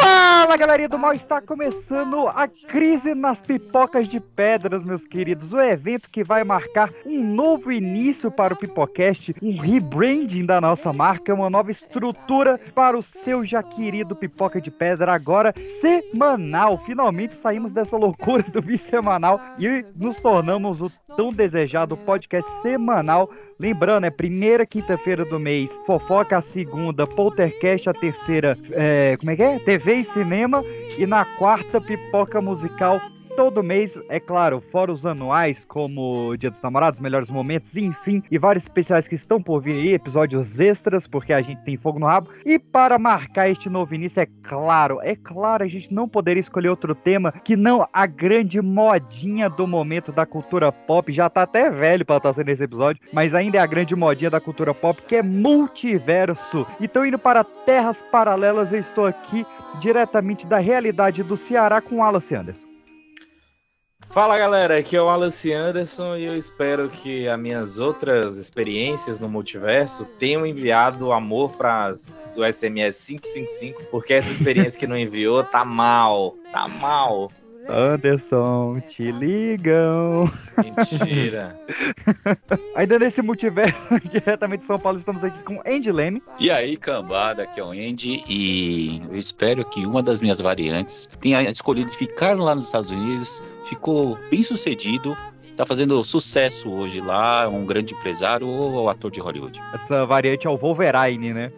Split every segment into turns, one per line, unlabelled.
Fala galerinha do mal, está começando a crise nas pipocas de pedras, meus queridos. O evento que vai marcar um novo início para o Pipocast, um rebranding da nossa marca, uma nova estrutura para o seu já querido Pipoca de Pedra, agora semanal. Finalmente saímos dessa loucura do bissemanal e nos tornamos o tão desejado podcast semanal. Lembrando, é primeira quinta-feira do mês, fofoca a segunda, poltercast a terceira, é, como é que é? TV e cinema. E na quarta, pipoca musical todo mês, é claro, fora os anuais, como Dia dos Namorados, Melhores Momentos, enfim, e vários especiais que estão por vir aí, episódios extras, porque a gente tem fogo no rabo. E para marcar este novo início, é claro, é claro, a gente não poderia escolher outro tema que não a grande modinha do momento da cultura pop. Já tá até velho para estar sendo esse episódio, mas ainda é a grande modinha da cultura pop, que é multiverso. Então, indo para terras paralelas, eu estou aqui diretamente da realidade do Ceará com Wallace Anderson.
Fala galera, aqui é o Wallace Anderson e eu espero que as minhas outras experiências no multiverso tenham enviado amor para do SMS 555, porque essa experiência que não enviou tá mal, tá mal.
Anderson, te ligam.
Mentira.
Ainda nesse multiverso, diretamente de São Paulo, estamos aqui com Andy Leme.
E aí, cambada, aqui é o Andy e eu espero que uma das minhas variantes tenha escolhido ficar lá nos Estados Unidos, ficou bem sucedido tá fazendo sucesso hoje lá, um grande empresário ou ator de Hollywood.
Essa variante é o Wolverine, né?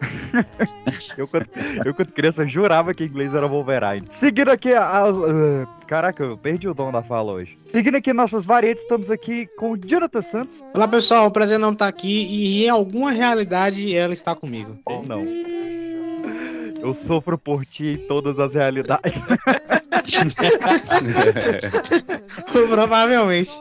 eu, quando, eu, quando criança, jurava que inglês era Wolverine. Seguindo aqui a. Uh, caraca, eu perdi o dom da fala hoje. Seguindo aqui nossas variantes, estamos aqui com o Jonathan Santos.
Olá, pessoal, prazer não estar aqui e em alguma realidade ela está comigo.
Ou não. Eu sofro por ti em todas as realidades.
Provavelmente.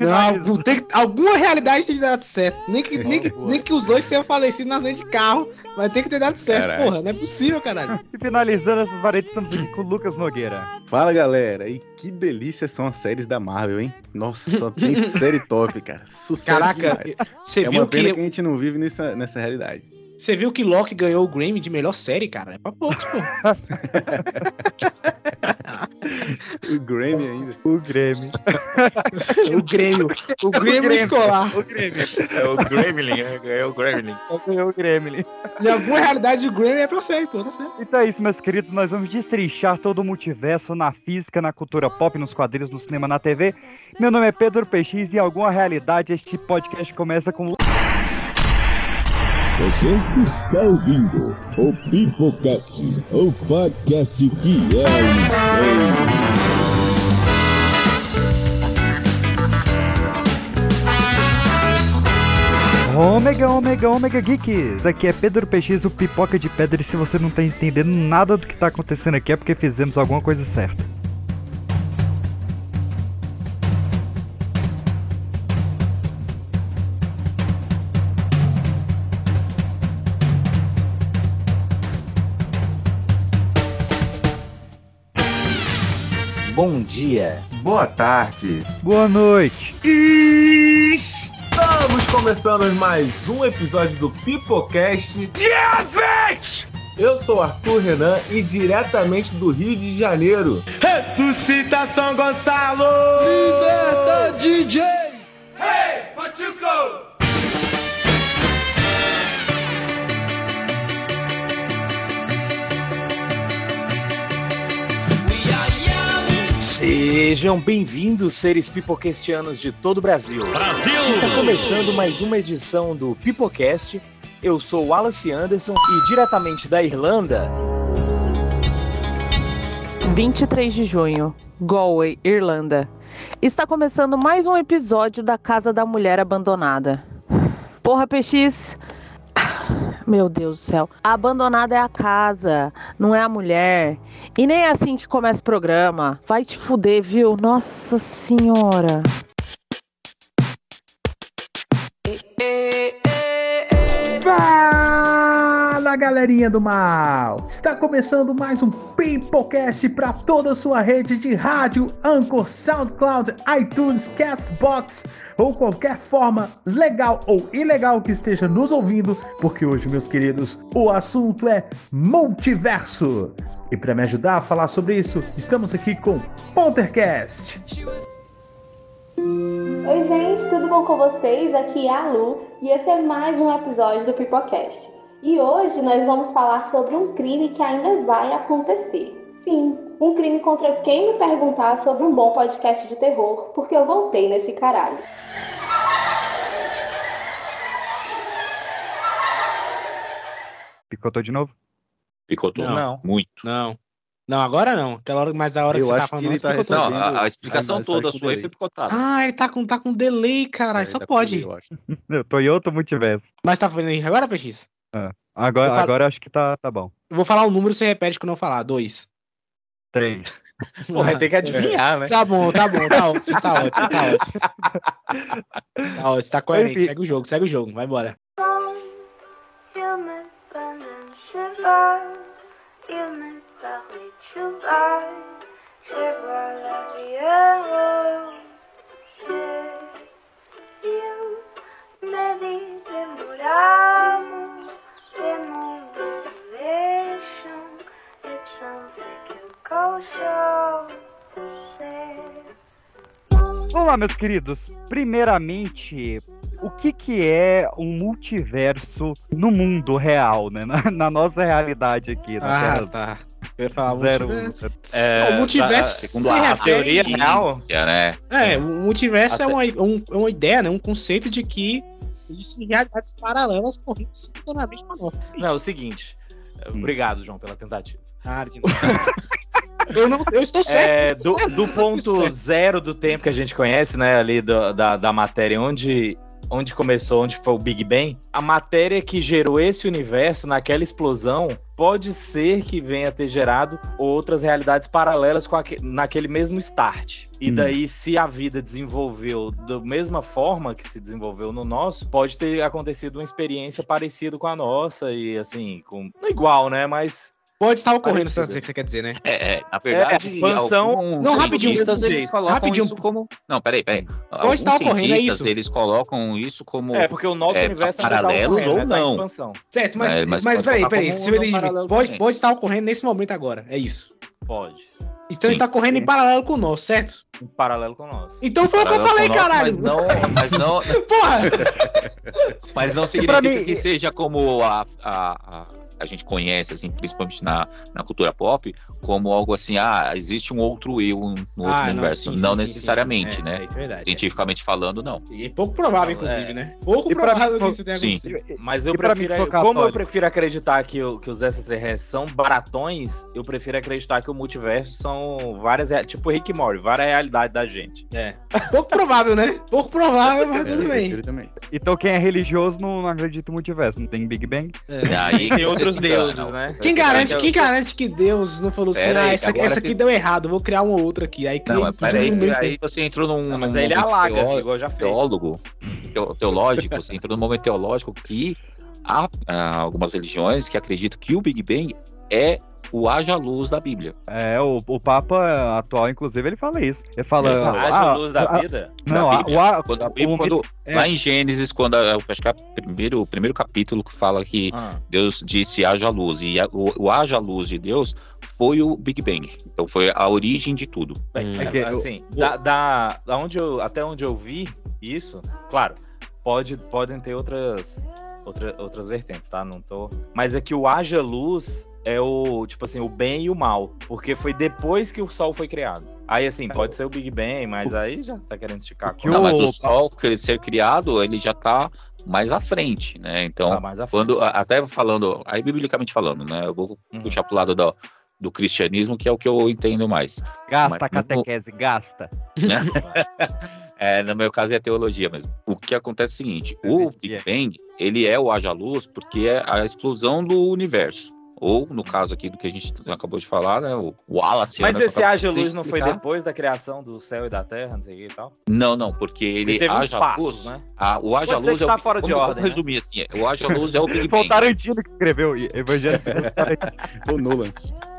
Não, tem, alguma realidade tem que dado certo. Nem que, nem que, nem que os dois tenham falecido nas dentro de carro, mas tem que ter dado certo, caralho. porra. Não é possível, caralho.
E finalizando essas varetas, estamos aqui com o Lucas Nogueira.
Fala, galera. E que delícia são as séries da Marvel, hein? Nossa, só tem série top, cara. Sucesso
Caraca, você
é
viu
uma pena
que...
que a gente não vive nessa, nessa realidade.
Você viu que Loki ganhou o Grammy de melhor série, cara? É pra poucos, pô.
o Grammy ainda.
O Grammy.
o Grêmio. O Grêmio escolar.
O Grêmio. É o Gremlin, é, o Gremlin.
É o Gremlin.
Em alguma realidade, o Grammy é pra série, pô, tá certo.
Então é isso, meus queridos. Nós vamos destrinchar todo o multiverso na física, na cultura pop, nos quadrinhos, no cinema, na TV. Meu nome é Pedro PX e em alguma realidade este podcast começa com...
Você está ouvindo o Pipocast, o podcast que é estranho.
Ômega, ômega, ômega geeks! Aqui é Pedro PX, o Pipoca de Pedra, e se você não está entendendo nada do que está acontecendo aqui é porque fizemos alguma coisa certa.
Bom dia.
Boa tarde.
Boa noite.
Estamos começando mais um episódio do Pipocast.
Yeah, bitch!
Eu sou Arthur Renan e diretamente do Rio de Janeiro.
Ressuscita São Gonçalo!
Liberta DJ!
Hey, Pachuco!
Sejam bem-vindos, seres pipoquestianos de todo o Brasil.
Brasil!
Está começando mais uma edição do Pipocast. Eu sou Wallace Anderson e diretamente da Irlanda.
23 de junho, Galway, Irlanda. Está começando mais um episódio da Casa da Mulher Abandonada. Porra, PX, meu Deus do céu. Abandonada é a casa, não é a mulher. E nem é assim que começa o programa. Vai te fuder, viu? Nossa senhora.
Galerinha do mal! Está começando mais um Pipocast para toda a sua rede de rádio, Anchor, SoundCloud, iTunes, Castbox ou qualquer forma legal ou ilegal que esteja nos ouvindo, porque hoje, meus queridos, o assunto é multiverso. E para me ajudar a falar sobre isso, estamos aqui com Poltercast.
Oi, gente, tudo bom com vocês? Aqui é a Lu e esse é mais um episódio do Pipocast. E hoje nós vamos falar sobre um crime que ainda vai acontecer. Sim, um crime contra quem me perguntar sobre um bom podcast de terror, porque eu voltei nesse caralho.
Picotou de novo?
Picotou?
Não.
Não. Muito.
Não. Não, agora não. Aquela hora, mas a hora que
Eu
você tá falando
que tá
Não, a, a explicação
Ah,
toda sua aí foi picotada.
Ah, ele tá com, tá com delay, caralho.
É,
Só
tá
pode.
delay, eu acho.
Eu tô em outro multiverso.
Mas tá vendo aí agora, PX?
Agora,
Eu falo-
agora acho que tá, tá bom.
Eu vou falar um número, você repete quando eu falar. Dois.
Três.
Vai ter que adivinhar, né?
Tá bom, tá bom, tá ótimo, tá ótimo, tá ótimo. Tá ótimo, tá coerente.
Enfim.
Segue o jogo, segue o jogo, vai embora.
Il
Vamos lá, meus queridos. Primeiramente, o que, que é um multiverso no mundo real, né? Na, na nossa realidade aqui. Na
Ah,
Terra
tá. Eu ia falar
zero.
multiverso.
É,
o multiverso
da-
se
segundo a
refere-
teoria real?
né?
É, o multiverso é
Até-
uma, um- é uma ideia, né? Um conceito de que existem realidades paralelas correndo simultaneamente com a nossa.
Não, é o seguinte. Obrigado, João, pela tentativa.
Cara, de novo. eu, não, eu estou certo.
É, do,
certo,
do ponto
certo.
zero do tempo que a gente conhece, né, ali do- da, da matéria, onde, onde começou, onde foi o Big Bang, a matéria que gerou esse universo naquela explosão pode ser que venha ter gerado outras realidades paralelas aque- naquele mesmo start. E
Hum.
daí, se a vida desenvolveu da mesma forma que se desenvolveu no nosso, pode ter acontecido uma experiência parecida com a nossa e assim, com não igual, né, mas
Pode estar ocorrendo, se você quer dizer, né?
É, é, na verdade,
É, expansão-
alguns
Não, rapidinho,
eles colocam
rapidinho.
isso como... Não, peraí, peraí. Alguns
estar ocorrendo, é isso?
eles colocam isso como...
é porque o nosso
é,
universo tá
paralelos
ocorrendo,
ou
né,
não.
expansão.
Certo, mas,
É,
mas,
mas pode
peraí, peraí. ele,
paralelo
pode, pode estar ocorrendo nesse momento agora. É isso.
Pode.
Então ele
Sim.
tá correndo em paralelo com o nosso, certo?
Em paralelo com o nosso.
Então foi o que eu
Paralelo
falei,
nosso,
caralho.
Mas não, mas não,
Porra!
mas não significa
mim-
que seja como a, a, a, a gente conhece, assim, principalmente na, na cultura pop, como algo assim, ah, existe um outro eu no outro
Ah,
universo.
sim,
Não,
sim,
necessariamente,
sim, sim.
né?
É, é, isso é verdade.
Cientificamente falando, não.
É. pouco provável, inclusive,
É.
né? Pouco
E
provável
mim,
que isso tenha
sim.
acontecido.
Mas eu
E mim,
prefiro.
sou
como eu prefiro acreditar que, o- que os extraterrestres são baratões, eu prefiro acreditar que o multiverso são várias. Tipo Rick e Morty, várias realidades da gente.
É. Pouco provável, né? Pouco provável, mas
É,
tudo
eu
bem.
também.
Então quem é religioso não, não acredita no multiverso. Não tem Big Bang?
E aí
Tem outros deuses, né?
Quem garante, quem garante que Deus não falou assim, ah, essa, essa aqui deu errado, vou criar uma outra aqui. Aí cria
Não, mas peraí, aí você entrou num,
Não, mas ele
momento
alaga,
teó-
igual já fez.
teólogo, teo- teológico, você entrou num momento teológico que há ah, algumas religiões que acreditam que o Big Bang é o haja luz da Bíblia.
É, o, o Papa atual, inclusive, ele fala isso. Ele fala.
Haja
ah,
luz da
ah,
vida.
Não,
Da
a-
Bíblia.
o a-
Quando, a
o-
quando-
é.
Lá em Gênesis, quando a- acho que é o primeiro, o primeiro capítulo que fala que
Ah.
Deus disse haja luz, e a- o, o haja luz de Deus foi o Big Bang. Então foi a origem de tudo.
Bem,
É que eu-
assim, da, da, da onde eu, até onde eu vi isso, claro, pode, podem ter outras, outra, outras vertentes, tá? Não tô. Mas é que o haja luz é o, tipo assim, o bem e o mal. Porque foi depois que o sol foi criado. Aí, assim, pode ser o Big Bang, mas aí já tá querendo esticar a
que.
Não, mas
o-
Sol ser criado, ele já tá mais à frente, né? Então,
Tá mais à
quando a- até falando, aí biblicamente falando, né? Eu vou
Uhum.
puxar pro lado do, do cristianismo, que é o que eu entendo mais.
Gasta a
Mas no-
catequese, gasta.
né? É, no meu caso é teologia mesmo. O que acontece é o seguinte: o. Big Bang ele é o haja luz porque é a explosão do universo. Ou no caso aqui do que a gente acabou de falar, né? O Wallace.
Mas
né,
esse haja luz não foi depois da criação do céu e da terra, não sei o que e tal?
Não, não, porque ele
teve uns
haja
passos,
luz,
né?
Ah, o haja
Pode
luz
que
é
tá
o,
fora de
vamos-
ordem,
Vamos resumir assim, é, o haja luz é o Big
Foi o
Bang.
Tarantino que escreveu Evangelho.
O Nolan.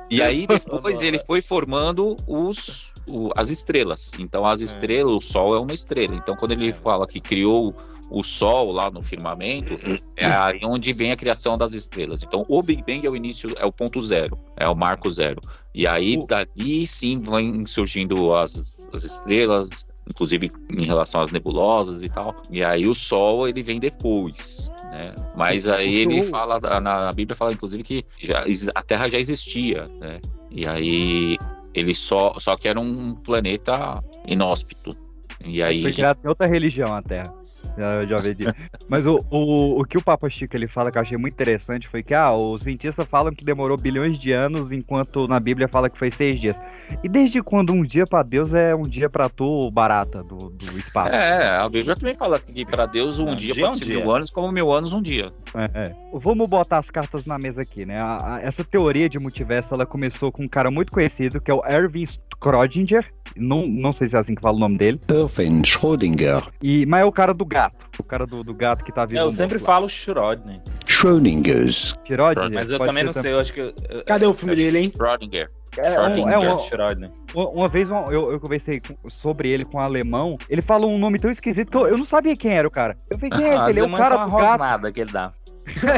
E aí depois ele foi formando os o- as estrelas. Então as estrelas, o Sol é uma estrela. Então quando ele fala que criou o Sol lá no firmamento, é aí onde vem a criação das estrelas. Então o Big Bang é o início, é o ponto zero, é o marco zero. E aí dali sim vem surgindo as, as estrelas, inclusive em relação às nebulosas e tal. E aí o Sol ele vem depois. Né? Mas aí ele fala, na, Bíblia fala inclusive que já, a Terra já existia, né? E aí ele só, só que era um planeta inóspito. E aí
Foi outra religião a Terra. Já, já disso. Mas o, o, o que o Papa Chico ele fala que eu achei muito interessante foi que ah, os cientistas falam que demorou bilhões de anos, enquanto na Bíblia fala que foi seis dias. E desde quando um dia pra Deus é um dia pra tu barata do, do espaço?
É, a Bíblia também fala que para Deus um
Um
dia
dia é
pode
um
ser
dia.
mil anos, como mil anos um dia.
É, é. Vamos botar as cartas na mesa aqui, né? A- a- essa teoria de multiverso ela começou com um cara muito conhecido que é o Erwin Schrödinger. Não, não sei se é assim que fala o nome dele.
Irving Schrödinger.
E, mas é o cara do gato. O cara do, do gato que tá vivo.
É, eu sempre
lá.
falo Schrödinger.
Schrödingers.
Schrödinger?
Mas eu
Pode
também não
também.
sei, eu acho que.
Cadê o filme dele, hein?
Schrödinger.
É, um- é um-
Schrödinger.
Uma, uma vez um- eu, eu conversei com- sobre ele com um alemão. Ele falou um nome tão esquisito que eu, eu não sabia quem era o cara. Eu falei, quem é esse? Ele é o cara do
uma
gato.
que ele dá.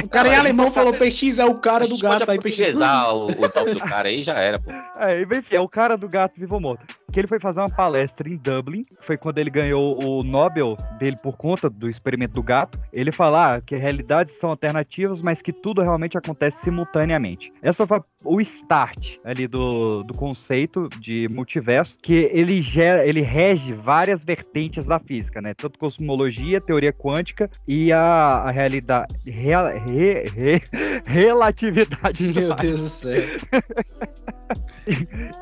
O cara em alemão falou PX é o cara do gato, aí PX.
O, o nome do cara aí já era, pô.
É, enfim, é o cara do gato vivo ou morto. Que ele foi fazer uma palestra em Dublin. Foi quando ele ganhou o Nobel dele por conta do experimento do gato. Ele fala ah, que realidades são alternativas, mas que tudo realmente acontece simultaneamente. Essa foi o start ali do, do conceito de multiverso, que ele gera, ele rege várias vertentes da física, né? Tanto cosmologia, teoria quântica e a, a realidade. rea- re- re- relatividade.
Meu Deus do céu.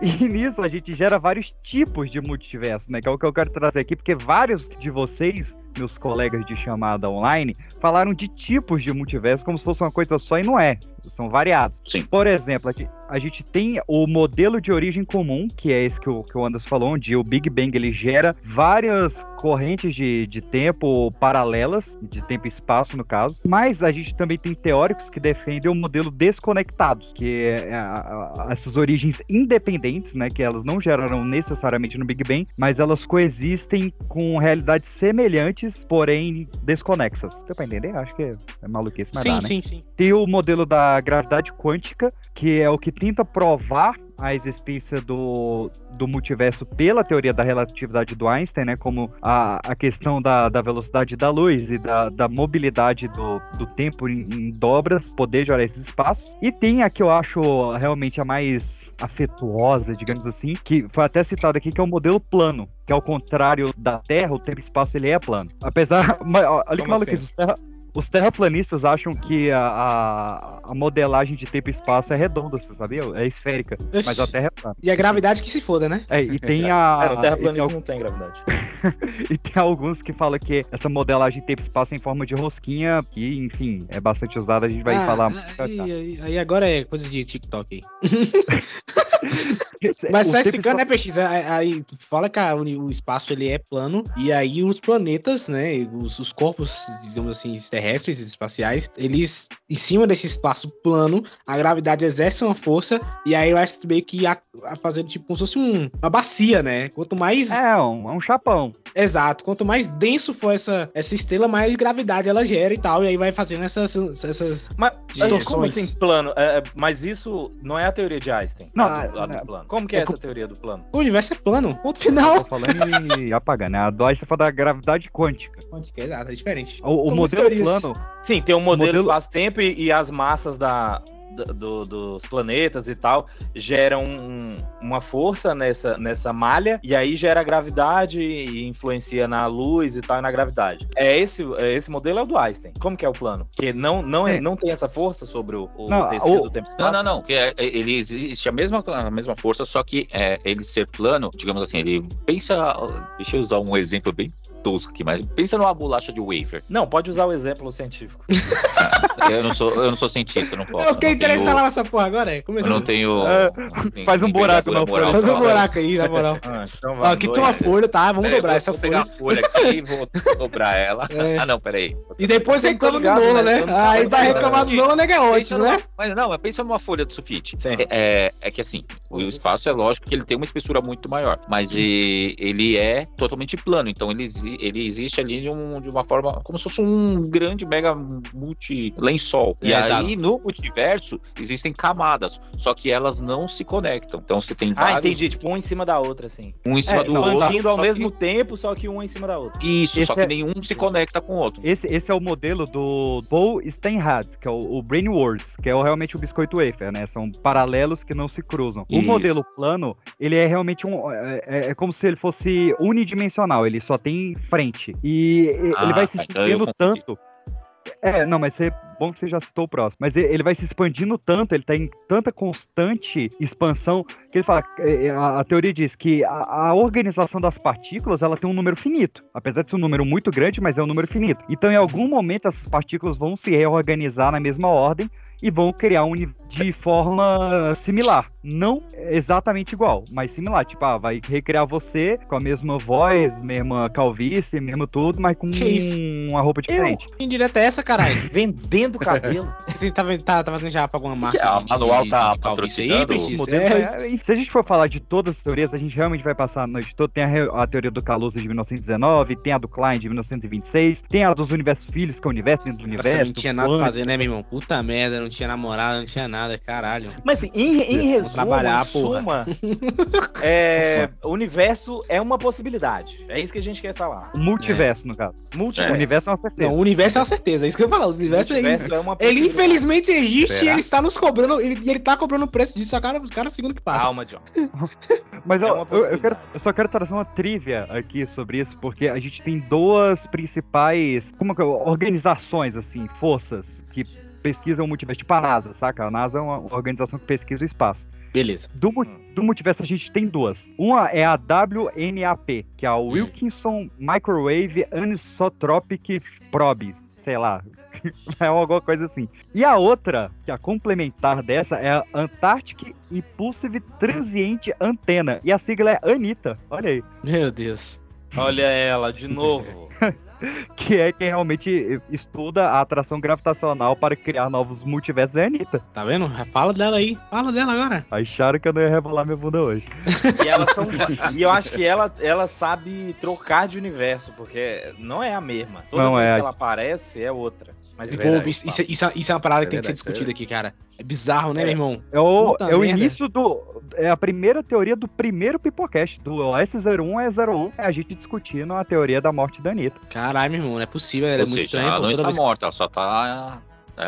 E nisso a gente gera vários tipos de multiverso, né? Que é o que eu quero trazer aqui, porque vários de vocês, meus colegas de chamada online, falaram de tipos de multiverso como se fosse uma coisa só e não é. São variados.
Sim.
Por exemplo, a gente- tem o modelo de origem comum, que é esse que o, que o Anderson falou, onde o Big Bang ele gera várias correntes de, de tempo paralelas, de tempo e espaço, no caso. Mas a gente também tem teóricos que defendem o modelo desconectado, que é a- a- essas origens independentes, né? Que elas não geraram necessariamente no Big Bang, mas elas coexistem com realidades semelhantes, porém desconexas. Deu pra entender? Acho que é, maluquice, mas
Sim,
dá, né?
sim, sim.
Tem o modelo da gravidade quântica, que é o que tenta provar a existência do, do multiverso pela teoria da relatividade do Einstein, né? Como a, a questão da, da velocidade da luz e da, da mobilidade do, do tempo em, em dobras, poder gerar esses espaços. E tem a que eu acho realmente a mais afetuosa, digamos assim, que foi até citado aqui, que é o modelo plano. Que ao contrário da Terra, o tempo e espaço ele é plano. Apesar. Olha que maluquice,
assim?
Os terra- os terraplanistas acham que a, a, a modelagem de tempo e espaço é redonda, você sabia? É esférica.
Oxi.
Mas a Terra é plana.
E a gravidade que se foda, né?
É, e tem a.
É, no
al-
não tem gravidade.
e tem alguns que falam que essa modelagem de tempo e espaço é em forma de rosquinha, que, enfim, é bastante usada, a gente vai
Ah,
falar.
Aí, aí- aí agora é coisa de TikTok Mas sai ficando, né, PX? Aí, fala que a o espaço ele é plano, e aí os planetas, né, os, os corpos, digamos assim, terrestres e espaciais, eles, em cima desse espaço plano, a gravidade exerce uma força, e aí vai meio que a, a fazer tipo como se fosse um- uma bacia, né? Quanto mais.
É, um, é um chapão.
Exato. Quanto mais denso for essa, essa estrela, mais gravidade ela gera e tal, e aí vai fazendo essas, essas
Mas
distorções.
como assim plano? É, é, mas isso não é a teoria de Einstein.
Não,
a do, a do
é-
plano. Como que é,
é
essa teoria do plano?
O universo é plano. Ponto final.
Tô falando e apagando, né? A do Einstein fala da gravidade quântica.
Exato, é diferente.
O, o modelo
teorias.
Plano.
Sim, tem um modelo,
modelo-
espaço-tempo e, e as massas da, da- do- dos planetas e tal geram um- uma força nessa, nessa malha e aí gera gravidade e influencia na luz e tal e na gravidade. É esse, é esse modelo é o do Einstein. Como que é o plano? Que não, não, é,
É.
não tem essa força sobre o, o
Não,
tecido
o-
do tempo e
Não,
espaço?
não, não. Que é, é- ele existe a mesma, a mesma força, só que é, ele ser plano, digamos assim, ele pensa. Deixa eu usar um exemplo bem tosco aqui, mas pensa numa bolacha de wafer.
Não, pode usar o exemplo científico.
Eu não sou, eu não sou cientista, eu não posso. Não
interesse
tenho-
instalar essa porra agora, é?
Eu
Começou.
não tenho.
É,
não tenho
faz um buraco na
moral
folha.
Faz um buraco aí, na moral.
Ah, então
Ó, aqui tem uma folha, tá? Vamos
Peraí,
dobrar
vou-
essa
vou pegar
folha.
a folha aqui e vou dobrar ela.
É.
Ah, não, peraí.
E depois
Eu tô
reclama do
ligado,
Nola,
mas
né?
eu não
Aí
tava
vai reclamar do Nola, né? Que é ótimo, né?
Mas não, mas pensa numa folha do sulfite.
Sim.
É, é, é que assim, o espaço é lógico que ele tem uma espessura muito maior, mas ele é totalmente plano, então ele, ele existe ali de, um- de uma forma como se fosse um grande mega multi lençol. E
É,
aí
exato.
no multiverso existem camadas, só que elas não se conectam. Então você tem
Ah,
vários,
entendi. Tipo, um em cima da outra, assim.
um em cima
É,
do outro.
Expandindo ao mesmo tempo, só que um em cima da outra.
que- Isso,
Esse
só que
é-
nenhum se conecta com o outro.
Esse, esse é o modelo do Paul Steinhardt, que é o, o Brain Words, que é o- realmente o biscoito wafer, né? São paralelos que não se cruzam. O
Isso.
modelo plano, ele é realmente um. É, é- é como se ele fosse unidimensional, ele só tem frente. E
Ah,
ele vai se
então eu
expandindo tanto. É, não, mas é bom que você já citou o próximo. Mas ele vai se expandindo tanto, ele tá em tanta constante expansão, que ele fala, é, a, a teoria diz que a, a organização das partículas, ela tem um número finito. Apesar de ser um número muito grande, mas é um número finito. Então, em algum momento, essas partículas vão se reorganizar na mesma ordem e vão criar um de forma similar. Não exatamente igual, mas similar. Tipo, ah, vai recriar você com a mesma voz, mesma calvície, mesmo tudo, mas com
Que isso?
uma roupa diferente.
Que indireta é essa, caralho?
Vendendo cabelo.
Você tá, tá, tá fazendo já pra alguma marca?
A
de-
manual
de-
tá
de aí,
patrocinando?
Modelo
É,
é- se a gente for falar de todas as teorias, a gente realmente vai passar a noite toda. Tem a, a teoria do Calusa de 1919, tem a do Klein de 1926, tem a dos universos filhos, que é o universo dentro do
Nossa,
universo.
não tinha nada pra
quântico.
fazer, né, meu irmão? Puta merda, não tinha namorada, não tinha nada, caralho.
Mas assim, em, em resumo,
trabalhar,
em
porra.
suma, é, o universo é uma possibilidade. É isso que a gente quer falar.
O multiverso, no caso.
Multiverso.
O universo é uma certeza.
Não, o universo é uma certeza, é isso que eu ia falar. O universo,
O universo
é
é uma
Ele infelizmente existe
Será?
e ele está nos cobrando, ele, e ele tá cobrando o preço disso a cada, cada segundo que passa.
Calma, John.
Mas
É
eu, eu- eu, quero, eu só quero trazer uma trivia aqui sobre isso, porque a gente tem duas principais como que é, organizações, assim, forças que pesquisam o multiverso, tipo a NASA, saca? A NASA é uma organização que pesquisa o espaço.
Beleza.
Do, mu- do multiverso a gente tem duas. Uma é a WNAP, que é a Wilkinson Microwave Anisotropic Probe, sei lá. É alguma coisa assim. E a outra, que é a complementar dessa, é a Antarctic Impulsive Transient Antenna. E a sigla é ANITA. Olha aí.
Meu Deus.
Olha ela, de novo.
Que é quem realmente estuda a atração gravitacional para criar novos multiversos. É a Anitta.
Tá vendo? Fala dela aí. Fala dela agora.
Acharam que eu não ia rebolar minha bunda hoje.
E elas são. e eu acho que ela, ela sabe trocar de universo, porque não é a mesma. Toda
Não
vez
é.
que ela aparece é outra. Mas
Pô,
verdade,
isso, isso, isso, isso é uma parada que tem que ser discutida aqui, cara. É bizarro, né,
É.
meu irmão?
É o,
Puta
é o
merda.
início do. É a primeira teoria do primeiro Pipocast, do S01 a S01. É a gente discutindo a teoria da morte da Anitta.
Caralho, meu irmão, não é possível, ela é
Ou
muito
seja,
estranha.
ela não está
vez-
morta, ela só tá.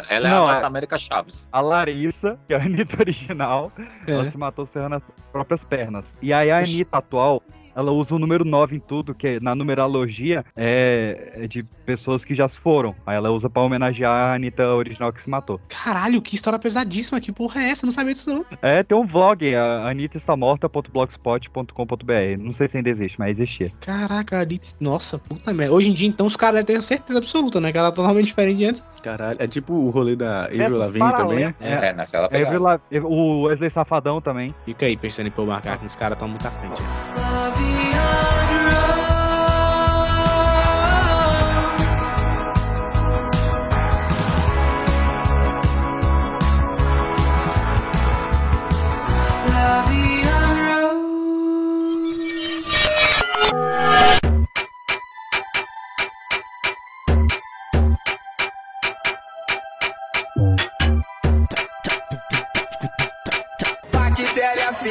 Ela é
Não,
a nossa
é-
América Chaves.
A Larissa, que é a Anitta original, ela
É.
se matou serrando as próprias pernas. E aí a Anitta atual, ela usa o número 9 em tudo, que na numerologia é, é de pessoas que já se foram. Aí ela usa pra homenagear a Anitta original que se matou.
Caralho, que história pesadíssima. Que porra é essa? Eu não sabia disso, não.
É, tem um vlog, a Anitta está morta.blogspot.com.br. Não sei se ainda existe, mas existia.
Caraca, ali- nossa, puta merda. Hoje em dia, então, os caras devem ter certeza absoluta, né? Que ela tá totalmente diferente de antes.
Caralho, é tipo o rolê da Avril Lavigne também.
É,
É, naquela
é Avril
pegada.
La- o Wesley Safadão também.
Fica aí pensando em pôr o macaco, os caras estão muito à frente. né?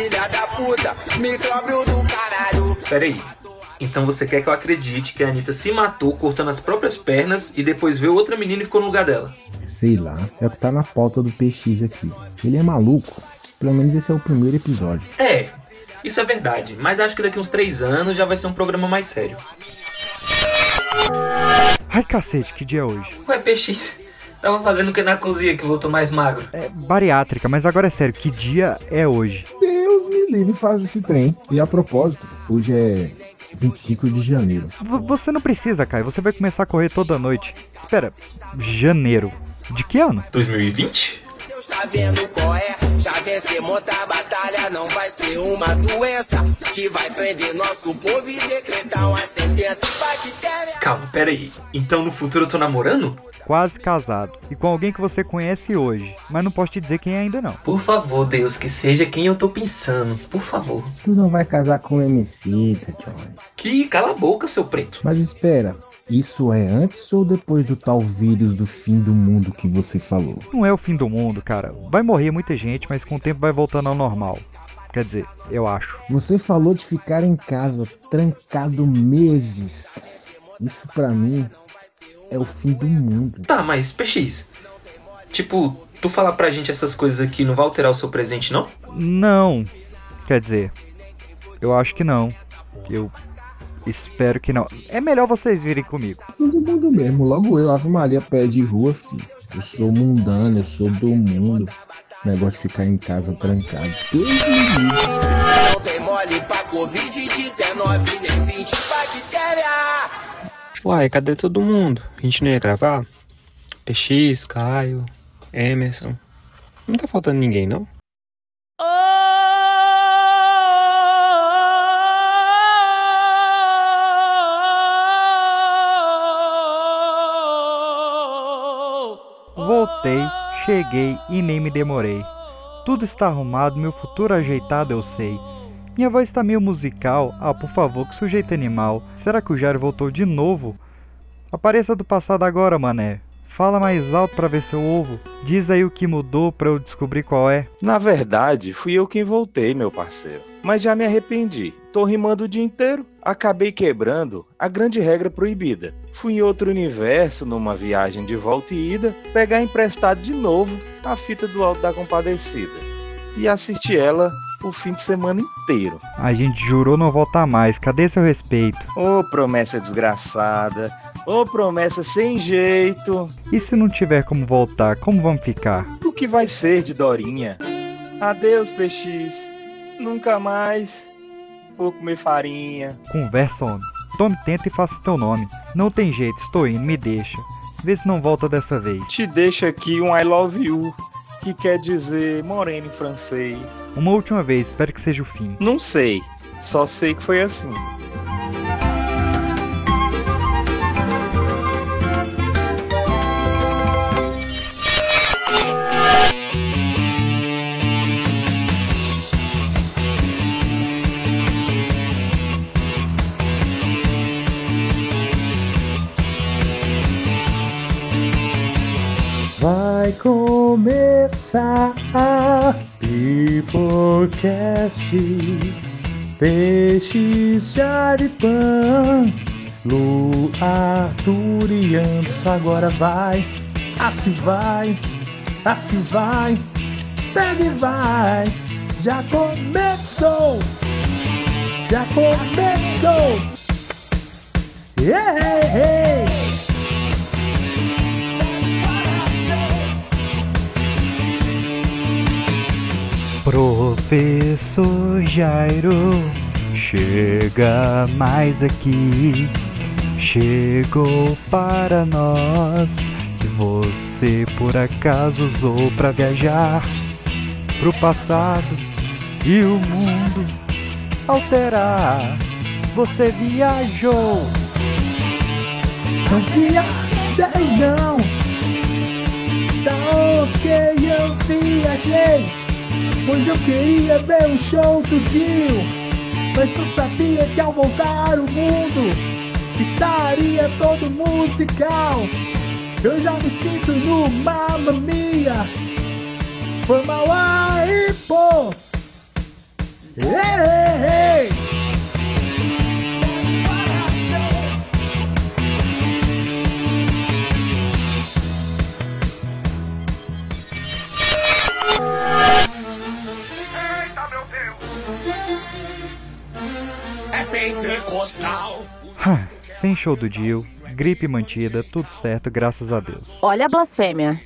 Filha da puta, micróbio do caralho.
Peraí. Então você quer que eu acredite que a Anitta se matou cortando as próprias pernas e depois veio outra menina e ficou no lugar dela?
Sei lá, é o que tá na pauta do PX aqui. Ele é maluco. Pelo menos esse é o primeiro episódio.
É, isso é verdade, mas acho que daqui uns três anos já vai ser um programa mais sério.
Ai, cacete, que dia é hoje?
Ué, PX, tava fazendo o que na cozinha que voltou mais magro?
É bariátrica, mas agora é sério, que dia é hoje?
Me livre faz esse trem. E a propósito, hoje é 25 de janeiro.
V- você não precisa, Caio. Você vai começar a correr toda noite. Espera, janeiro. De que ano?
2020?
Tá vendo qual é. Já vencer, montar a batalha não vai ser uma doença que vai prender nosso povo e decretar uma sentença. Bactéria.
Calma, pera aí. Então no futuro eu tô namorando?
Quase casado. E com alguém que você conhece hoje. Mas não posso te dizer quem é ainda não.
Por favor, Deus, que seja quem eu tô pensando. Por favor.
Tu não vai casar com o MC, tá, Jones?
Que cala a boca, seu preto.
Mas espera, isso é antes ou depois do tal vírus do fim do mundo que você falou?
Não é o fim do mundo, cara. Vai morrer muita gente, mas com o tempo vai voltando ao normal. Quer dizer, eu acho.
Você falou de ficar em casa trancado meses. Isso pra mim é o fim do mundo.
Tá, mas PX. Tipo, tu falar pra gente essas coisas aqui não vai alterar o seu presente, não?
Não. Quer dizer, eu acho que não. Eu espero que não. É melhor vocês virem comigo.
Fim do mundo mesmo. Logo eu, Ave Maria, pé de rua, filho. Eu sou mundano, eu sou do mundo. Negócio de ficar em casa trancado.
Não tem mole pra Covid-19 nem 20 bactéria.
Uai, cadê todo mundo? A gente não ia gravar? PX, Caio, Emerson. Não tá faltando ninguém, não?
Cheguei e nem me demorei. Tudo está arrumado, meu futuro ajeitado eu sei. Minha voz está meio musical. Ah, por favor, que sujeito animal. Será que o Jairo voltou de novo? Apareça do passado agora, mané. Fala mais alto pra ver seu ovo. Diz aí o que mudou pra eu descobrir qual é.
Na verdade, fui eu quem voltei, meu parceiro. Mas já me arrependi. Tô rimando o dia inteiro. Acabei quebrando a grande regra proibida. Fui em outro universo, numa viagem de volta e ida, pegar emprestado de novo a fita do Alto da Compadecida. E assisti ela o fim de semana inteiro.
A gente jurou não voltar mais. Cadê seu respeito?
Ô promessa desgraçada. Ô promessa sem jeito.
E se não tiver como voltar, como vamos ficar?
O que vai ser de Dorinha? Adeus, PX. Nunca mais. Vou comer farinha.
Conversa, homem. Tome tenta e faça teu nome. Não tem jeito, estou indo, me deixa. Vê se não volta dessa vez.
Te deixo aqui um I love you, que quer dizer moreno em francês.
Uma última vez, espero que seja o fim.
Não sei, só sei que foi assim.
Vai começar. Pipocast Peixes de Aripã Lu, Arthur e Anderson Agora vai, assim vai, assim vai Pega e vai. Já começou Já começou. Yeah, hey, hey.
Professor Jairo, chega mais aqui. Chegou para nós que você por acaso usou para viajar pro passado e o mundo alterar. Você viajou.
Não viajei não Tá ok, eu viajei Pois eu queria ver um show Dio Mas não sabia que ao voltar o mundo Estaria todo musical. Eu já me sinto no Mamma Foi mal aí, pô. Ei, ei, ei
Ah, Sem show do Dio, gripe mantida, tudo certo, graças a Deus.
Olha a blasfêmia.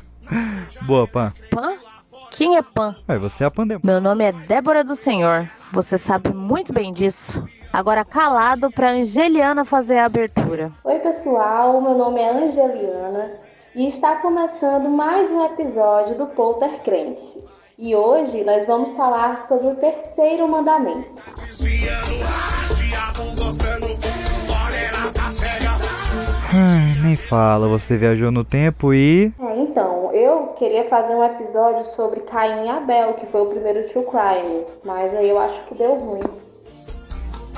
Boa, Pan.
Pan? Quem é Pan?
Ué, você é a pandemia.
Meu nome é Débora do Senhor. Você sabe muito bem disso. Agora calado pra Angeliana fazer a abertura.
Oi, pessoal, meu nome é Angeliana e está começando mais um episódio do Polter Crente. E hoje nós vamos falar sobre o terceiro mandamento.
Ai, nem fala, você viajou no tempo e.
É, então, eu queria fazer um episódio sobre Caim e Abel, que foi o primeiro True Crime, mas aí eu acho que deu ruim.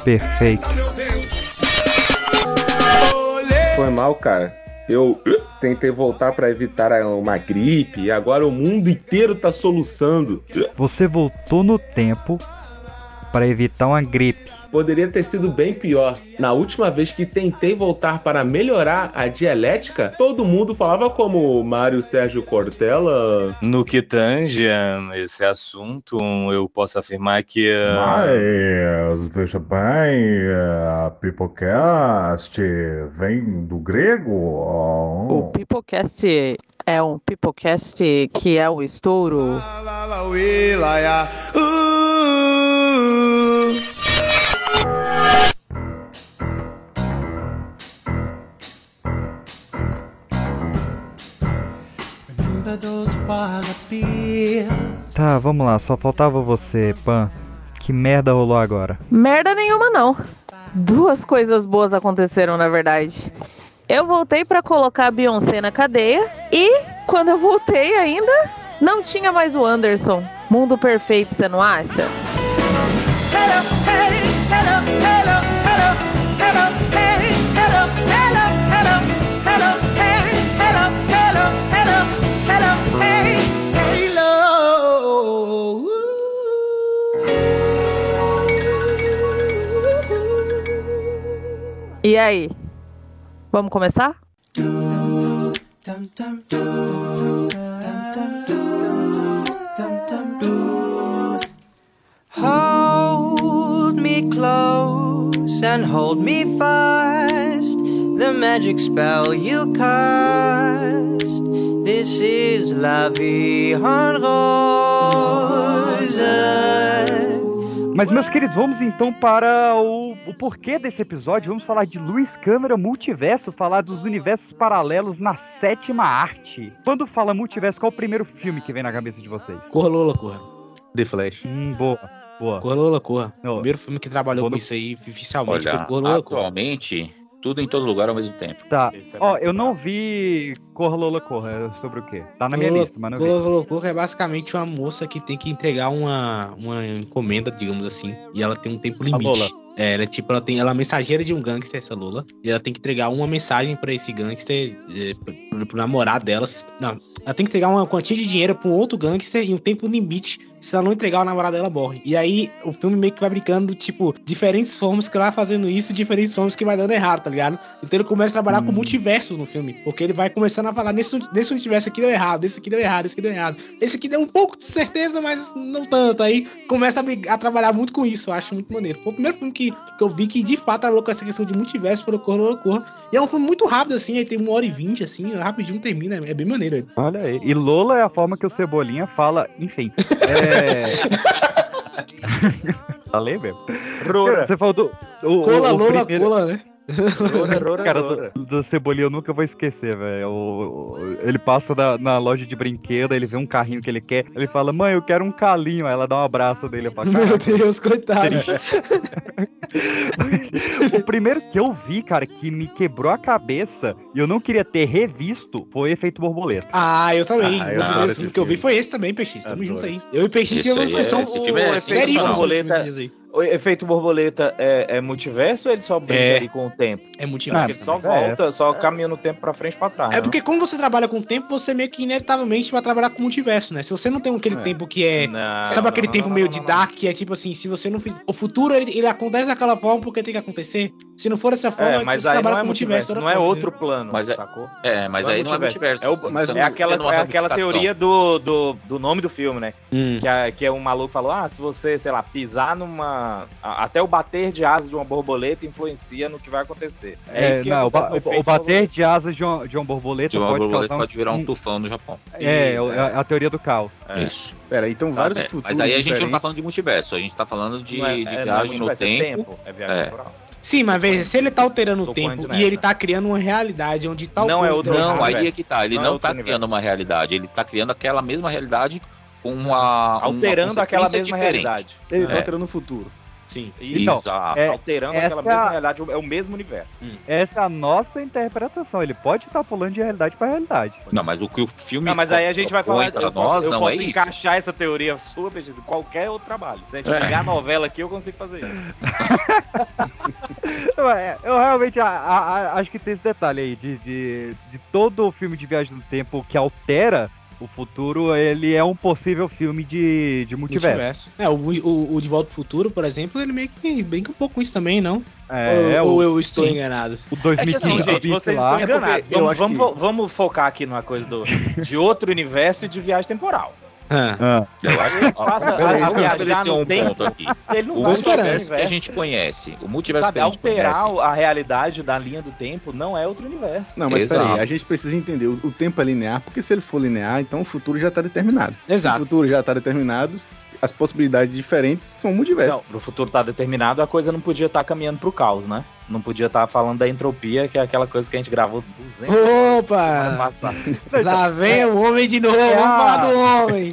Perfeito.
Foi mal, cara. Eu tentei voltar pra evitar uma gripe e agora o mundo inteiro tá soluçando.
Você voltou no tempo para evitar uma gripe.
Poderia ter sido bem pior. Na última vez que tentei voltar para melhorar a dialética, todo mundo falava como Mário Sérgio Cortella.
No que tange esse assunto, eu posso afirmar que. uh,
Mas, veja bem, a Pipocast vem do grego.
O Pipocast é um Pipocast que é o estouro.
Tá, vamos lá, só faltava você, Pan. Que merda rolou agora?
Merda nenhuma não. Duas coisas boas aconteceram na verdade. Eu voltei pra colocar a Beyoncé na cadeia e quando eu voltei ainda não tinha mais o Anderson. Mundo perfeito, você não acha? E aí? Vamos começar?
Hold me close and hold me fast. The magic spell you cast. This is La Vie en Rose.
Mas, meus queridos, vamos então para o, o porquê desse episódio. Vamos falar de Luiz Câmara Multiverso, falar dos universos paralelos na sétima arte. Quando fala multiverso, qual é o primeiro filme que vem na cabeça de vocês?
Corra Lola, corra.
The Flash.
Hum, boa, boa.
Corra Lola, corra. Primeiro filme que trabalhou
quando-
com isso aí oficialmente
Olha,
foi Corra Lola, corra.
atualmente, tudo em todo lugar ao mesmo tempo.
Tá.
É
Ó, eu não vi Corra Lola Corra. é Sobre o quê? Tá na minha
Corra-
lista, mas não vi.
Corra Lola, corra é basicamente uma moça que tem que entregar uma, uma encomenda, digamos assim, e ela tem um tempo limite. É, ela é tipo, ela tem, ela é mensageira de um gangster, essa Lola, e ela tem que entregar uma mensagem pra esse gangster, é, pro, pro namorado dela. Não, ela tem que entregar uma quantia de dinheiro pra um outro gangster em um tempo limite. Se ela não entregar, o namorado dela morre. E aí, o filme meio que vai brincando, tipo, diferentes formas que ela vai fazendo isso, diferentes formas que vai dando errado, tá ligado? Então ele começa a trabalhar com multiverso no filme. Porque ele vai começando a falar, nesse, nesse universo aqui deu errado, esse aqui deu errado, esse aqui deu errado. Esse aqui deu um pouco de certeza, mas não tanto. Aí começa a, a trabalhar muito com isso, eu acho muito maneiro. Foi o primeiro filme que, que eu vi que de fato trabalhou com essa questão de multiverso, Lola Corra. E é um filme muito rápido, assim, aí tem uma hora e vinte, assim, rapidinho termina, é bem maneiro. ele.
Olha aí. E Lola é a forma que o Cebolinha fala, enfim. É. Falei mesmo.
Rora.
Você falou do. O,
Cola,
o, o
Lola,
primeiro-
Cola, né?
Rora, rora,
Cara,
rora.
do, do Cebolinha eu nunca vou esquecer, velho. O- o- Ele passa na, na loja de brinquedo, ele vê um carrinho que ele quer, ele fala, mãe, eu quero um calinho. Aí ela dá um abraço dele eu falo,
Meu
"Caraca,
Deus, coitado.
o primeiro que eu vi, cara, que me quebrou a cabeça e eu não queria ter revisto foi Efeito Borboleta.
Ah, eu também.
Ah,
o
eu adoro
primeiro
esse
filme que eu vi foi esse também, PX. Tamo junto aí.
esse.
Eu e
Isso
temos uma
aí é-
discussão
esse filme é
dias aí.
O efeito borboleta é, é multiverso ou ele só brinca
É.
aí com o tempo?
É
Acho
multiverso.
que ele só
também.
volta, só caminha no tempo pra frente e pra trás.
É
né?
porque quando você trabalha com o tempo, você meio que inevitavelmente vai trabalhar com o multiverso, né? Se você não tem aquele
É.
tempo que é.
Não,
Sabe aquele
não,
tempo
não,
meio
não,
de
não,
dark, que é tipo assim, se você não fizer. O futuro ele, ele acontece daquela forma porque tem que acontecer. Se não for dessa forma,
É, mas
você
aí
trabalha
não é
com
multiverso, não é
forma,
outro plano,
Mas é-
sacou?
É, mas
Não é
aí não é multiverso.
É, é aquela, é aquela
ramificação.
teoria do, do, do nome do filme, né?
Hum.
Que, é, que é um maluco falou: ah, se você, sei lá, pisar numa até o bater de asas de uma borboleta influencia no que vai acontecer. É,
É,
isso que
não, o, ba- o- bater de asas de uma, de uma borboleta
De uma
pode
borboleta
causar
pode virar um tufão no Japão.
É, é a, a teoria do caos.
Isso.
Pera, então
Sabe?
vários
É,
futuros
Mas aí a gente não tá falando de multiverso, a gente tá falando de,
é-
de
é, não é
viagem no
é
tempo.
tempo, é viagem temporal.
Sim, mas veja, se ele tá alterando o tempo e ele tá criando uma realidade onde tal
Não é outro
Não, aí é que tá. Ele
Não
não,
é
tá criando uma realidade, ele tá criando aquela mesma realidade uma.
Alterando
uma
aquela mesma
diferente.
realidade.
Ele tá
É.
alterando o futuro.
Sim.
Então,
Exato.
é-
Alterando
essa
aquela
é
mesma
a-
realidade, é o mesmo universo.
Essa é a nossa interpretação. Ele pode estar pulando de realidade para realidade.
Não, mas o que o filme.
Não, mas aí a gente vai falar. Eu posso,
nós,
eu
não
posso
é isso.
encaixar essa teoria sua, em qualquer outro trabalho. Se a gente
É.
pegar a novela aqui, eu consigo fazer isso.
Eu realmente a- a- a- acho que tem esse detalhe aí de, de, de todo o filme de viagem no tempo que altera o futuro, ele é um possível filme de, de multiverso.
É, o, o, o De Volta pro Futuro, por exemplo, ele meio que brinca um pouco com isso também, não?
É,
ou,
o-
ou eu estou
sim.
enganado?
O
É que
2015
assim, gente, vocês
lá.
estão enganados.
porque eu
Vamos, vamos,
que-
vamos focar aqui numa coisa do, de outro universo e de viagem temporal.
Ah,
Eu acho que
passa a, viajar no
um
tempo.
ponto aqui.
Ele não
O
vai
multiverso
para
que a gente conhece, o multiverso
Sabe,
que a gente
alterar
conhece,
a realidade da linha do tempo não é outro universo.
Não, mas
Exato.
peraí, a gente precisa entender, o, o tempo é linear, porque se ele for linear, então o futuro já tá determinado. Se o
Exato.
futuro já tá determinado, as possibilidades diferentes são multiverso.
Não, pro futuro tá determinado, a coisa não podia estar caminhando pro caos, né? Não podia estar falando da entropia, que é aquela coisa que a gente gravou 200
Opa! Lá vem o homem de novo,
É
vamos
a-
falar do homem.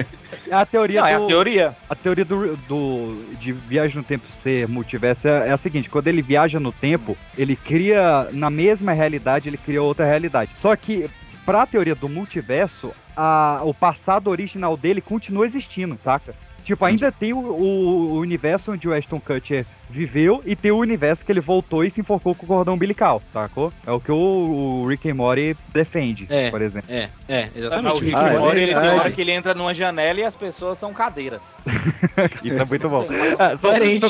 É a teoria
Não, é
do,
a teoria.
a teoria do, do- de viagem no tempo ser multiverso é, é a seguinte: quando ele viaja no tempo, ele cria na mesma realidade, ele cria outra realidade. Só que pra teoria do multiverso, a- o passado original dele continua existindo, saca? Tipo, ainda tem o, o- o universo onde o Ashton Kutcher viveu e tem o universo que ele voltou e se enforcou com o cordão umbilical, sacou? É o que o, o Rick and Morty defende,
É.
por exemplo.
É, é,
Não, o
exatamente.
Rick
Ah,
and
é
Morty, ele tem hora que ele entra numa janela e as pessoas são cadeiras.
Isso é muito bom. É, são, são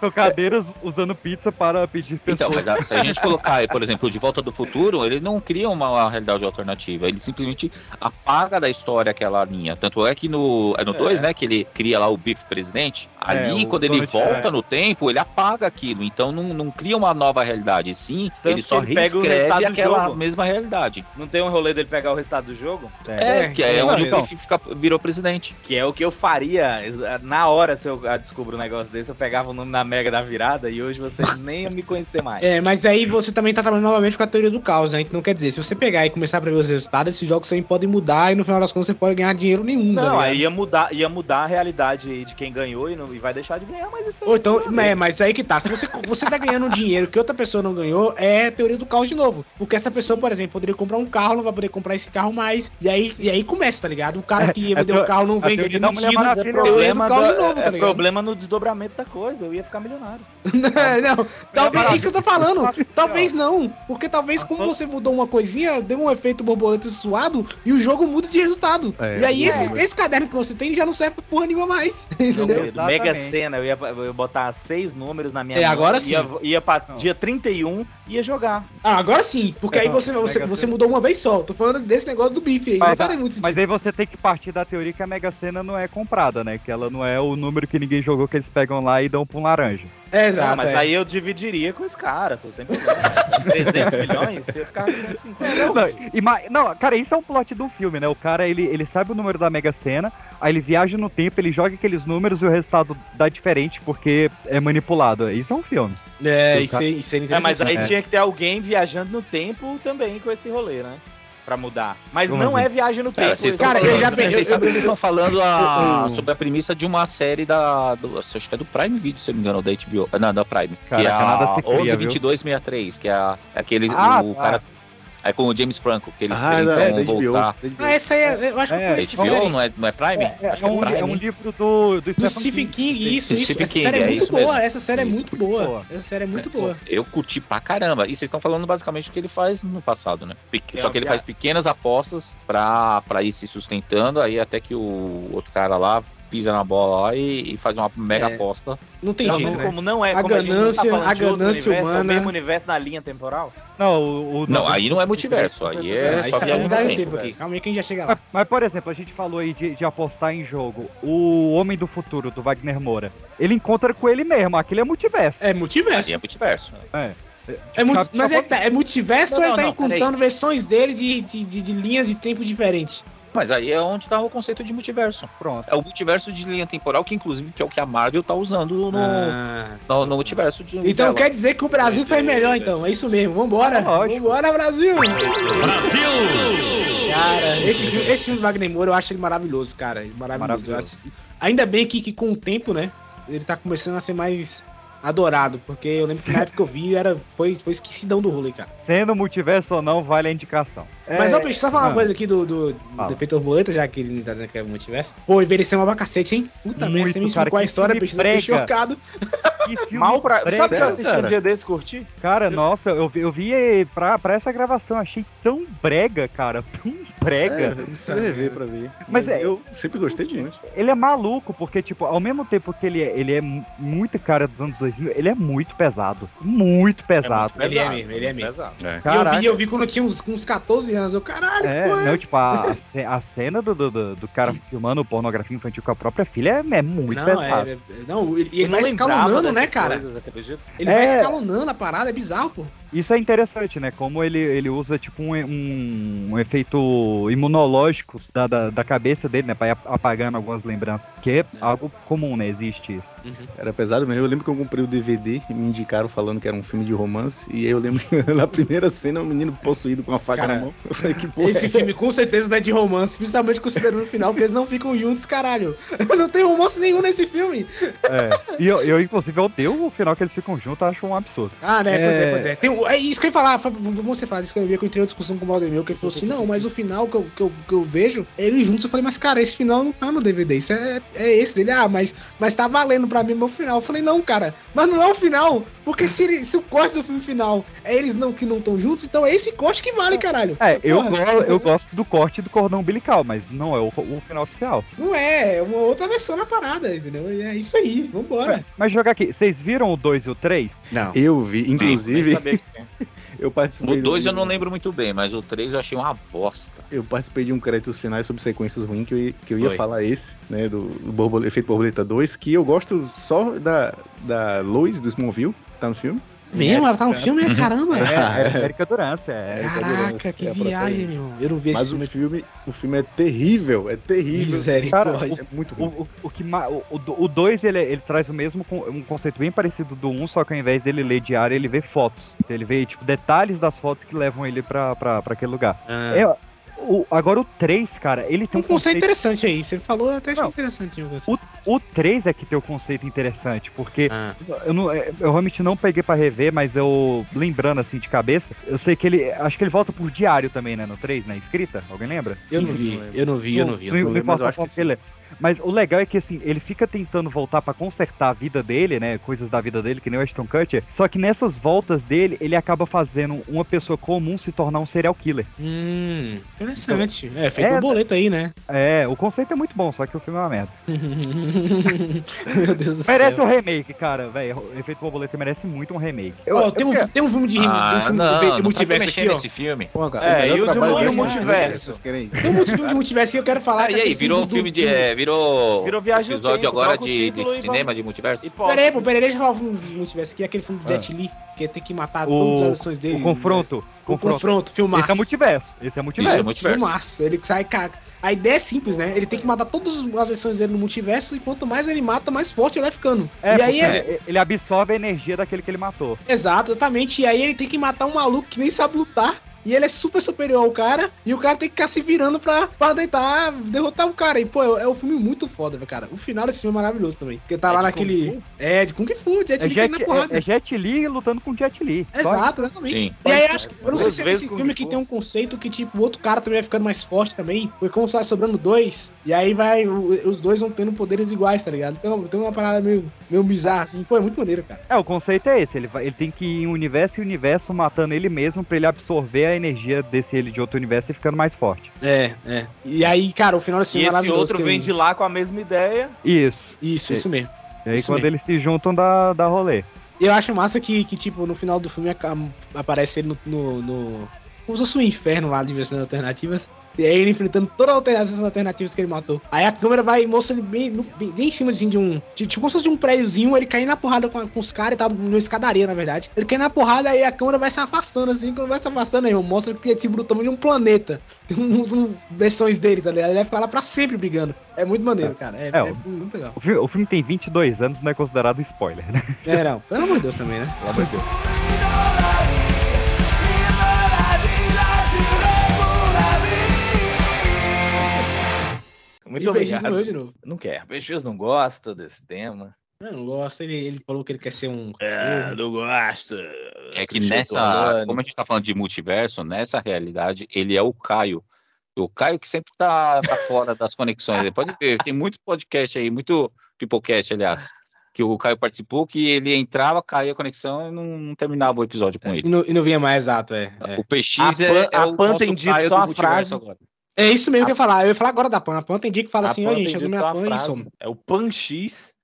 são cadeiras usando pizza para pedir
Então,
pessoas.
mas a- se a gente colocar, por exemplo, o De Volta do Futuro, ele não cria uma realidade alternativa, ele simplesmente apaga da história aquela linha. Tanto é que no 2, é no dois, né, que ele cria lá o Biff presidente, ali
o
quando ele volta no tempo, ele apaga aquilo, então não, não cria uma nova realidade, sim,
Tanto
ele só
ele pega o
reescreve
resultado do
aquela
jogo.
mesma realidade.
Não tem um rolê dele pegar o resultado do jogo?
É, que é,
é,
onde
então.
o Biff fica- virou presidente.
Que é o que eu faria na hora se eu ah, descubro um negócio desse. Eu pegava o nome na Mega da virada e hoje você nem ia me conhecer mais.
É, mas aí você também tá trabalhando novamente com a teoria do caos, né? Então quer dizer, se você pegar e começar a prever os resultados, esses jogos também podem mudar e no final das contas você pode ganhar dinheiro nenhum, tá
Não,
ligado?
aí ia mudar, ia mudar a realidade de quem ganhou e, não, e vai deixar de ganhar, mas isso aí
Ou então,
não tem
é, mas aí que tá. Se você, você tá ganhando um dinheiro que outra pessoa não ganhou, é teoria do caos de novo. Porque essa pessoa, por exemplo, poderia comprar um carro, não vai poder comprar esse carro mais. E aí, e aí começa, tá ligado? O cara que ia
É,
vender
é
o carro não
a
vende, é demitido.
Maravilha.
É
Mas é
teoria do
problema,
caos
do-
de novo, tá
é
ligado?
problema no desdobramento da coisa. Eu ia ficar milionário.
não, talvez, é isso que eu tô falando. Talvez não. Porque talvez, como você mudou uma coisinha, deu um efeito borboleta suado e o jogo muda de resultado.
É,
e aí,
é.
esse, esse caderno que você tem já não serve pra porra nenhuma mais.
Não,
Entendeu?
Mega Sena, eu ia, eu ia botar seis números na minha
É,
mão,
agora
ia,
sim.
Ia pra dia 31, ia jogar.
Ah, agora sim. Porque aí
Não,
você, você, você mudou uma vez só. Tô falando desse negócio do bife aí. não
Mas,
farei muito
mas aí você tem que partir da teoria que a Mega Sena não é comprada, né? Que ela não é o número que ninguém jogou que eles pegam lá e dão pra um laranja.
É, exato.
Ah, mas
é.
aí eu dividiria com esse cara, tô sempre falando. 300 milhões, você ia ficar com 150.
Não, não, cara, isso é um plot do filme, né? O cara, ele, ele sabe o número da Mega Sena, aí ele viaja no tempo, ele joga aqueles números e o resultado dá diferente porque é manipulado. Isso é um filme.
É, isso,
cara-
é- isso é
É,
interessante.
mas aí
É.
tinha que ter alguém viajando no tempo também com esse rolê, né? Pra mudar. Mas
Como
não
assim?
é viagem no
Cara,
tempo.
Cara, eu
falando-
já pe-
vocês
eu-
vocês estão falando a-
eu-
sobre a premissa de uma série da. Do, acho que é do Prime Video, se eu não me engano, da HBO. Não, da Prime.
Cara,
que é a
cria,
112263, que é a- aquele.
Ah,
o
tá.
cara. É com o James Franco, que eles
Ah,
tentam
é, da HBO.
voltar.
HBO.
Ah, essa aí, é- eu acho que eu
É,
HBO,
série.
não é, não é Prime?
É,
acho que
é um,
Prime.
é um livro do, do
Do
Stephen
Stephen King, isso,
Do
isso.
Stephen
Essa
King,
série é
é
muito boa,
mesmo.
essa série é muito boa.
boa.
Essa série é muito boa.
Eu curti pra caramba. E vocês estão falando basicamente o que ele faz no passado, né?
É
Só que ele faz pequenas apostas pra, pra ir se sustentando, aí até que o outro cara lá pisa na bola lá e, e faz uma mega
É.
aposta.
Não tem
Não,
jeito,
não,
né?
como não é,
A
não
ganância- a
de outro
ganância
universo, É o
humana-
mesmo universo na linha temporal?
Não, o, o-
Não, aí não é multiverso, aí é
Aí
só viagem no tempo.
tempo aqui. Calma aí que a gente já chega lá.
Mas, mas, por exemplo, a gente falou aí de, de apostar em jogo. O Homem do Futuro, do Wagner Moura, ele encontra com ele mesmo. Aquele é multiverso.
É multiverso.
Aí é multiverso.
É.
É multi- mas é, tá, é multiverso
Não,
ou ele
não,
tá
não,
encontrando versões dele de, de, de- de linhas de tempo diferentes?
Mas aí é onde tá o conceito de multiverso.
Pronto.
É o multiverso de linha temporal, que inclusive que é o que a Marvel tá usando no,
Ah.
no, no multiverso de.
Então
dela.
quer dizer que o Brasil fez melhor, então. É isso mesmo. Vambora. Vambora, Brasil! Brasil! Cara, esse filme, esse filme do Wagner Moura eu acho ele maravilhoso, cara. Maravilhoso.
Maravilhoso.
Acho- Ainda bem que, que com o tempo, né? Ele tá começando a ser mais adorado. Porque eu lembro que na época que eu vi, era, foi, foi esquecidão do rolê, cara.
Sendo multiverso ou não, vale a indicação.
Mas,
É-
ó, Peixe, só falar uma
Ah.
coisa aqui do, do,
Fala.
do efeito borboleta, já que ele não tá dizendo que é multiverso. Pô, envelheceu uma bacacete, hein? Puta merda, você me explicou a
que
história, Peixe, eu chocado.
Que filme
Mal pra.
brega,
Sabe que eu assisti
cara.
um dia desse curti?
Cara, nossa, eu, vi- eu vi pra, pra essa gravação, achei tão brega, cara. Tão brega.
É, rever pra ver.
Mas é-
eu sempre gostei muito.
Ele é maluco, porque, tipo, ao mesmo tempo que ele é, ele é mu- muito cara dos anos 2000, ele é muito pesado. Muito pesado.
Ele é mesmo, ele é mesmo.
Pesado.
É.
E eu vi, eu vi quando eu tinha uns, uns 14 anos. Eu, caralho,
É,
pô,
não, tipo, a, a ce- a cena do, do, do- do cara filmando pornografia infantil com a própria filha é, é muito
Não,
pesado.
é, é- não, ele, ele vai escalonando, né, cara?
coisas?
Ele vai
É.
escalonando a parada, é bizarro, pô.
Isso é interessante, né? Como ele, ele usa, tipo, um, um, um efeito imunológico da, da, da cabeça dele, né? Pra ir ap- apagando algumas lembranças. Que é algo comum, né? Existe isso.
Era pesado mesmo. Eu lembro que eu comprei o DVD e me indicaram falando que era um filme de romance. E aí eu lembro que na primeira cena o menino possuído com a faca
Cara,
na mão. Eu falei, que porra
Esse
é
filme com certeza não é de romance, principalmente considerando o final, porque eles não ficam juntos, caralho. Não tem romance nenhum nesse filme.
É. E eu, eu, inclusive, eu odeio o final que eles ficam juntos, acho um absurdo.
Ah, né? Pois é,
É.
pois é. Tem, um- é isso que eu ia falar. foi- Bom você falar isso que eu vi que eu entrei uma discussão com o Valdemir, que ele falou assim: não, mas o final que eu, que eu, que eu vejo, eles juntos. Eu falei, mas cara, esse final não tá no DVD. Isso é, é esse dele. Ah, mas, mas tá valendo pra mim meu final. Eu falei, não, cara, mas não é o final. Porque se, ele- se o corte do filme final é eles não que não estão juntos, então é esse corte que vale, caralho.
É, eu, go eu gosto do corte do cordão umbilical, mas não é o, o final oficial.
Não é, é uma outra versão na parada, entendeu? E é isso aí, vambora.
Mas jogar aqui, vocês viram o 2 e o 3?
Não.
Eu vi, inclusive,
tinha.
eu participei.
O 2
do-
eu não lembro muito bem, mas o 3 eu achei uma bosta.
Eu participei de um créditos finais sobre sequências ruins, que eu, ia- que eu ia
Foi.
falar esse, né, do, do Borboleta, Efeito Borboleta 2, que eu gosto só da, da Lois do Smallville, que tá no filme.
Mesmo, ela tá no filme, é caramba.
É, é Erika Durance, é.
Erika
Caraca,
Durance,
que
é a
viagem, meu. Eu não vi esse
Mas
filme.
o filme, o filme é terrível, é terrível.
Misericórdia.
é muito
O,
ruim.
o, o que o, o 2 ele, ele traz o mesmo um conceito bem parecido do 1, um, só que ao invés dele ler diário, ele vê fotos. Ele vê tipo detalhes das fotos que levam ele pra, pra, pra aquele lugar.
Ah.
É, o, agora o 3, cara, ele tem
um conceito interessante aí. Você falou, eu até achei interessante. o conceito.
O, o 3 é que tem o conceito interessante, porque
Ah.
eu, não, é, eu realmente não peguei pra rever, mas eu, lembrando assim de cabeça, eu sei que ele, acho que ele volta por diário também, né, no 3, na escrita, alguém lembra?
Eu não vi, eu não vi, eu não vi. eu
Não,
não
não
vi.
importa a forma que ele é. Mas o legal é que assim, ele fica tentando voltar pra consertar a vida dele, né? Coisas da vida dele, que nem o Ashton Kutcher. Só que nessas voltas dele, ele acaba fazendo uma pessoa comum se tornar um serial killer.
Hum, interessante. É, feito
É,
um boleto aí, né?
É, o conceito é muito bom, só que o filme é uma merda.
Meu Deus do
Merece
céu.
um remake, cara, velho. Efeito Borboleta merece muito um remake. Eu,
Ó,
eu
tem, um,
quero-
tem um filme de, um
Ah,
filme
não,
de
não
multiverso
tá mexendo
aqui, ó.
nesse filme.
Pô, cara,
É, e o mu- e o multiverso?
Tem um filme de multiverso que eu quero falar.
Ah, e aí, virou um
do-
filme
do-
de. É, virou.
Virou Viagem
episódio
Tempo,
agora de, de cinema,
vamos-
de multiverso?
E pô,
Pera aí, pô, pera aí, deixa eu falar um multiverso aqui, aquele filme do
Ah.
Jet Li, que tem que matar todas
o,
as ações dele.
o confronto.
O confronto, filmaço.
Esse é multiverso. Esse é multiverso.
Isso é multiverso.
Filmaço. Ele sai, ca- A ideia é simples, né? Ele tem que matar todas as versões dele no multiverso e quanto mais ele mata, mais forte ele vai ficando.
É,
e aí é...
ele absorve a energia daquele que ele matou.
Exato, exatamente. E aí ele tem que matar um maluco que nem sabe lutar. E ele é super superior ao cara. E o cara tem que ficar se virando pra, pra tentar derrotar o cara. E, pô, é, é um filme muito foda, velho, cara. O final desse filme é maravilhoso também. Porque tá
É
lá
de
naquele. É, de Kung Fu, Jet
É
Li
Jet,
na porrada.
é, é Jet Li lutando com Jet Li.
Exato, exatamente.
Sim.
E aí, acho que, eu não sei se é esse
Kung
filme
Fu.
que tem um conceito que, tipo, o outro cara também vai ficando mais forte também. Porque como sai sobrando dois, e aí vai, o- os dois vão tendo poderes iguais, tá ligado? Então tem uma parada meio, meio bizarra, assim. Pô, é muito maneiro, cara.
É, o conceito é esse. Ele, vai- ele tem que ir em universo e universo matando ele mesmo pra ele absorver a a energia desse ele de outro universo e ficando mais forte.
É, é. E aí, cara, o final desse
E
é
esse outro vem de lá com a mesma ideia.
Isso.
Isso,
E-
isso mesmo.
E aí
Isso
quando
mesmo.
eles se juntam, dá, dá rolê.
E eu acho massa que, que, tipo, no final do filme aparece ele no. no, no fosse um inferno lá de versões alternativas. E aí ele enfrentando todas as alternativas que ele matou. Aí a câmera vai e mostra ele bem, no- bem, em cima assim, de um. de- tipo como se fosse de um prédiozinho, ele caindo na porrada com, com os caras e tava numa escadaria, na verdade. Ele cai na porrada e a câmera vai se afastando assim. Quando vai se afastando, aí mostra que é tipo do tamanho de um planeta. Tem um, um- versões dele, tá ligado? Ele vai ficar lá pra sempre brigando. É muito maneiro, cara. É,
É,
é
o-
muito legal.
O filme, o filme tem 22 anos, não é considerado spoiler, né?
É, não. Pelo amor de Deus também, né?
Pelo amor de Deus.
Muito
E o Peixes
obrigado.
morreu de novo.
Não quer. Peixes não gosta desse tema.
Eu não gosto, ele, ele falou que ele quer ser um.
É, não gosta.
É que nessa. Como a gente tá falando de multiverso, nessa realidade, ele é o Caio. O Caio que sempre tá, tá fora das conexões. Ele Pode ver, tem muito podcast aí, muito Pipocast, aliás, que o Caio participou, que ele entrava, caía a conexão e não, não terminava o episódio com
E
ele.
não, e não vinha mais exato, é. é.
O PX
A
é,
Pan-
é
a
o
Pan
nosso
tem dito
Caio
só a
multiverso
frase-
agora.
É isso mesmo que eu ia falar. Eu ia falar agora da Pan. A Pan tem dia que fala
A
assim, ó, gente, eu
dito
comi
só
a
a
Pan e
frase,
some.
É o Pan X.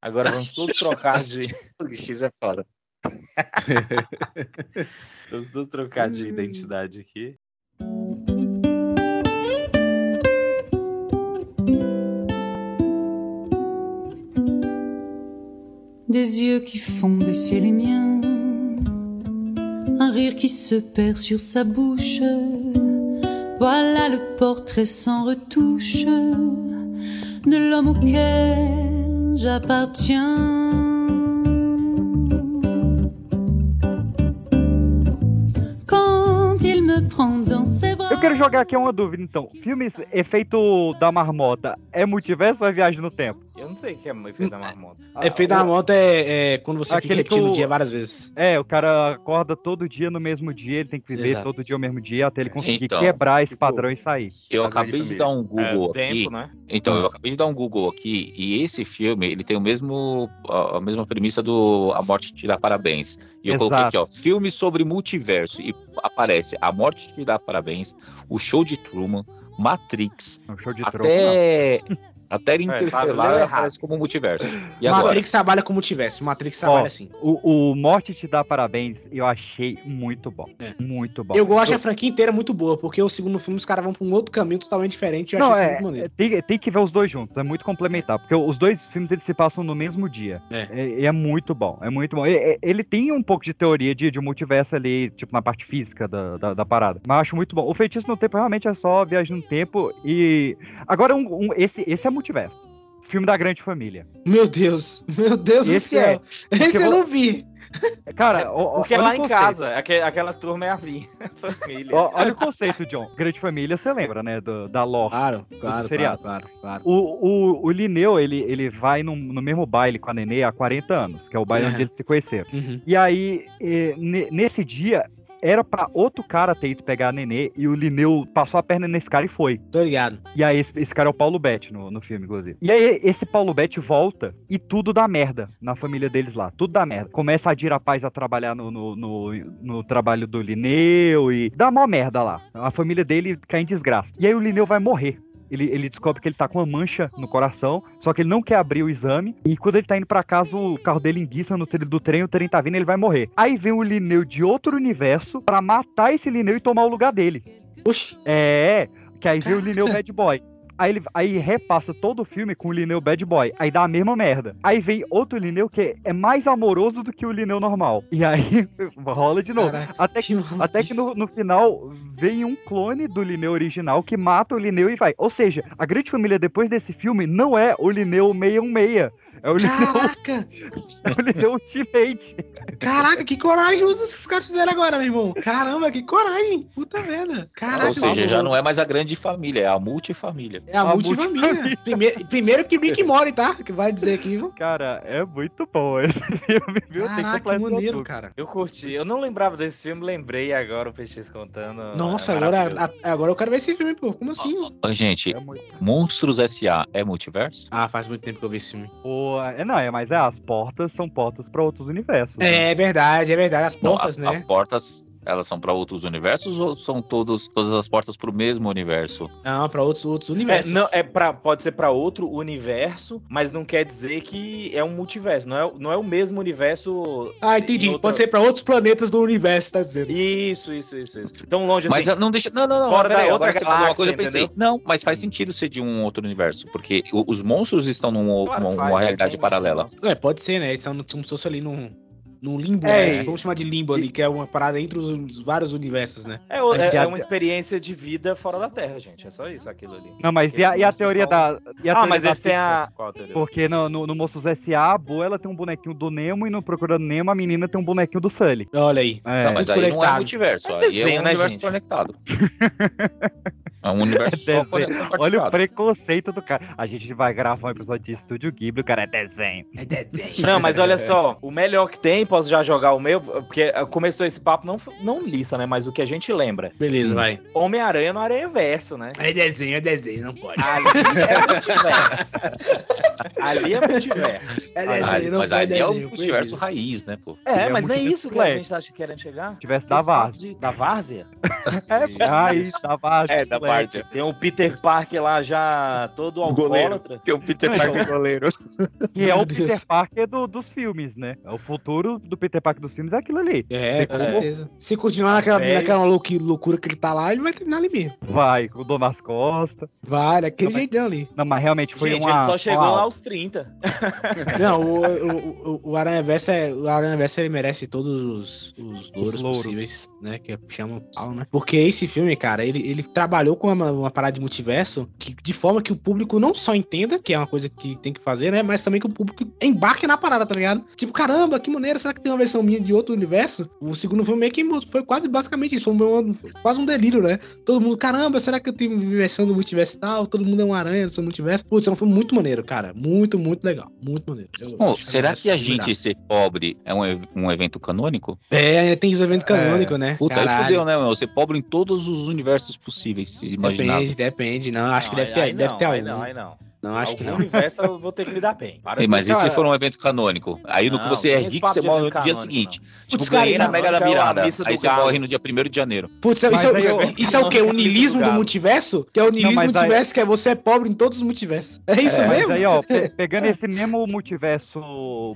Agora vamos todos trocar de.
O X é foda.
Vamos todos trocar de identidade aqui.
Des yeux qui font baisser les miens, un rire qui se perd sur sa bouche. Voilà le portrait sans retouche de l'homme auquel j'appartiens. Quand il me prend dans ses bras.
Eu quero jogar aqui uma dúvida, então. Filmes efeito da marmota é multiverso ou é viagem no tempo?
Eu não sei o que é o efeito da marmota.
Efeito da moto é, é quando você fica
Aquele que
repetindo o dia várias vezes.
É, o cara acorda todo dia no mesmo dia, ele tem que viver
Exato.
todo dia o mesmo dia até ele conseguir
Então,
quebrar esse padrão e sair.
Eu acabei de dar um Google
É,
aqui.
tempo, né?
Então, eu acabei de dar um Google aqui e esse filme, ele tem o mesmo a mesma premissa do A Morte Te Dá Parabéns. E eu
Exato.
coloquei aqui, ó, filme sobre multiverso e aparece A Morte Te Dá Parabéns, O Show de Truman, Matrix,
É um show de troco.
até
tá, leu
Interstellar
errado.
aparece como multiverso. E agora?
Matrix trabalha com multiverso. Matrix
Ó,
trabalha assim.
o, o Morte te dá parabéns, eu achei muito bom. Muito bom.
É. Eu gosto a franquia inteira muito boa, porque o segundo filme os caras vão pra um outro caminho totalmente diferente. Eu
Não,
achei isso
é,
muito maneiro.
é, tem, tem que ver os dois juntos, é muito complementar, porque os dois filmes eles se passam no mesmo dia.
É.
E é, muito bom, é muito bom. E- e- Ele, tem um pouco de teoria de, de multiverso ali, tipo, na parte física da, da, da parada. Mas eu acho muito bom. O feitiço no tempo realmente é só viagem no tempo e. Agora, um, um- esse, esse é multiverso. Filme da grande família.
Meu Deus, meu Deus do
Esse
céu.
é.
Esse eu
vo-
não vi.
Cara, ó- ó,
Porque é lá
o
em
conceito.
casa, aque- aquela turma é a minha família.
Ó, olha o conceito, John. Grande família, você lembra, né? do- da lore.
Claro,
do
claro,
seriado.
claro, claro, claro.
O, o, o Lineu, ele, ele vai num- no mesmo baile com a Nenê há 40 anos, que é o baile
Uhum.
onde eles se conheceram.
Uhum.
E aí, eh, ne- nesse dia, era pra outro cara ter ido pegar a Nenê, e o Lineu passou a perna nesse cara e foi.
Tô ligado.
E aí, esse, esse cara é o Paulo Betti no, no filme, inclusive. E aí, esse Paulo Betti volta e tudo dá merda na família deles lá. Tudo dá merda. Começa a Dira Paz a trabalhar no, no, no, no trabalho do Lineu e dá mó merda lá. A família dele cai em desgraça. E aí, o Lineu vai morrer. Ele, ele descobre que ele tá com uma mancha no coração, só que ele não quer abrir o exame. E quando ele tá indo pra casa, o carro dele enguiça no trilho do trem, o trem tá vindo ele vai morrer. Aí vem o Lineu de outro universo pra matar esse Lineu e tomar o lugar dele.
Oxi.
É, que aí vem o Lineu Bad Boy. Aí ele aí repassa todo o filme com o Lineu Bad Boy. Aí dá a mesma merda. Aí vem outro Lineu que é mais amoroso do que o Lineu normal. E aí rola de novo.
Caraca,
até que, até que no, no final vem um clone do Lineu original que mata o Lineu e vai. Ou seja, a grande família depois desse filme não é o Lineu 616. É o
Caraca,
é o Ultimate.
caraca, que coragem esses caras fizeram agora, meu irmão. Caramba, que coragem. Puta merda. Caraca,
Ou seja, já não é mais a grande família, é a multifamília.
É a,
A
multifamília.
multifamília.
Primeiro, primeiro que Rick Mori, tá? Que vai dizer aqui, viu?
Cara, é muito bom esse filme, viu? Tem
Caraca, que maneiro, cara.
Eu curti. Eu não lembrava desse filme, lembrei agora o PX contando.
Nossa,
é
agora, a- agora eu quero ver esse filme, pô. Como assim?
Ô, gente,
É muito-
Monstros S.A. é multiverso?
Ah, faz muito tempo que eu vi esse filme.
Pô, é, não, é, mas é, as portas são portas pra outros universos. né?
É verdade, é verdade. As
Não,
portas,
as,
né?
as portas. Elas são pra outros universos ou são todos, todas as portas pro mesmo universo?
Não, pra outros, outros
É,
universos.
não, é pra, pode ser pra outro universo, mas não quer dizer que é um multiverso. Não é, não é o mesmo universo.
Ah, entendi.
outra-
Pode ser pra outros planetas do universo, tá dizendo.
Isso, isso, isso, isso. Tão longe
Mas
assim.
não deixa. Não, não, não.
Fora da
agora
outra
uma coisa, eu
galáxia,
pensei.
entendeu?
Não, mas faz sentido ser de um outro universo, porque o- os monstros estão numa
Claro
uma,
faz,
uma
né?
realidade paralela.
É, pode ser, né? Eles são como se fosse ali num, num limbo,
É,
né? Vamos chamar de limbo ali, que é uma parada entre os, os vários universos, né?
É, é- é uma experiência de vida fora da Terra, gente. É só isso, aquilo ali.
Não, mas e a, e a teoria da. e a
Ah,
teoria
mas
da
eles têm a.
Porque no, no, no Monstros S.A., a Boa ela tem um bonequinho do Nemo e no Procurando Nemo a menina tem um bonequinho do Sully.
Olha aí.
É.
Não, mas aí não é
conectado.
multiverso,
É
aí é
desenho,
um
né,
universo
gente?
conectado. É um universo conectado.
Olha o preconceito do cara. A gente vai gravar um episódio de Estúdio Ghibli, o cara é desenho.
É desenho.
Não, mas olha só, o melhor que tem, posso já jogar o meu, porque começou esse papo, não, não lista, né? Mas o que a gente lembra.
Beleza, vai.
Homem-Aranha no Aranha Verso, né?
É desenho, é desenho, não pode.
Ali é multiverso. Ali é multiverso.
É desenho, não
mas
pode
ali é o multiverso raiz, né, pô?
É,
é
mas não é
multiverso
isso que a gente tá querendo chegar?
Tivesse da Várzea.
de- Da Várzea?
É, aí, da Várzea.
É, da Várzea.
Tem o Peter Parker lá já todo
Goleiro.
alcoólatra.
Tem o Peter
Não,
Parker goleiro.
Que é o
Deus.
Peter Parker do- dos filmes, né? É o futuro do Peter Parker dos filmes é aquilo ali.
É, com
É.
certeza. Se continuar naquela,
Velho.
naquela loucura que ele tá lá, ele vai terminar ali mesmo.
Vai, com o dor nas costas.
Vai,
Não, mas-
jeitão ali.
Não, mas realmente foi
Gente,
uma.
ele só chegou
uma-
lá aos 30.
Não, o, o, o, o Aranha Verso é, o Aranha Verso ele merece todos os, os louros
louros.
possíveis, né? Que chamam pau, né? Porque esse filme, cara, ele, ele trabalhou com uma, uma parada de multiverso que, de forma que o público não só entenda, que é uma coisa que tem que fazer, né? Mas também que o público embarque na parada, tá ligado? Tipo, caramba, que maneira, será que tem uma versão minha de outro universo? O segundo filme meio que foi quase basicamente isso, foi um- quase um delírio, né? Todo mundo, caramba, será que eu tenho versão do multiverso e tal? Todo mundo é um aranha do seu multiverso. Putz, é um filme muito maneiro, cara. Muito, muito legal. Muito maneiro. Eu
Bom, será
merece
que a gente ser pobre é um, um evento canônico?
É, tem esse evento canônico, né?
Puta, aí
Caralho.
fudeu, né, meu? Ser pobre em todos os universos possíveis, imagináveis.
Depende, depende. Não, acho que
Não,
deve ter,
aí
deve
não,
ter
aí
algum.
não, aí não.
Não, acho que não.
universo eu vou ter que me dar bem. Para
Ei, mas
isso.
e se for um evento canônico? Aí no que
Não,
você é rico, você morre no
evento
dia
canônico,
seguinte. Tipo,
Putz,
ganhei na Mega
não,
da
é
virada.
do
Aí você
galo.
morre no dia 1 de janeiro.
Putz, isso, é-
aí
isso,
eu-
isso é o quê? O
Não,
niilismo do multiverso? Que é o niilismo
mas aí-
multiverso, que é você é pobre em todos os multiversos. É isso
É, mas
mesmo?
aí, ó, pe- pegando esse mesmo multiverso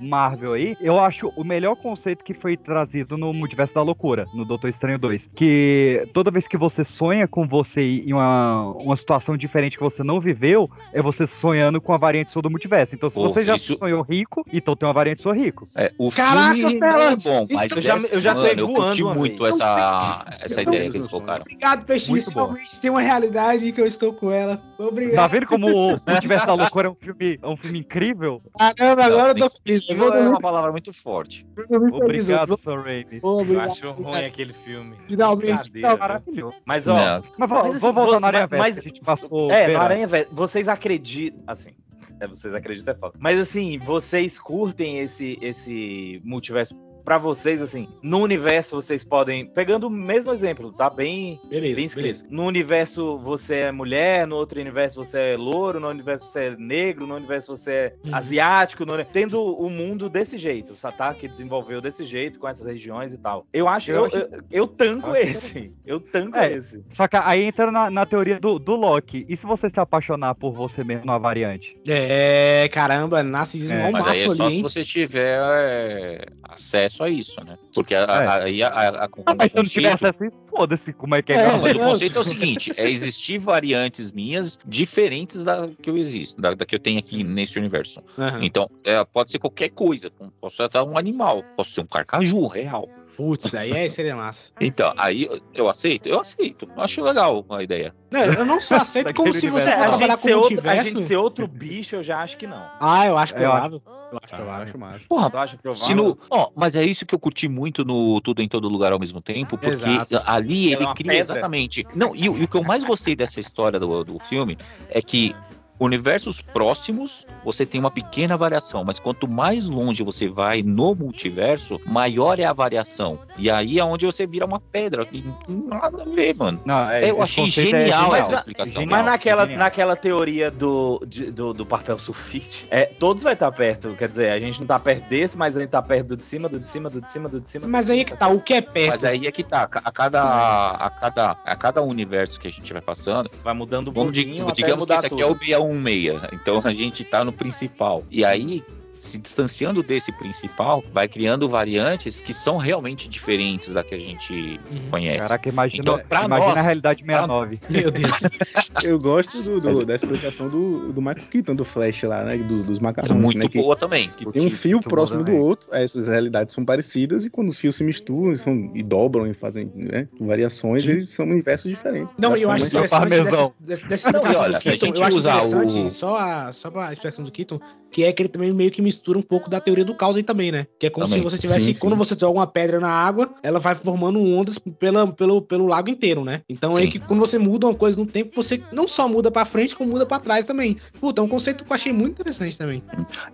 Marvel aí, eu acho o melhor conceito que foi trazido no multiverso da loucura, no Doutor Estranho 2. Que toda vez que você sonha com você em uma, uma situação diferente que você não viveu, é você sonhando com a variante sua do multiverso. Então, se
Pô,
você já
isso-
sonhou rico, então tem uma variante sua rico.
É, o
Caraca,
filme é bom, mas
Eu já- eu já saí
mano, eu
voando
curti muito essa, essa
Eu-
ideia que eles colocaram.
Obrigado, Peixe.
Muito.
Realmente tem uma realidade que eu estou com ela. Obrigado.
Tá vendo como o multiverso da loucura é um filme, é um filme incrível?
Caramba, agora eu tô feliz. Eu vou
é uma palavra muito forte.
Obrigado, Sam Raimi.
Eu acho ruim aquele filme.
Finalmente.
Maravilhoso.
Mas, ó,
Não.
Mas vou,
Mas,
vou
assim,
voltar
vo-
na
mas-
que a gente passou.
É, no Aranha Verso. Vocês acreditam. Assim. É, vocês acreditam é foda. Mas assim, vocês curtem esse, esse multiverso pra vocês, assim, no universo vocês podem. Pegando o mesmo exemplo, tá bem,
Beleza,
bem escrito.
beleza.
No universo você é mulher, no outro universo você é louro, no universo você é negro, no universo você é
Uhum.
asiático, no- tendo o mundo desse jeito, tá? Que desenvolveu desse jeito, com essas regiões e tal. Eu acho,
Eu
eu,
acho-
eu, eu tanco
eu
esse. Eu tanco
É.
esse.
Só que aí entra na, na teoria do, do Loki. E se você se apaixonar por você mesmo numa variante?
É, caramba, narcisismo
É,
ao
Mas aí é só
ali,
se
hein?
você tiver é, acesso a isso, né? Porque a- a-
É.
aí a, a, a,
Ah, mas se eu não
o
tiver
conceito-
acesso a isso, foda-se como é que é.
É,
não,
Mas o conceito é o seguinte: é existir variantes minhas diferentes da que eu existo, da, da que eu tenho aqui nesse universo.
Aham.
Então, é, pode ser qualquer coisa. Posso ser até um animal, posso ser um carcaju real.
Putz, aí é, seria massa.
Então, aí eu- eu aceito, eu aceito. Acho legal a ideia.
Não, eu não só aceito como se você
universo.
for
a,
trabalhar
gente
com
ser outro, a
multiverso.
gente ser outro bicho, eu já acho que não.
Ah, eu acho
Eu acho-
provável. Eu acho
Ah,
provável.
acho massa.
Porra,
Tu acha provável?
Se no, ó, mas é isso que eu curti muito no Tudo em Todo Lugar ao mesmo tempo, porque
Exato.
ali
é
ele cria
pedra.
exatamente. Não, e, o- e o que eu mais gostei dessa história do, do filme é que universos próximos, você tem uma pequena variação, mas quanto mais longe você vai no multiverso, maior é a variação. E aí é onde você vira uma pedra. Que não nada a ver, mano.
Não, é,
Eu achei
é
genial
genial.
essa explicação.
Genial.
Mas naquela,
genial.
naquela teoria do, de- do, do papel sulfite, é, todos vai estar perto. Quer dizer, a gente não tá perto desse, mas a gente tá perto do de cima, do de cima, do de cima, do de cima.
Mas aí é que tá, o que é perto?
Mas aí é que tá, a cada, a cada, a cada universo que a gente vai passando,
vai mudando um
vamos
pouquinho
digamos que esse aqui
tudo.
é o BA16, então a gente tá no principal. E aí, se distanciando desse principal, vai criando variantes que são realmente diferentes da que a gente conhece.
Caraca, imagina,
Então, pra
imagina
nós-
a realidade 69.
Meu Deus.
Eu gosto do, do- da explicação do, do Michael Keaton, do Flash lá, né? do- dos macarrões.
Muito
né, que
boa também.
que tem um fio próximo do outro, essas realidades são parecidas, e quando os fios se misturam são, e dobram e fazem né, variações, eles são universos diferentes.
Não, eu acho interessante dessa, dessa, dessa
Não, olha,
do
se a
Keaton,
gente
eu acho
usar
interessante,
o-
só, a, só a explicação do Keaton, que é que ele também meio que mistura um pouco da teoria do caos aí também, né? Que é como
Também.
se você tivesse,
Sim,
quando
sim.
você joga uma pedra na água, ela vai formando ondas pela, pelo, pelo lago inteiro, né? Então aí
Sim.
que quando você muda uma coisa no tempo, você não só muda pra frente, como muda pra trás também. Puta, é um conceito que eu achei muito interessante também.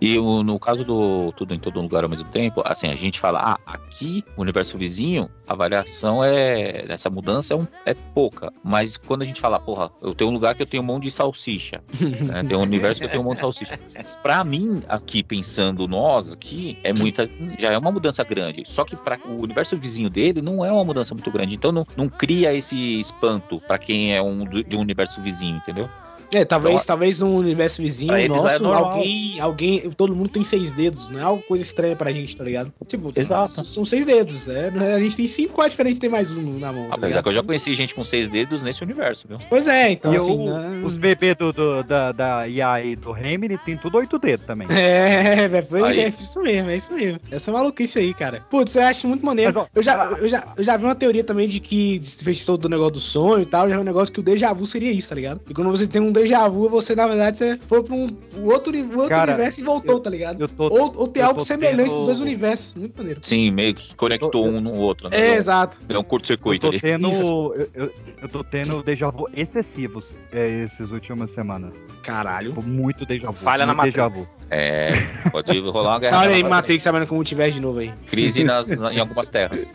E o- no caso do Tudo em Todo Lugar ao mesmo tempo, assim, a gente fala, ah, aqui, o universo vizinho, a variação é. Essa mudança é, um- é pouca. Mas quando a gente fala, porra, eu tenho um lugar que eu tenho um monte de salsicha. né? Tem um universo que eu tenho um monte de salsicha. Pra mim, aqui, pensando nós aqui, é muita. Já é uma mudança grande. Só que para o universo vizinho dele não é uma mudança muito grande. Então não, não cria esse espanto pra quem é um de um universo vizinho, entendeu?
É, talvez,
Então,
talvez no universo vizinho
é
nosso,
normal.
alguém, alguém, todo mundo tem seis dedos, não é algo coisa estranha pra gente, tá ligado? Tipo,
Exato.
são seis dedos, é, não é- a gente tem cinco, qual a diferença de ter mais um na mão? tá
Apesar
ligado?
que eu já conheci gente com seis dedos nesse universo, viu?
Pois é, então
e
assim,
o-
né?
os bebês do, do- da, da IA e do Remini tem tudo oito dedos também.
É, velho, pois
Aí.
é, isso mesmo, é isso mesmo. Essa maluquice aí, cara. Putz, eu acho muito maneiro.
Mas, ó,
eu, já, eu, já, eu já vi uma teoria também de que fez todo do negócio do sonho e tal, já é um negócio que o déjà vu seria isso, tá ligado? E quando você tem um déjà vu, você, na verdade, você foi pra um um outro, um outro
Cara,
universo e voltou, tá ligado?
Eu tô,
ou, ou tem
eu
algo
tô
semelhante
tendo-
nos dois universos. Muito maneiro.
Sim, meio que conectou um no outro, né?
É, exato.
Deu um curto-circuito
Eu tô
ali.
tendo, eu, eu, eu tô tendo déjà vu excessivos é, essas últimas semanas.
Caralho.
Tô muito déjà vu.
Falha na Matrix.
vu.
É, pode rolar uma guerra.
Olha aí, Matrix sabendo como tiver de novo aí.
Crise nas, na- em algumas terras.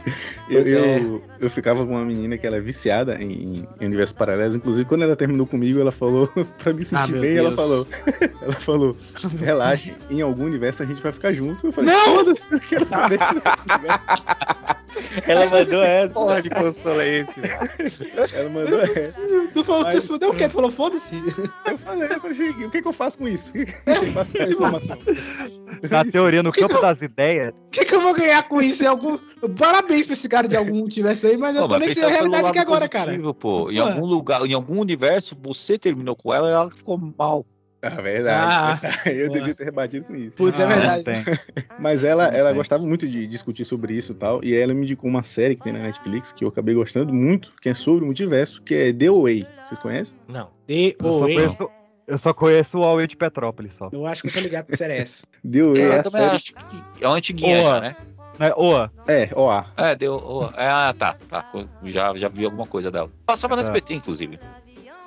Eu,
Pois é.
eu, eu ficava com uma menina que ela é viciada em, em universos paralelos. Inclusive, quando ela terminou comigo, ela falou, pra me sentir
Ah,
bem, ela falou. Ela falou, relaxe, em algum universo a gente vai ficar junto. Eu falei,
Não!
foda-se, eu quero saber.
Ela mandou essa.
Porra de consolo é esse?
ela mandou essa.
Tu falou, tu
Mas-
respondeu o quê? Tu falou, foda-se.
Eu falei, eu falei, o que, que eu faço com isso? O que, que eu faço com essa informação?
Na teoria, no campo das ideias,
O que, que eu vou ganhar com isso? É algum... Parabéns pra esse cara de algum multiverso aí, mas eu
Pô,
tô
pelo
realidade aqui
lado
agora, cara.
positivo, Pô. Em
Pô.
algum lugar, em algum universo, você terminou com ela e ela ficou mal.
Ah, verdade.
Ah,
eu
porra.
devia ter rebatido com isso.
Putz, é
Ah,
verdade.
Mas ela, ela gostava muito de discutir sobre isso e tal. E aí ela me indicou uma série que tem na Netflix que eu acabei gostando muito, que é sobre o multiverso, que é The Way. Vocês conhecem?
Não.
D
eu só,
O E.
conheço, eu só conheço o Huawei de Petrópolis só.
Eu acho que eu tô ligado que série é essa.
The Way é,
eu
a série.
acho que é uma antiguinha já, né?
Né? Oa,
É, OA.
É, deu. é, ah, tá, tá. Já, já vi alguma coisa dela. Passava no
Tá.
SBT, inclusive.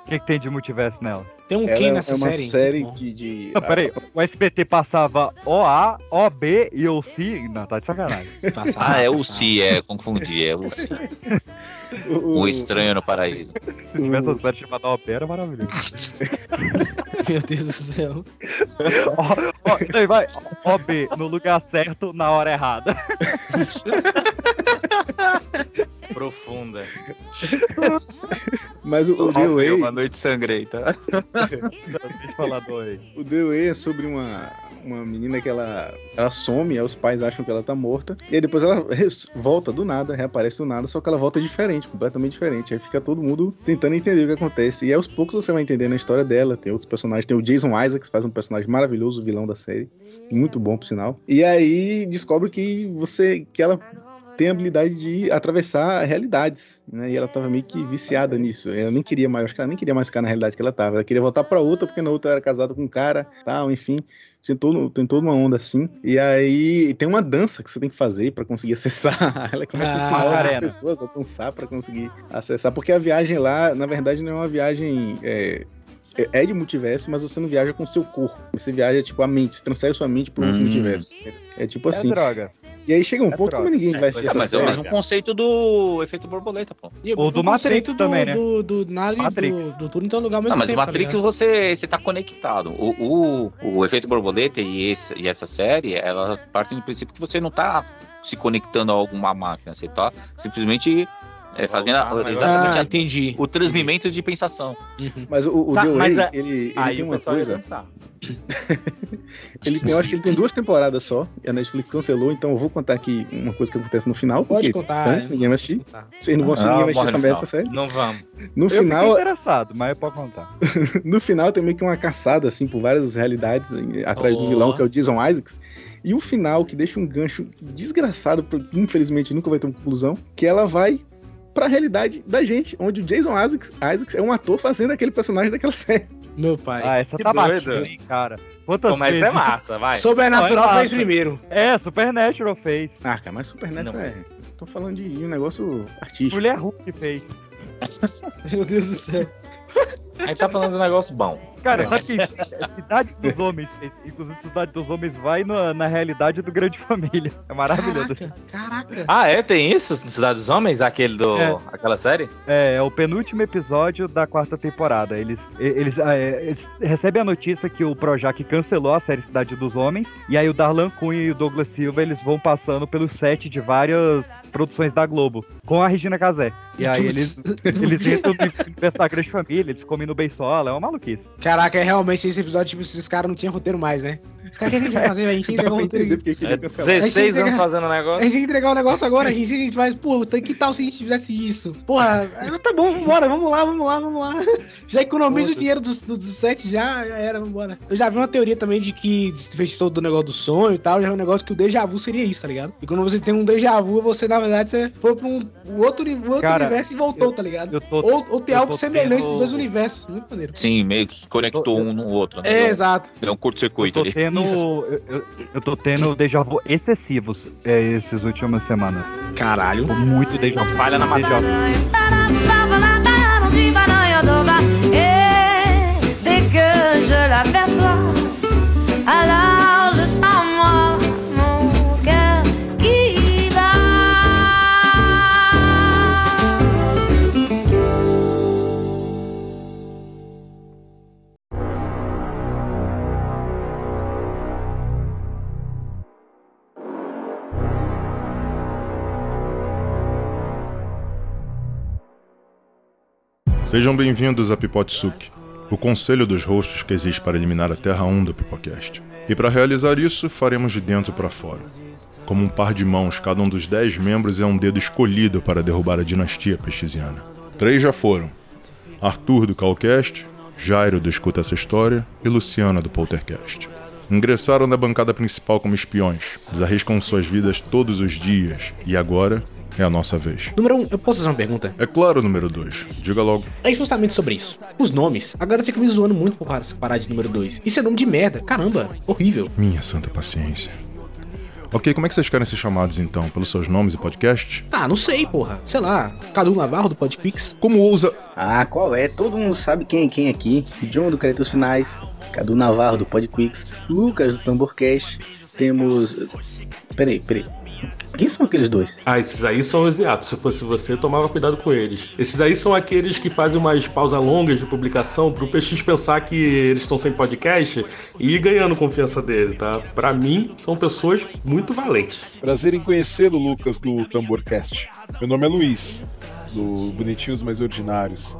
Que, que tem de multiverso nela?
Tem um
Ela
quem
é,
nessa
é uma
série?
série
Bom.
de. de
Não, peraí, o SBT passava OA, OB e OC. Não, tá de sacanagem.
Passava,
Ah, é o. Si, é, confundi, é o Si.
o,
Um estranho no paraíso.
Se tivesse uma série chamada OB, era maravilhoso.
Meu Deus do céu.
Ó, ó, então vai, OB no lugar certo, na hora errada.
Profunda.
Mas o, o The Way.
Uma noite sangrei, tá?
Falar.
O The Way é sobre uma, uma menina que ela, ela some, aí os pais acham que ela tá morta, e aí depois ela volta do nada, reaparece do nada, só que ela volta diferente, completamente diferente. Aí fica todo mundo tentando entender o que acontece. E aos poucos você vai entendendo a história dela, tem outros personagens, tem o Jason Isaacs, que faz um personagem maravilhoso, vilão da série, muito bom por sinal. E aí descobre que você, que ela tem a habilidade de atravessar realidades, né? E ela tava meio que viciada nisso. Ela nem queria mais, acho que ela nem queria mais ficar na realidade que ela tava. Ela queria voltar pra outra, porque na outra era casada com um cara, tal, enfim. Tem, toda uma onda assim. E aí tem uma dança que você tem que fazer pra conseguir acessar. Ela começa a
Ah,
ensinar outras
Macarena.
pessoas a dançar pra conseguir acessar. Porque a viagem lá, na verdade, não é uma viagem. é, é- é de multiverso, mas você não viaja com o seu corpo. Você viaja, tipo, a mente, você transfere sua mente pro outro
Hum.
multiverso. É, é tipo
É
assim.
droga.
E aí chega um
É
ponto
droga.
como ninguém vai
É,
assistir essa
mas é o mesmo
cara.
conceito do efeito borboleta, pô.
E
Ou do
o
Matrix também, né?
Do, do, do, nada e
Matrix.
do, do tudo em todo lugar ao
Não,
mesmo
mas o
tempo, tá
Matrix
ligado?
você, você tá conectado. O, o, o efeito borboleta e, esse, e essa série, elas partem do princípio que você não tá se conectando a alguma máquina, você tá simplesmente é, fazendo a-
Ah,
exatamente
Ah,
a-
entendi.
o transmimento de pensação.
Mas o, o
Tá,
The Way,
a-
ele, ele
Aí
tem uma coisa. Ele tem, eu acho que ele tem duas temporadas só. E a Netflix cancelou, então eu vou contar aqui uma coisa que acontece no final.
Pode
porque
contar.
Antes, ninguém vai assistir. Vocês não vão assistir,
Ah,
ninguém vai assistir essa merda série.
Não vamos.
No
Eu
final,
interessado, mas pode contar.
no final tem meio que uma caçada, assim, por várias realidades atrás do
Oh.
vilão, que é o Jason Isaacs. E o final, que deixa um gancho desgraçado, pro- que infelizmente nunca vai ter uma conclusão, que ela vai pra realidade da gente, onde o Jason Isaacs, Isaacs é um ator fazendo aquele personagem daquela série.
Meu pai.
Ah, essa
Que
tá batida, hein, cara. Quantas
Pô, mas
vezes?
é massa, vai.
Sobrenatural
Não, é
fez primeiro.
É, Supernatural fez.
Ah, cara, mas Supernatural
Não.
é... Tô falando de um negócio artístico.
Mulher Hulk fez.
Meu Deus do céu.
A gente tá falando de um negócio bom.
Cara,
Não.
sabe que Cidade dos Homens? Inclusive, Cidade dos Homens vai na, na realidade do Grande Família. É maravilhoso.
Caraca, caraca.
Ah, é? Tem isso? Cidade dos Homens? Aquele do.
É.
Aquela série?
É, é o penúltimo episódio da quarta temporada. Eles, eles, ah, é, eles recebem a notícia que o Projac cancelou a série Cidade dos Homens. E aí o Darlan Cunha e o Douglas Silva eles vão passando pelo set de várias produções da Globo com a Regina Casé. E aí eles, eles entram no universo da Grande Família, eles comem no Beisola, é uma maluquice.
Caraca, é realmente esse episódio, tipo, esses caras não tinham roteiro mais, né? Os caras, o que a gente vai fazer? A gente o
É
ia cancelar.
16
Aí
anos fazendo um
A
negócio.
gente tem que entregar o negócio agora, a gente, a gente faz, pô, que tal se a gente fizesse isso? Porra, é, tá bom, vambora, vamos lá, vamos lá, vamos lá. Já economiza o dinheiro dos do, do set, já, já era, vambora. Eu já vi uma teoria também de que fez todo o negócio do sonho e tal, já é um negócio que o déjà vu seria isso, tá ligado? E quando você tem um déjà vu, você, na verdade, você foi pra um um outro, um outro
Cara,
universo e voltou, tá ligado?
Eu tô,
Ou, ou tem
eu
algo semelhante
tendo-
nos dois universos, muito maneiro.
Sim, meio que conectou
Eu-
um no outro. né?
É, exato.
Deu um
eu
curto-circuito ali.
tendo. Eu, eu, eu tô tendo déjà vu excessivos é, essas últimas semanas.
Caralho.
Tô Muito déjà vu.
Falha na
vu.
Et dès que je l'aperçois, alors
Sejam bem-vindos a Pipotsuki, o conselho dos rostos que existe para eliminar a Terra 1 do Pipocast. E para realizar isso, faremos de dentro para fora. Como um par de mãos, cada um dos dez membros é um dedo escolhido para derrubar a dinastia pechiziana. Três já foram: Arthur do Calcast, Jairo do Escuta Essa História e Luciana do Poltercast. Ingressaram na bancada principal como espiões, desarriscam suas vidas todos os dias e agora é a nossa vez.
Número um, eu posso fazer uma pergunta?
É claro, número 2. Diga logo.
É justamente sobre isso. Os nomes. A galera fica me zoando muito por parar de número 2. Isso é nome de merda. Caramba, horrível.
Minha santa paciência. Ok, como é que vocês querem ser chamados então? Pelos seus nomes e podcasts?
Ah, não sei, porra. Sei lá, Cadu Navarro do Podpix.
Como ousa.
Ah, qual é? Todo mundo sabe quem é quem aqui. John do Créditos Finais, Cadu Navarro do Podquicks, Lucas do Tamborcast. Temos. Peraí, peraí. Quem são aqueles dois?
Ah, esses aí são os hiatos. Se fosse você, tomava cuidado com eles. Esses aí são aqueles que fazem umas pausas longas de publicação pro PX pensar que eles estão sem podcast e ir ganhando confiança dele, tá? Pra mim, são pessoas muito valentes.
Prazer em conhecê-lo, Lucas, do Tamborcast. Meu nome é Luiz, do Bonitinhos Mais Ordinários.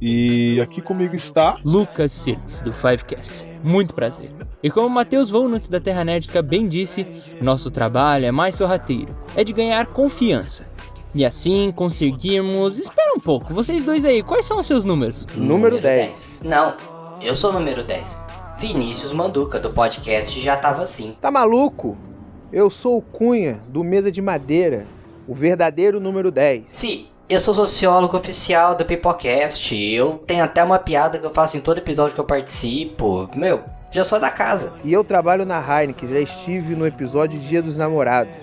E aqui comigo está.
Lucas Sirks, do Fivecast. Muito prazer. E como Matheus Volnuts da Terra Nerdica bem disse, nosso trabalho é mais sorrateiro, é de ganhar confiança. E assim conseguirmos. Espera um pouco, vocês dois aí, quais são os seus números?
Número 10. Não, eu sou o número 10. Vinícius Manduca, do podcast Já Tava Assim.
Tá maluco? Eu sou o Cunha, do Mesa de Madeira, o verdadeiro número 10.
Fi, eu sou sociólogo oficial do Pipocast. Eu tenho até uma piada que eu faço em todo episódio que eu participo. Meu, já sou da casa.
E eu trabalho na Heineken, já estive no episódio Dia dos Namorados.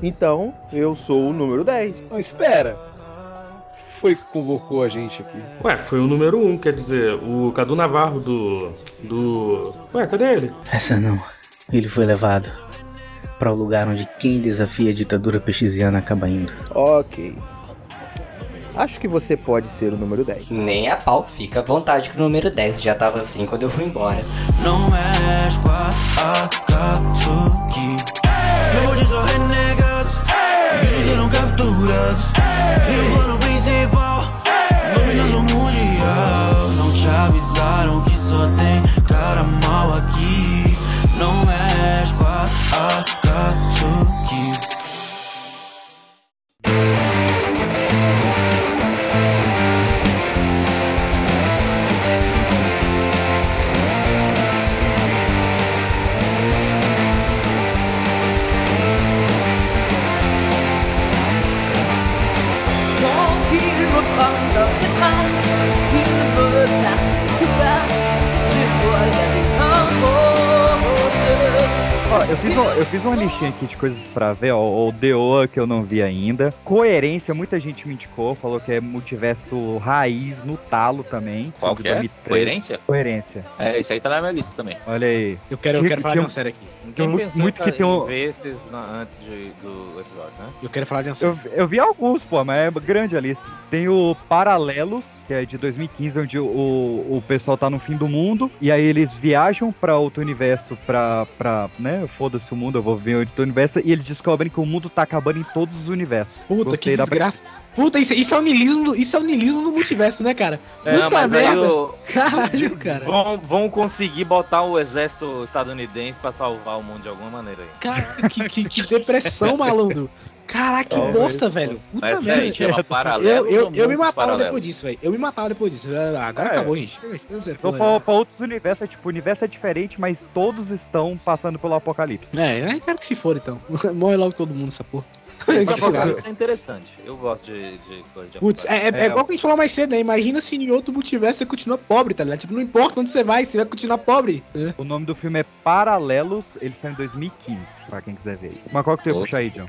Então, eu sou o número 10.
Não, espera. foi que convocou a gente aqui?
Ué, foi o número um, quer dizer, o Cadu Navarro do. do. Ué, cadê ele?
Essa não. Ele foi levado para o lugar onde quem desafia a ditadura pechiziana acaba indo.
Ok acho que você pode ser o número 10.
Nem a pau, fica à vontade que o número 10 já tava assim quando eu fui embora.
Não é oh, renegados, é. capturados. É. Principal, é. mundial. Não te avisaram que só tem cara mal aqui. Não
é 4 a
Ó, eu fiz, um- eu fiz uma listinha aqui de coisas pra ver, ó, o Deoa que eu não vi ainda. Coerência, muita gente me indicou, falou que é multiverso raiz no talo também.
Qual que é?
2013.
Coerência?
Coerência.
É, isso aí tá na minha lista também.
Olha aí.
Eu quero, eu quero falar de uma série aqui.
Ninguém
Muito-
pensou
muito
em,
que tem um-
em ver esses na- antes de- do episódio, né?
Eu quero falar de uma série.
Eu, eu vi alguns, pô, mas é grande a lista. Tem o Paralelos, que é de 2015, onde o, o pessoal tá no fim do mundo, e aí eles viajam pra outro universo pra, pra né, foda-se o mundo, eu vou ver outro universo, e eles descobrem que o mundo tá acabando em todos os universos.
Puta,
Gostei
que
da-
desgraça. Puta, isso, isso é o niilismo, do- isso é o niilismo do multiverso, né, cara?
Não,
Puta
mas aí
merda.
o-
Caralho, cara.
Vão, vão conseguir botar o exército estadunidense pra salvar o mundo de alguma maneira aí.
Cara, que, que, que depressão, malandro. Caraca, que
Talvez.
bosta, velho. Puta
Mas,
merda.
gente, chama
Eu,
paralelos
eu,
ou
eu me matava
paralelos?
depois disso, velho. Eu me matava depois disso. Ah, Agora
É.
acabou, gente.
Então,
porra,
pra, pra outros universos, é tipo, o universo é diferente, mas todos estão passando pelo apocalipse.
É, eu quero que se for, então. Morre logo todo mundo, essa porra.
Apocalipse é interessante. Eu gosto de, de coisa de
Putz, é, é, é igual que a gente falou mais cedo, né? Imagina se em outro multiverso você continua pobre, tá ligado? Tipo, não importa onde você vai, você vai continuar pobre. É.
O nome do filme é Paralelos, ele saiu em 2015, pra quem quiser ver. Mas qual que tu ia puxar aí, John?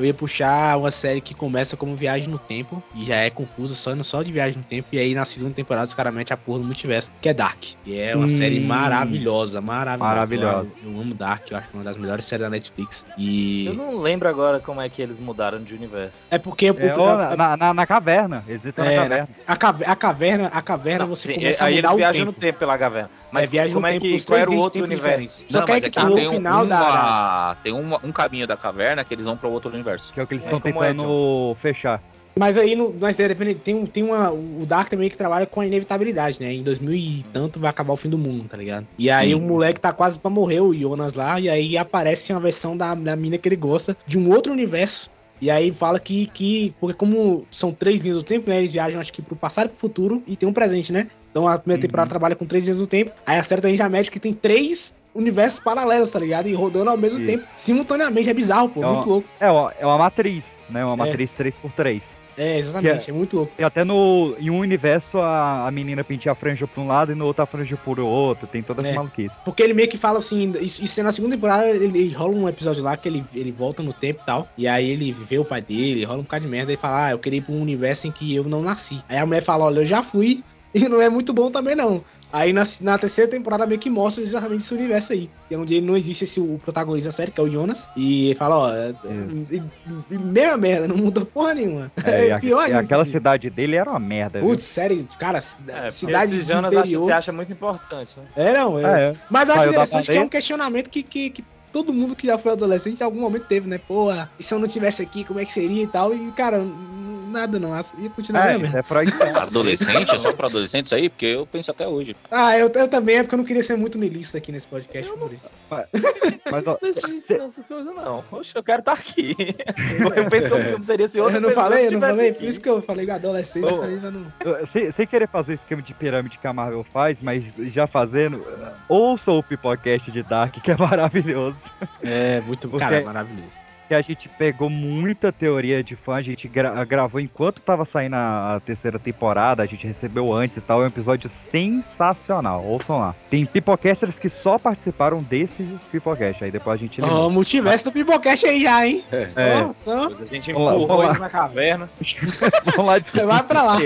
Eu ia puxar uma série que começa como Viagem no Tempo e já é confusa só, só de Viagem no Tempo. E aí na segunda temporada os caras metem a porra do multiverso, que é Dark. E é uma
Hum.
série maravilhosa, maravilhosa.
Maravilhosa.
Eu, eu amo Dark, eu acho que é uma das melhores séries da Netflix. E.
Eu não lembro agora como é que eles mudaram de universo.
É porque.
É, ó, na, na, na caverna, eles estão
é,
na caverna.
a, a caverna, a caverna você
Sim,
começa
aí
a mudar
eles
o
viajam
tempo.
no tempo pela caverna. Mas
É, viagem
como
no
é
tempo
que qual era o outro universo?
diferentes. Só que aí que tá,
aqui
no
tem um,
final da-
uma- tem um, um caminho da caverna que eles vão pra outro universo.
Que é o que eles
Mas
estão
é,
tentando fechar.
Mas aí, no, mas é, depende- tem, um- tem uma. O Dark também que trabalha com a inevitabilidade, né? Em 2000 e tanto vai acabar o fim do mundo, tá ligado? E aí
Sim.
o moleque tá quase pra morrer, o Jonas lá, e aí aparece uma versão da, da mina que ele gosta, de um outro universo. E aí fala que, que. Porque como são três linhas do tempo, né? Eles viajam, acho que pro passado e pro futuro e tem um presente, né? Então a primeira temporada trabalha com três linhas do tempo. Aí a série também já mede que tem três universos paralelos, tá ligado? E rodando ao mesmo
Isso.
tempo, simultaneamente. É bizarro, pô.
É
muito
uma-
louco.
É, ó, é uma matriz, né? Uma
É.
matriz 3x3.
É, exatamente.
Que
É muito louco.
E até no, em um universo a, a menina penteia a franja pra um lado e no outro a franja por outro. Tem toda essa
É.
maluquice.
Porque ele meio que fala assim, isso, isso é na segunda temporada, ele, ele rola um episódio lá que ele, ele volta no tempo e tal. E aí ele vê o pai dele, rola um bocado de merda. Ele fala, ah, eu queria ir pra um universo em que eu não nasci. Aí a mulher fala, olha, eu já fui e não é muito bom também não. Aí na, na terceira temporada meio que mostra exatamente esse universo aí. Que é onde não existe esse o protagonista da série, que é o Jonas. E ele fala, ó, é, mesma merda, não muda porra nenhuma.
É, e a-
pior ainda.
aquela
assim.
cidade dele era uma merda. viu?
Putz, série, cara,
É,
cidade de
Jonas acha,
interior.
você acha muito importante, né?
É, não. É.
Ah, é.
Mas eu acho
Saiu
interessante que é um questionamento que, que, que todo mundo que já foi adolescente em algum momento teve, né? Pô, e se eu não tivesse aqui, como é que seria e tal? E, cara, nada não. Ia continuar
É,
mesmo.
isso é Freud.
Adolescente? É só pra adolescentes aí? Porque eu penso até hoje.
Ah, eu, eu também, é porque eu não queria ser muito niilista aqui nesse podcast. por isso.
Mas, ó,
Não deixa de ensinar essas coisas, não. Poxa, eu quero estar aqui. Eu penso que o filme seria se outra
Eu não falei, eu não falei,
aqui.
por isso que eu falei que adolescente
Ô.
ainda não.
Eu- sem, sem querer fazer o esquema de pirâmide que a Marvel faz, mas já fazendo, ouça o Pipocast de Dark, que é maravilhoso.
É, muito,
Porque-
cara, maravilhoso.
Que a gente pegou muita teoria de fã, a gente gra- gravou enquanto tava saindo a, terceira temporada, a gente recebeu antes e tal, é um episódio sensacional, ouçam lá. Tem pipocasters que só participaram desse pipocast, aí depois a gente
Ó, o multiverso do Pipocast aí já, hein?
É.
Só, só.
A gente
lá,
empurrou
lá.
ele na caverna.
Vamos lá.
Vai pra lá.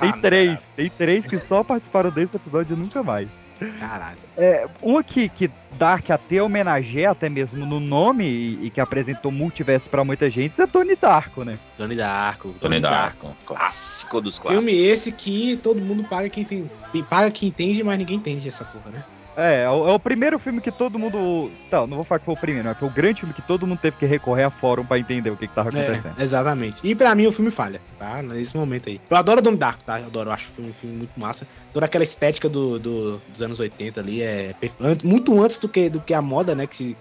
Tem três, tem três que só participaram desse episódio e nunca mais.
Caralho.
É, uma que, que Dark até homenageia até mesmo no nome e, e que apresentou multiverso pra muita gente é Tony Darko, né?
Donnie Darko.
Tony Darko, clássico dos clássicos.
Filme esse que todo mundo paga quem tem. Paga quem entende, mas ninguém entende essa porra, né?
É, é o, é o primeiro filme que todo mundo. Tá, não vou falar que foi o primeiro, mas foi o grande filme que todo mundo teve que recorrer a fórum pra entender o que, que tava acontecendo.
É, exatamente. E pra mim o filme falha, tá? Nesse momento aí. Eu adoro o Darko, tá? Eu adoro, eu acho o filme, um filme muito massa. Toda aquela estética do, do- dos anos 80 ali é muito antes do que, do que a moda, né? Que se.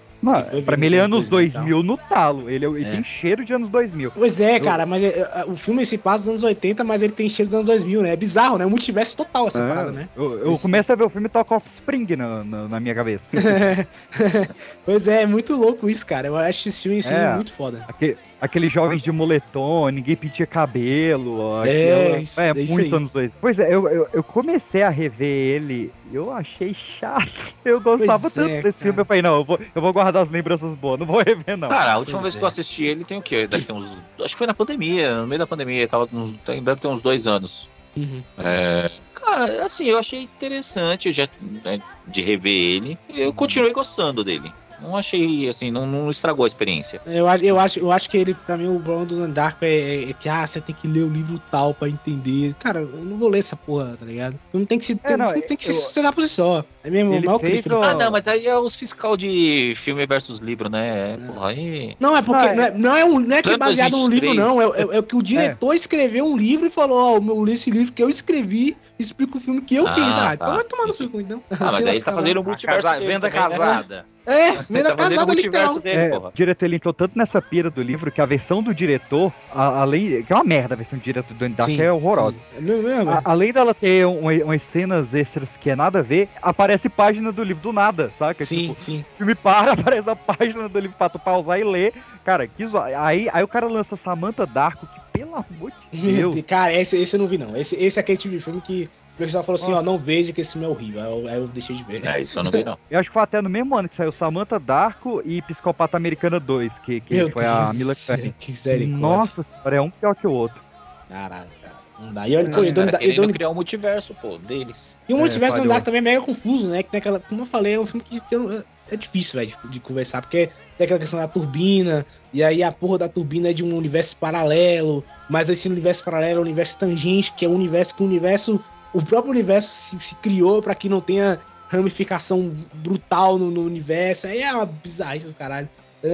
Foi
pra mim ele é
nos
anos
2000 e tal.
2000 no talo. Ele, é- ele
É.
tem cheiro de anos 2000.
Pois é,
Eu-
cara, mas é, é, o filme se passa nos anos 80, mas ele tem cheiro dos anos 2000, né? É bizarro, né? Um multiverso total essa
É,
parada, né?
Eu, eu
Esse-
começo a ver o filme Talk Offspring na, na, na minha cabeça.
pois é, é muito louco isso, cara. Eu acho esse filme assim,
É.
muito foda.
Aquele, aqueles jovens de moletom, ninguém pintia cabelo.
É,
aquela-
isso-
é,
é isso
muito
aí.
anos dois. Pois é, eu, eu, eu comecei a rever ele, eu achei chato. Eu gostava
Pois
tanto
é,
desse
cara.
filme. Eu falei, não, eu vou, eu vou guardar as lembranças boas, não vou rever, não.
Cara, a última
Pois
vez
é.
que eu assisti ele tem o quê? Deve ter uns. Acho que foi na pandemia, no meio da pandemia, tava uns, tem- deve ter uns dois anos. É, cara, assim, eu achei interessante já, né, de rever ele. Eu continuei gostando dele. Não achei, assim, não, não estragou a experiência.
Eu, acho- eu, acho, eu acho que ele, pra mim, o problema do Darko é, é- é que, ah, você tem que ler o livro tal pra entender. Cara, eu não vou ler essa porra, tá ligado? Não tem que se, tem,
não,
não tem que
eu-
se sustentar por si só. É mesmo, mal
fez
crítico.
o-
Ah, não, mas aí é os fiscal de filme versus livro, né? Porra, aí.
Não, é porque
Ah,
não, é, não é um, não é que é baseado num
23.
livro, não. É, é- é que o diretor escreveu um livro e falou: Ó, oh, esse livro que eu escrevi explica o filme que eu
Ah,
fiz. Ah,
tá.
então vai tomar no seu cu, então.
Ah, mas aí tá fazendo um multiverso
Casa- Venda
também, né?
É,
Tá
venda
fazendo
casada
o multiverso dele,
É,
porra.
o diretor ele entrou tanto nessa pira do livro que a versão do diretor, a- além. que é uma merda a versão do diretor do
Sim,
é horrorosa.
sim. É.
A- além dela ter um- umas cenas extras que é nada a ver, aparece página do livro do nada, saca?
Sim,
Tipo,
sim.
o filme para, aparece a página do livro pra tu pausar e ler. Cara, que zoa- aí, aí o cara lança Samantha Darko, que pelo amor de Deus.
Cara, esse, esse eu não vi, não. Esse, esse é aquele tipo de filme que o pessoal falou assim: ó, não veja que esse filme é horrível. Aí eu, aí eu deixei de ver.
É, isso eu não vi, não.
Eu acho que foi até no mesmo ano que saiu Samantha Darko e Psicopata Americana 2, que, que
Meu
foi
Deus
a Mila Kunis.
que misericórdia.
Nossa senhora, é um pior que o outro.
Caralho, cara. Não dá. E olha, e Donnie e
querendo
Donnie-
criar um multiverso, pô, deles.
E o multiverso do também é mega confuso, né? Que tem aquela, como eu falei, é um filme que que eu é difícil, velho, de, de conversar, porque tem aquela questão da turbina, e aí a porra da turbina é de um universo paralelo, mas esse universo paralelo é o universo tangente, que é um universo que o universo, o próprio universo se, se criou pra que não tenha ramificação brutal no, no universo. Aí é uma bizarrice do caralho. É,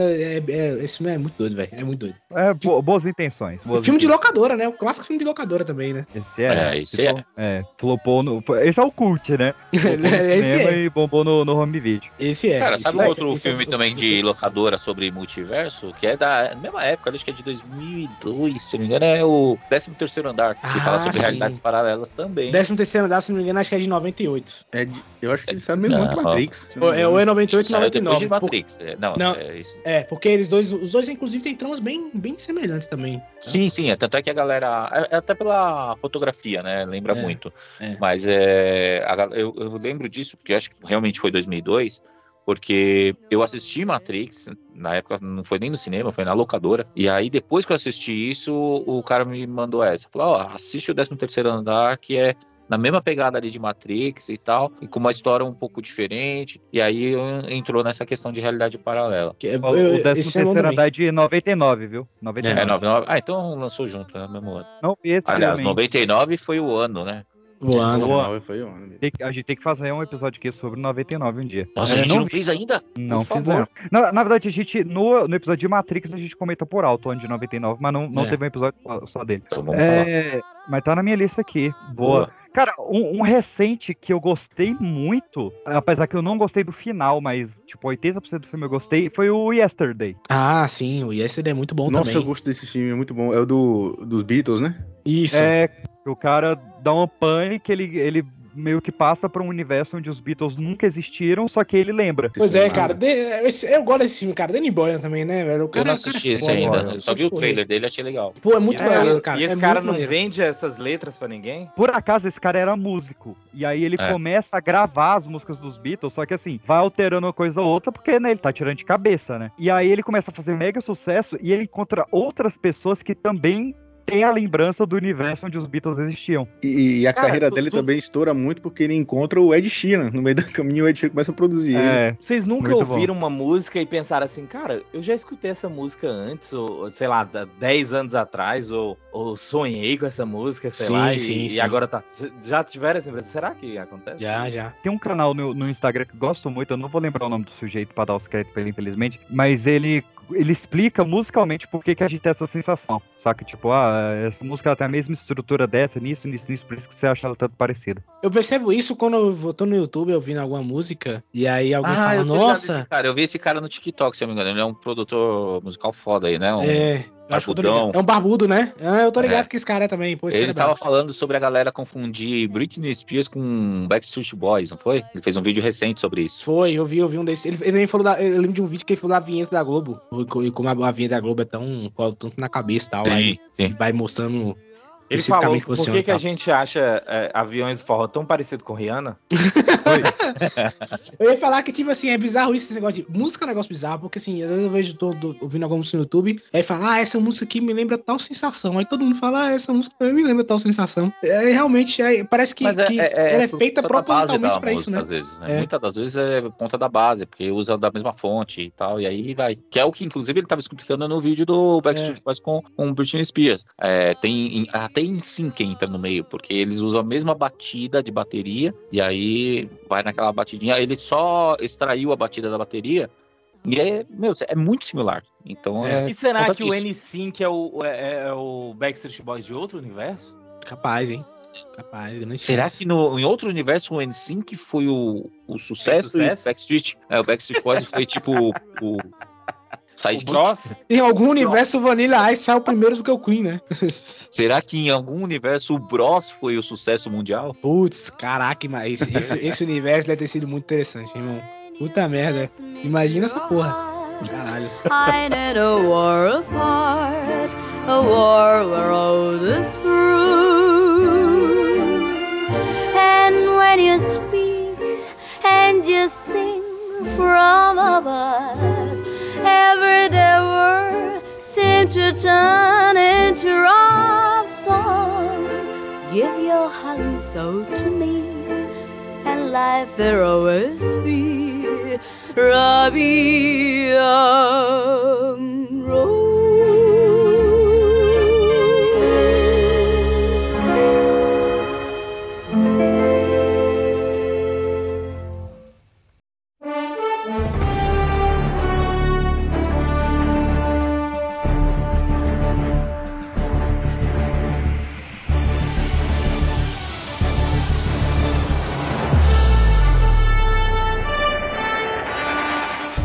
é- é- esse filme é muito doido, velho. É muito doido.
É, bo- boas intenções. Boas
filme de
intenções.
locadora, né? O clássico filme de locadora também, né?
Esse é.
É, esse é.
É, flopou no. Esse é o cult, né?
Esse é.
e bombou no, no home video.
Esse é.
Cara,
esse
sabe
é-
um outro
esse é
filme também de locadora sobre multiverso? Que é da mesma época, acho que é de 2002, se não me engano, é o 13º Andar, que
Ah,
fala sobre
sim.
realidades paralelas também.
13 terceiro andar, se não me engano, acho que é de 98.
É de- eu acho que eles saíram mesmo ano que
Não.
Matrix.
Ou é, ou é 98 e
Saiu depois
99.
de
por-
Matrix. é, Não,
Não.
é isso.
É, porque eles dois, os dois, inclusive, têm tramas bem, bem semelhantes também.
Sim, sim, é, tanto é que a galera. é- até pela fotografia, né? Lembra
É,
muito.
é.
Mas é. a eu, eu lembro disso, porque acho que realmente foi 2002, porque eu assisti Matrix, na época não foi nem no cinema, foi na locadora. E aí, depois que eu assisti isso, o cara me mandou essa. Falou: Ó, assiste o 13 Andar, que é. Na mesma pegada ali de Matrix e tal, e com uma história um pouco diferente. E aí eu- entrou nessa questão de realidade paralela.
Que é-
O,
eu-
o
esse
13
é
terceiro andar é de 99, viu? 99.
É, 99. Ah, então lançou junto, né? Mesmo ano.
Não esse
Aliás,
também.
99 foi o ano, né?
O ano.
Boa.
Foi o ano.
Tem a gente tem que fazer um episódio aqui sobre 99 um dia.
Nossa,
É,
a gente não,
vi-
fez ainda?
Não
Por
fizemos.
favor.
Na, na verdade, a gente, no, no episódio de Matrix, a gente comenta por alto o ano de 99, mas não, não
É.
teve um episódio só- dele.
Então.
É, mas tá na minha lista aqui. Boa.
Boa.
Cara, um, um recente que eu gostei muito, apesar que eu não gostei do final, mas tipo 80% do filme eu gostei, foi o Yesterday.
Ah, sim, o Yesterday é muito bom
Nossa, eu
também.
gosto desse filme, é muito bom. É o do, dos Beatles, né?
Isso.
É, o cara dá uma pane que ele, ele meio que passa pra um universo onde os Beatles nunca existiram, só que ele lembra.
Pois é, cara. de- esse- eu gosto desse filme, cara. Danny Boyle também, né, velho? O
Eu
cara,
não
o cara
assisti
é
esse ainda.
mano.
Eu só vi o trailer dele e achei legal.
Pô, é muito
É,
maneiro, cara.
E esse
é
cara não
maneiro.
vende essas letras pra ninguém?
Por acaso, esse cara era músico. E aí ele
É.
começa a gravar as músicas dos Beatles, só que assim, vai alterando uma coisa ou outra, porque né, ele tá tirando de cabeça, né? E aí ele começa a fazer mega sucesso e ele encontra outras pessoas que também têm a lembrança do universo onde os Beatles existiam.
E, e a
Cara,
carreira
tu-
dele
tu-
também estoura muito porque ele encontra o Ed Sheeran. No meio do caminho, o Ed Sheeran começa a produzir
É.
ele.
Vocês nunca
Muito bom.
ouviram uma música e pensaram assim, cara, eu já escutei essa música antes, ou sei lá, há 10 anos atrás, ou, ou sonhei com essa música, sei
Sim,
lá, e,
sim,
e
sim.
agora tá. Já tiveram essa impressão? Será que acontece?
Já, já.
Tem um canal no, no Instagram que gosto muito, eu não vou lembrar o nome do sujeito pra dar os créditos pra ele, infelizmente, mas ele, ele explica musicalmente por que, que a gente tem essa sensação, saca? Tipo, ah, essa música ela tem a mesma estrutura dessa, nisso, nisso, nisso, por isso que você acha ela tanto parecida.
Eu percebo isso quando eu tô no YouTube ouvindo alguma música e aí alguém
Ah,
fala, nossa.
cara. Eu vi esse cara no TikTok, se eu não me engano. Ele é um produtor musical foda aí, né? Um
É,
barbudão.
É um barbudo, né? Ah, eu tô ligado
É.
que esse cara é também. Pô,
Ele
cara é
tava falando sobre a galera confundir Britney Spears com Backstreet Boys, não foi? Ele fez um vídeo recente sobre isso.
Foi, eu vi, eu vi um desses. Ele, ele também falou da. Eu lembro de um vídeo que ele falou da vinheta da Globo. E co- como a, a vinheta da Globo é tão. tanto na cabeça e tal.
Sim,
aí
sim.
vai mostrando.
Ele falou por que, que a
tal.
gente acha é, aviões do forró tão parecido com Rihanna?
Eu ia falar que, tipo assim, é bizarro isso, esse negócio de música é um negócio bizarro, porque assim, às vezes eu vejo todo, ouvindo alguma música no YouTube, aí fala, ah, essa música aqui me lembra tal sensação. Aí todo mundo fala, ah, essa música também me lembra tal sensação. É, realmente, é, parece que,
é,
que
é- é
ela é feita propositalmente pra isso, né?
Às vezes, né?
É.
Muitas das vezes é por conta da base, porque usa da mesma fonte e tal, e aí vai. Que é o que, inclusive, ele tava explicando no vídeo do Backstreet Boys com, com Britney Spears. É, tem, em- até em sync entra no meio, porque eles usam a mesma batida de bateria, e aí vai naquela batidinha, ele só extraiu a batida da bateria, e é, meu, é muito similar. Então é.
e será que o
disso.
N5 é o, é, é o Backstreet Boys de outro universo?
Capaz, hein? Capaz, grande
Será
chance.
que no, em outro universo o NSYNC foi o, o sucesso, e o
sucesso?
Backstreet, é, o Backstreet Boys foi tipo o, o sidekick?
Em algum universo, o Vanilla Ice saiu primeiro do que o Queen, né?
Será que em algum universo o Bros foi o sucesso mundial?
Putz, caraca, mas esse, esse, esse universo deve ter sido muito interessante, irmão. Puta merda. Imagina essa porra. Caralho.
I need a war apart, a war where is brewed. And when you speak and you sing from above, everyday word seems to turn into love song. Give your heart and soul to me, and life will always be Robbie Young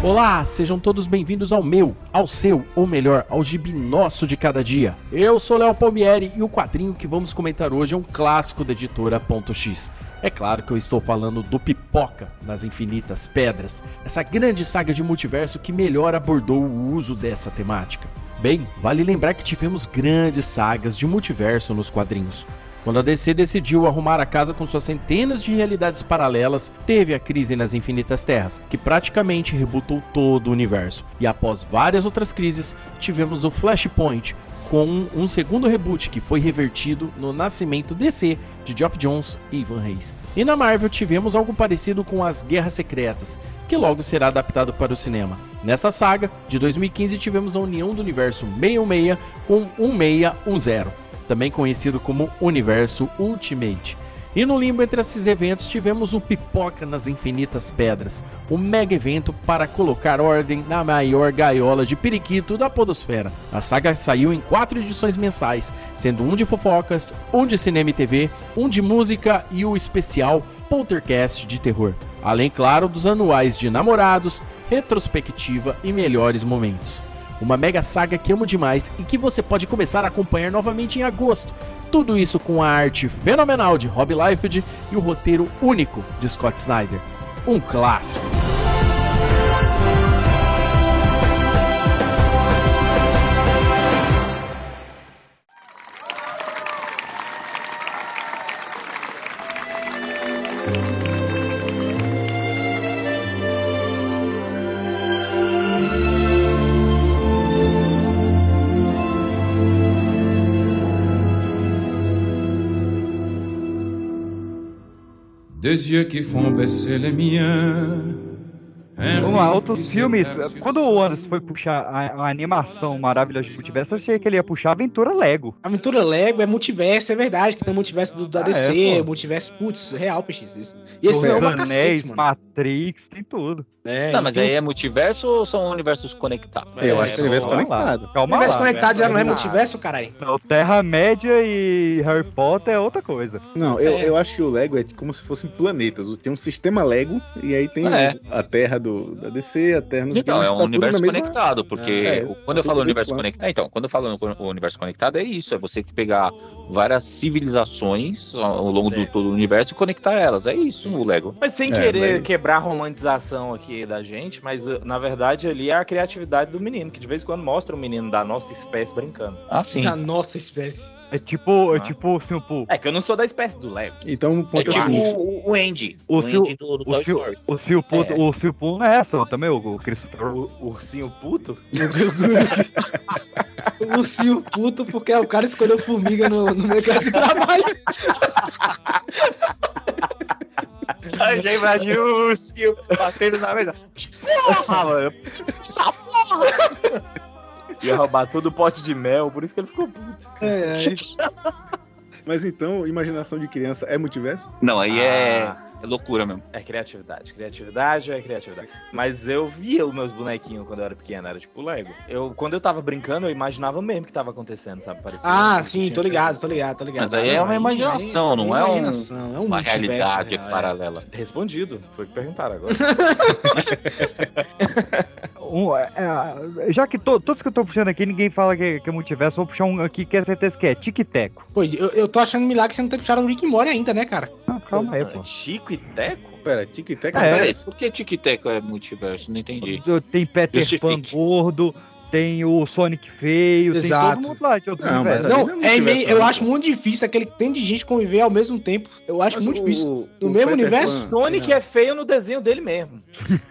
Olá, sejam todos bem-vindos ao meu, ao seu, ou melhor, ao gibi nosso de cada dia. Eu sou Léo Palmieri e o quadrinho que vamos comentar hoje é um clássico da editora X. É claro que eu estou falando do Pipoca nas Infinitas Pedras, essa grande saga de multiverso que melhor abordou o uso dessa temática. Bem, vale lembrar que tivemos grandes sagas de multiverso nos quadrinhos. Quando a DC decidiu arrumar a casa com suas centenas de realidades paralelas, teve a crise nas Infinitas Terras, que praticamente rebutou todo o universo. E após várias outras crises, tivemos o Flashpoint, com um, segundo reboot que foi revertido no nascimento DC de Geoff Jones e Ivan Reis. E na Marvel tivemos algo parecido com as Guerras Secretas, que logo será adaptado para o cinema. Nessa saga, de 2015 tivemos a união do universo 616 com 1610 também conhecido como Universo Ultimate. E no limbo entre esses eventos tivemos o Pipoca nas Infinitas Pedras, o mega evento para colocar ordem na maior gaiola de periquito da podosfera. A saga saiu em quatro edições mensais, sendo um de fofocas, um de cinema e TV, um de música e o especial Poltercast de terror. Além, claro, dos anuais de namorados, retrospectiva e melhores momentos. Uma mega saga que amo demais e que você pode começar a acompanhar novamente em agosto. Tudo isso com a arte fenomenal de Rob Liefeld e o roteiro único de Scott Snyder. Um clássico.
Deux yeux qui font baisser les miens.
Vamos lá, outros filmes. Quando o Anderson foi puxar a, a animação maravilhosa de multiverso, eu achei que ele ia puxar Aventura Lego.
Aventura Lego é multiverso, é verdade, que tem multiverso do, da
Ah,
DC,
é,
multiverso, putz, real, PX. Esse, e esse não é uma cacete,
Anéis,
mano.
Matrix, tem tudo.
É,
Não, mas aí é multiverso ou são universos conectados?
Eu acho que é universo
calma lá.
conectado.
Calma
Universo
lá.
conectado já não é multiverso, caralho?
Não, Terra-média e Harry Potter é outra coisa.
Não, eu,
É.
eu acho que o Lego é como se fossem planetas. Tem um sistema Lego e aí tem
É.
a Terra do, da DC, a Terra no
Então, é um universo
mesma...
conectado, porque
É,
o- quando eu
tá
falo universo
lá.
conectado. É, então, quando eu falo no- o universo conectado, é isso: é você que pegar várias civilizações ao longo do
Certo.
todo o universo e conectar elas. É isso o Lego.
Mas sem
É,
querer
mas-
quebrar a romantização aqui da gente, mas uh, na verdade ali é a criatividade do menino, que de vez em quando mostra o menino da nossa espécie brincando.
Ah, sim.
Da nossa espécie.
É tipo,
Ah.
é tipo o Simpu.
É que eu não sou da espécie do Lego.
Então, o
É
ponto é o
tipo o, o Andy.
O
O,
Sil-
Andy do, do
O,
Toy
Sil,
Story.
o, Silpu,
É.
o Silpu não é essa também, o, o Christopher.
O ursinho puto?
o Cio puto, porque o cara escolheu formiga no, no mercado de trabalho.
Ai, já imagina o ursinho batendo na mesa. Porra, mano. Essa porra!
Ia roubar todo o pote de mel, por isso que ele ficou puto.
É, é. Mas então, imaginação de criança é multiverso?
Não, aí é,
Ah.
é loucura mesmo.
É criatividade. Criatividade é criatividade. Mas eu via os meus bonequinhos quando eu era pequeno, era tipo Lego. Eu, quando eu tava brincando, eu imaginava mesmo que tava acontecendo, sabe? Parecia
Ah, sim, tô ligado, tô ligado, tô ligado.
Mas aí é uma imaginação, não é um-
imaginação, é um
Uma realidade
real, é.
paralela.
Respondido. Foi o que perguntaram agora.
Um, é, é, já que to- todos que eu tô puxando aqui, ninguém fala que, que é multiverso, eu vou puxar um aqui que é certeza que é Tic-Teco.
Pô, eu, eu tô achando milagre que você não tá puxando o Rick Morty ainda, né, cara?
Ah, calma aí, pô.
Chico e Teco?
Pera, tic-tac.
É.
Mas peraí, por que Tic-Tac é multiverso? Não entendi.
Tem Peter Pan
Justifique.
gordo, tem o Sonic feio,
Exato.
tem todo mundo lá de
Não, mas
Não,
não é
é meio, eu
não.
acho muito difícil aquele tem de gente conviver ao mesmo tempo. Eu acho
Mas
muito
o-
difícil.
o-
No
o
mesmo
Peter
universo?
Pan-
Sonic é feio no desenho dele mesmo.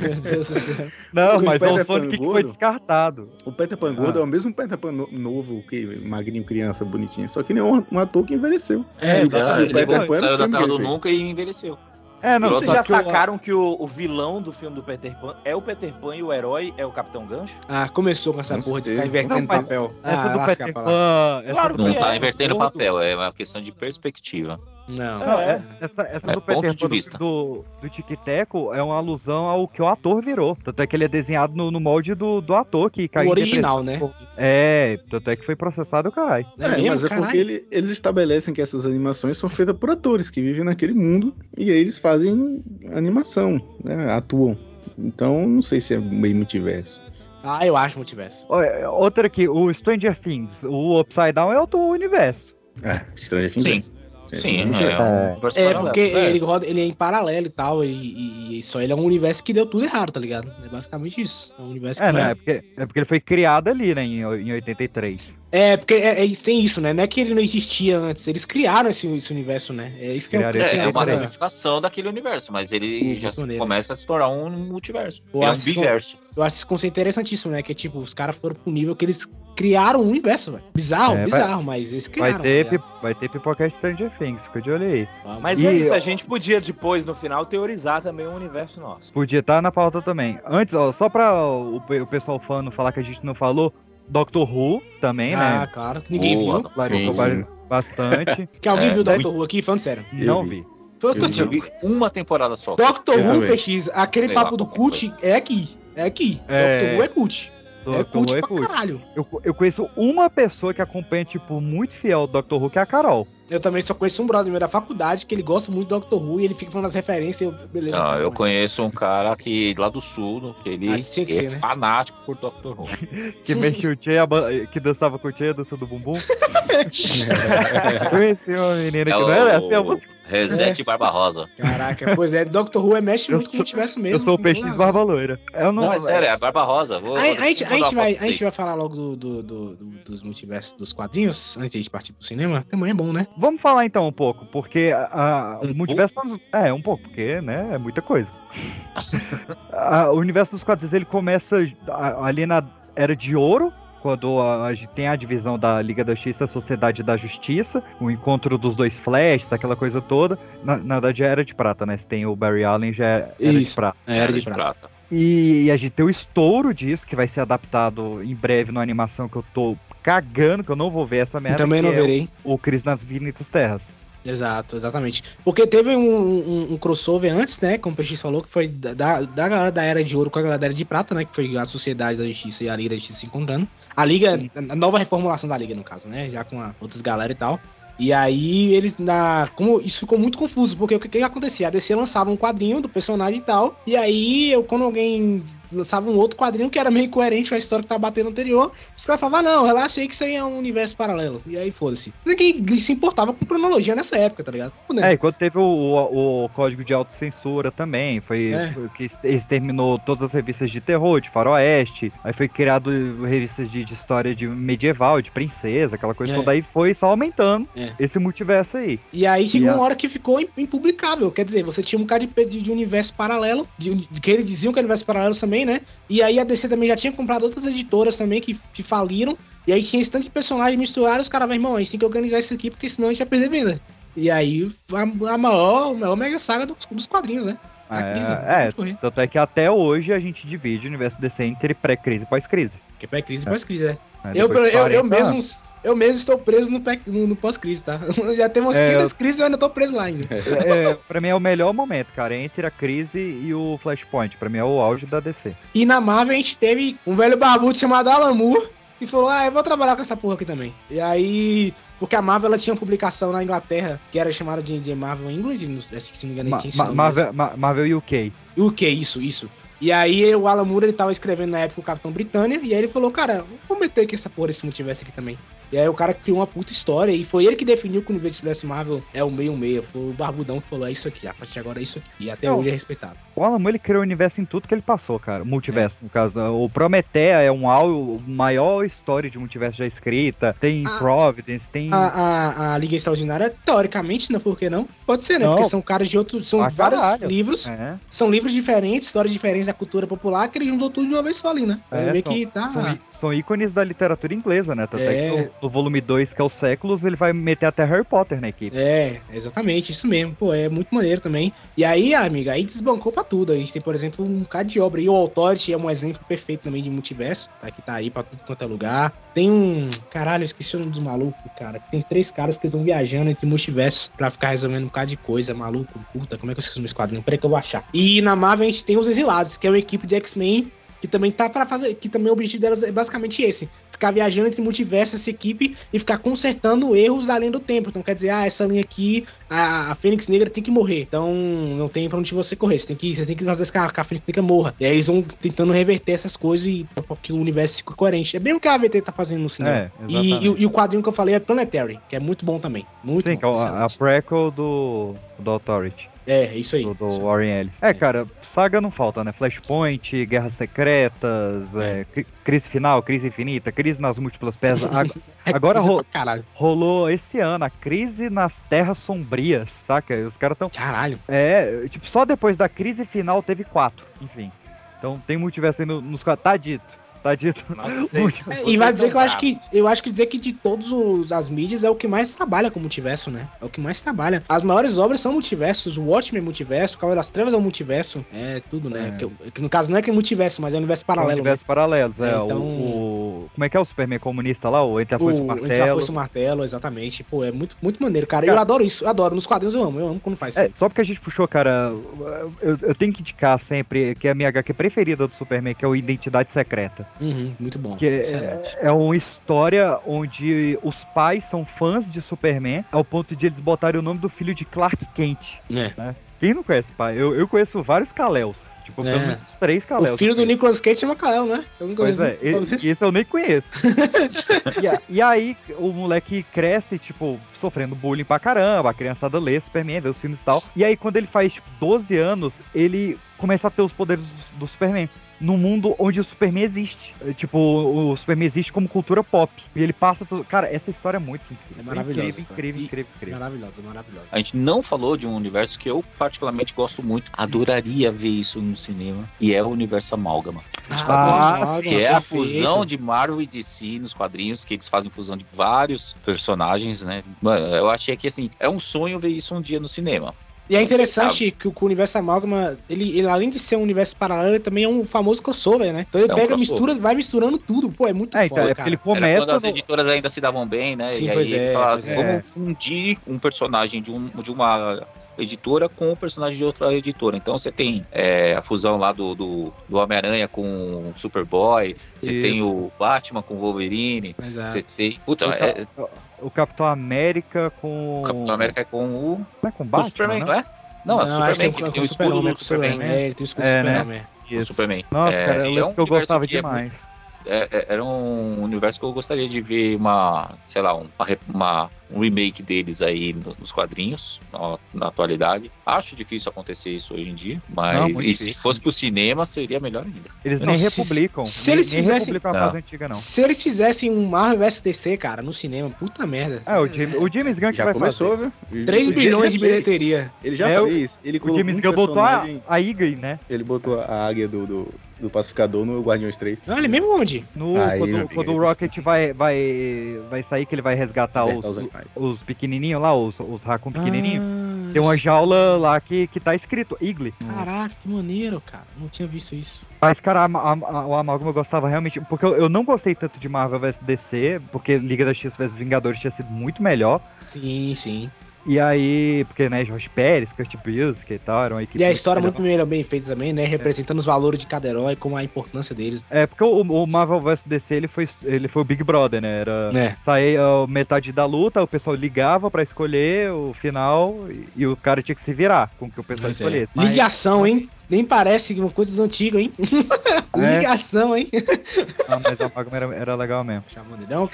Meu Deus do céu.
Não,
O
mas é o
Pan
Sonic que foi descartado.
O Peter Pan gordo
Ah.
é o mesmo Peter Pan no- novo, que magrinho, criança, bonitinho. Só que nem um, um ator que envelheceu.
É,
o
exatamente.
Peter Pan o
saiu da terra
que
do nunca e envelheceu.
É, não,
Vocês já
que o-
sacaram que o, o vilão do filme do Peter Pan é o Peter Pan e o herói é o Capitão Gancho?
Ah, começou com essa
Com
porra de ficar invertendo
Não,
papel.
Essa
ah,
do Peter. Pan. Essa
Claro
do
Não
que
tá
é,
invertendo
gordo.
papel, é uma questão de perspectiva.
Não.
Não,
É.
é- essa, essa
É
do Peter Pan do, do, do Tic-Teco é uma alusão ao que o ator virou. Tanto é que ele é desenhado no, no molde do, do ator que caiu
O original,
depressão. É, tanto é que foi processado, caralho.
É,
É,
mesmo,
mas é porque ele- eles estabelecem que essas animações são feitas por atores que vivem naquele mundo e aí eles fazem animação, né? Atuam. Então, não sei se é meio multiverso.
Ah, eu acho multiverso.
Outra aqui, o Stranger Things, o Upside Down é outro universo.
É, Stranger Things.
Sim.
É.
Sim, é. Um
É,
paralelo.
porque
É.
ele, roda, ele é em paralelo e tal, e, e- e só ele é um universo que deu tudo errado, tá ligado? É basicamente isso. É um universo
É,
que
né? É porque, é porque ele foi criado ali, né, em, em 83.
É, porque é, é tem isso, né? Não é que ele não existia antes, eles criaram esse, esse universo, né? É isso que é,
Criaram
É,
é
é uma ramificação daquele universo, mas ele já começa a se tornar um multiverso.
Eu
é um biverso.
Eu acho esse conceito interessantíssimo, né? Que tipo, os caras foram pro nível que eles criaram um universo, velho. Bizarro,
É, vai-
bizarro, mas eles criaram.
Vai ter,
tá ligado?
pi- vai ter pipoca Stranger Things, fica de olho aí.
Mas
E-
é isso, a gente podia depois, no final, teorizar também o universo nosso.
Podia estar na pauta também. Antes, ó, só pra o, o pessoal fã não falar que a gente não falou, Doctor Who também,
Ah,
né?
claro, que ninguém
Boa,
viu.
Clarificou
sim.
ba- bastante.
Que alguém
É,
viu? Doctor Who aqui, falando sério.
não
vi.
vi.
Foi
Eu.
Eu vi uma temporada só.
Doctor
Eu
Who. PX, aquele
Sei lá,
papo do cult é aqui. É aqui.
É.
Doctor Who é cult. é
Doctor
cult
Who é
pra
cult.
caralho.
Eu, eu conheço uma pessoa que acompanha, tipo, muito fiel o Doctor Who, que é a Carol.
Eu também só conheço um brother meu da faculdade que ele gosta muito do Doctor Who e ele fica falando as referências. Eu, beleza.
Não, eu conheço um cara que lá do sul, que ele
Ah, que
é
ser, né?
fanático por Doctor Who.
Que mexia o Tchê, que dançava com o Tchê, a dança do bumbum. Conheci uma menina que
É
não era
o
assim a música.
Resete Barba Rosa.
Caraca, pois é, Doctor Who é mexe muito
sou-
multiverso mesmo.
Eu sou o PX
tem razão.
Barba Loira. Eu não,
Não, é sério, é a Barba Rosa. Vou,
A, a gente, a, gente vai, a gente vai falar logo do, do- do- do- dos multiversos dos quadrinhos, antes de partir pro cinema. Também é bom, né?
Vamos falar então um pouco, porque a, a- o multiverso. É, um pouco, porque, né, é muita coisa. A- o universo dos quadrinhos ele começa ali na Era de Ouro. Quando a, a gente tem a divisão da Liga da Justiça a Sociedade da Justiça, o encontro dos dois Flashes, aquela coisa toda. Na, na verdade, já era de prata, né? Se tem o Barry Allen, já era de
Isso,
prata.
é, era de prata.
E, e a gente tem o estouro disso, que vai ser adaptado em breve numa animação que eu tô cagando, que eu não vou ver essa merda.
também não
é
verei.
O, o Cris nas Infinitas Terras.
Exato, exatamente. Porque teve um, um- um crossover antes, né? Como o PX falou, que foi da, da, galera da Era de Ouro com a galera da Era de Prata, né? Que foi a Sociedade da Justiça e a Liga da Justiça se encontrando. A Liga, a nova reformulação da Liga, no caso, né? Já com a, outras galera e tal. E aí eles na. Como isso ficou muito confuso, porque o que, que acontecia? A DC lançava um quadrinho do personagem e tal. E aí, eu, quando alguém lançava um outro quadrinho que era meio coerente com a história que tava batendo anterior, os caras falavam, ah, não, relaxa aí que isso aí é um universo paralelo. E aí, foda-se. Ninguém se importava com cronologia nessa época, tá ligado?
É, enquanto teve o, o, o código de autocensura também, foi,
É.
foi que ex- exterminou todas as revistas de terror, de faroeste, aí foi criado revistas de, de história de medieval, de princesa, aquela coisa
É.
toda, aí foi só aumentando
É.
esse multiverso aí.
E aí chegou
E a-
uma hora que ficou im- impublicável. Quer dizer, você tinha um bocado de, de, de universo paralelo, de que eles diziam que era universo paralelo também, né? E aí a DC também já tinha comprado outras editoras também que, que faliram. E aí tinha esse tanto de personagens misturados, os caras, irmão, a gente tem que organizar isso aqui, porque senão a gente vai perder venda. E aí, a, a maior, a maior mega saga dos, dos quadrinhos, né? A crise.
É,
pode correr.
tanto é que até hoje a gente divide o universo DC entre pré-crise e pós-crise.
Que é pré-crise e pós-crise, é.
É,
Eu, eu, eu
40
mesmo. Eu mesmo estou preso no, no, no pós-crise, tá? Já tem umas
É,
500
eu-
crises e eu ainda tô preso lá ainda.
É, pra mim é o melhor momento, cara, entre a crise e o Flashpoint. Pra mim é o auge da DC.
E na Marvel a gente teve um velho barbudo chamado Alan Moore que falou: Ah, eu vou trabalhar com essa porra aqui também. E aí. Porque a Marvel ela tinha uma publicação na Inglaterra que era chamada de, de Marvel que se não me engano,
Ma-
tinha esse
Ma- Marvel, Ma- Marvel UK.
E que? Isso, isso. E aí o Alan Moore ele tava escrevendo na época o Capitão Britânia, e aí ele falou, cara, vou meter aqui essa porra, esse multiverso aqui também. E aí o cara criou uma puta história, e foi ele que definiu que o universo Marvel é o meio meio. Foi o Barbudão que falou, é isso aqui, a partir de agora é isso aqui. E até
Não.
hoje é respeitado.
O Alan Moore ele criou o universo em tudo que ele passou, cara. Multiverso, no caso. O Prometheia é um au- o maior história de multiverso já escrita. Tem
Ah.
Providence, tem.
A, a, a Liga Extraordinária, teoricamente, não, por que não? Pode ser, né?
Não.
Porque são caras de outros. São
Ah,
vários
caralho.
livros.
É.
São livros diferentes, histórias diferentes da cultura popular, que ele juntou tudo de uma vez só ali, né?
É,
É, meio
são,
que tá.
são, são ícones da literatura inglesa, né? Tanto é,
É.
que no, volume 2, que é o Séculos, ele vai meter até Harry Potter na equipe.
É, exatamente, isso mesmo. Pô, é muito maneiro também. E aí, amiga, aí desbancou pra tudo. A gente tem, por exemplo, um bocado de obra. E o Authority é um exemplo perfeito também de multiverso, tá? Que tá aí pra tudo quanto é lugar. Tem um. Caralho, eu esqueci o nome dos malucos, cara. Tem três caras que eles vão viajando entre multiversos pra ficar resolvendo um bocado de coisa. Maluco, puta, como é que eu esqueci esse quadrinho? Peraí que eu vou achar. E na Marvel a gente tem os Exilados, que é uma equipe de X-Men que também tá para fazer, que também o objetivo delas é basicamente esse, ficar viajando entre multiversos essa equipe e ficar consertando erros além do tempo. Então quer dizer, ah, essa linha aqui, a, a Fênix Negra tem que morrer. Então não tem pra onde você correr, você tem que, você tem que fazer esse cara, que a Fênix Negra morra. E aí eles vão tentando reverter essas coisas e para que o universo fique coerente. É bem o que a AVT tá fazendo no cinema.
É,
e, e, o- e o quadrinho que eu falei é Planetary, que é muito bom também. Muito
Sim,
bom.
que é a, a prequel do, do Authority.
É, isso aí.
Do, do Warren Ellis. É, cara, saga não falta, né? Flashpoint, Guerras Secretas, é, cri- crise final, crise infinita, crise nas múltiplas peças.
É
Agora ro- rolou esse ano a crise nas terras sombrias, saca? Os caras tão.
Caralho.
É, tipo, só depois da crise final teve quatro, enfim. Então tem multiverso aí no- nos quatro. Tá dito. Tá dito.
É, e vai dizer que eu acho que eu acho que dizer que de todas as mídias é o que mais trabalha com multiverso, né? É o que mais trabalha. As maiores obras são multiversos, o Watchmen é multiverso, o Cavaleiro das Trevas é um multiverso, é tudo, né?
É.
Que, que no caso não é que é multiverso, mas é um universo
São
paralelo.
universos paralelos, é.
É,
o-
então-
o, como é que é o Superman comunista lá? O Entre a Foice e o
O, entre a
Martelo.
foice e o martelo, exatamente. Pô, é muito, muito maneiro, cara.
Cara-
Eu adoro isso, eu adoro. Nos quadrinhos eu amo, eu amo quando faz isso.
É, só porque a gente puxou, cara, eu, eu tenho que indicar sempre que é a minha HQ preferida do Superman, que é o Identidade Secreta.
Uhum, muito bom.
Que é,
Excelente.
é uma história onde os pais são fãs de Superman, ao ponto de eles botarem o nome do filho de Clark Kent.
É.
né? Quem não conhece, pai? Eu, eu conheço vários Kaléus. Tipo, pelo
É.
menos uns três Kaléus.
O filho do Nicolas Cage chama Kael, né? Eu não
Pois
conheço.
é, e- esse eu nem conheço. e, e aí o moleque cresce, tipo, sofrendo bullying pra caramba, a criançada lê Superman, vê os filmes e tal. E aí quando ele faz, tipo, 12 anos, ele começa a ter os poderes do, do Superman. No mundo onde o Superman existe. É, Tipo, o Superman existe como cultura pop. E ele passa tudo. Cara, essa história é muito incrível.
É maravilhosa,
Incrível, incrível, incrível, incrível.
Maravilhosa, maravilhosa.
A gente não falou de um universo que eu particularmente gosto muito. Adoraria ver isso no cinema. E é o universo Amálgama.
Ah,
que é a fusão de Marvel e DC nos quadrinhos, que eles fazem fusão de vários personagens, né? Mano, eu achei que assim, é um sonho ver isso um dia no cinema.
E é interessante que o, que o universo Amálgama, ele, ele, além de ser um universo paralelo, ele também é um famoso crossover, né? Então ele
É um
pega,
crossover.
mistura, vai misturando tudo. Pô, é muito
É, então,
foda,
é
cara.
ele
Era quando as editoras ainda se davam bem, né?
Sim,
e aí
pois
eles
é,
falaram,
é.
vamos fundir um personagem de, um, de uma editora com o personagem de outra editora. Então você tem é, a fusão lá do, do, do Homem-Aranha com o Superboy, você
Isso.
tem o Batman com o Wolverine,
Exato.
você tem. Puta,
o,
é,
o Capitão América com.
o Capitão América é com o.
Não é com
com o
Batman,
Superman,
não?
não é? Não, é o
Não, que
Superman,
é
que tem o escudo
Super-Homem,
do Superman.
Superman, é, ele tem o escudo do
É, né?
Superman.
O
Isso.
Superman.
Nossa,
É,
cara, eu lembro
é um
que eu gostava
que é
demais.
É- é- era um universo que eu gostaria de ver uma, sei lá, um, uma, uma- um remake deles aí no- nos quadrinhos, na, na atualidade. Acho difícil acontecer isso hoje em dia, mas
Não,
e se fosse pro cinema seria melhor ainda.
Eles
Não,
nem
se-
republicam.
se
nem,
eles
nem
fizessem-
republicam a
Não.
fase antiga, não.
Se eles fizessem um Marvel vs DC, cara, no cinema, puta merda.
É, o, Jim, o James Gunn que
Já
vai
começou,
fazer.
viu?
3
O
bilhões de
James-
bilheteria.
Ele já
É,
fez. Ele
O James Gunn botou a, a Iggy, né?
Ele botou a águia do, do, do pacificador no Guardiões 3.
Olha, mesmo onde?
No,
Aí,
quando quando o Rocket vai, vai, vai sair, que ele vai resgatar os,
os
os pequenininhos lá, os, os raccoon pequenininhos.
Ah,
Tem uma jaula lá que, que tá escrito Igly.
Caraca, que maneiro, cara. Não tinha visto isso.
Mas, cara, a, a, a- o Amalgama eu gostava realmente. Porque eu, eu não gostei tanto de Marvel vs DC, porque Liga da X vs Vingadores tinha sido muito melhor.
Sim, sim.
E aí, porque, né, Jorge Pérez, Kurt Busiek e tal, era uma equipe.
E a história muito melhor, bem feita também, né? Representando os valores de cada herói, como a importância deles.
É, porque o, o Marvel vs DC ele foi, ele foi o Big Brother, né? Era
É.
metade da luta, o pessoal ligava pra escolher o final e, e o cara tinha que se virar com o que o pessoal
Pois é.
escolhesse. Mas-
Ligação, hein? Nem parece uma coisa do antigo, hein?
É.
Ligação, hein?
Não, mas o Amalgama era, era legal mesmo.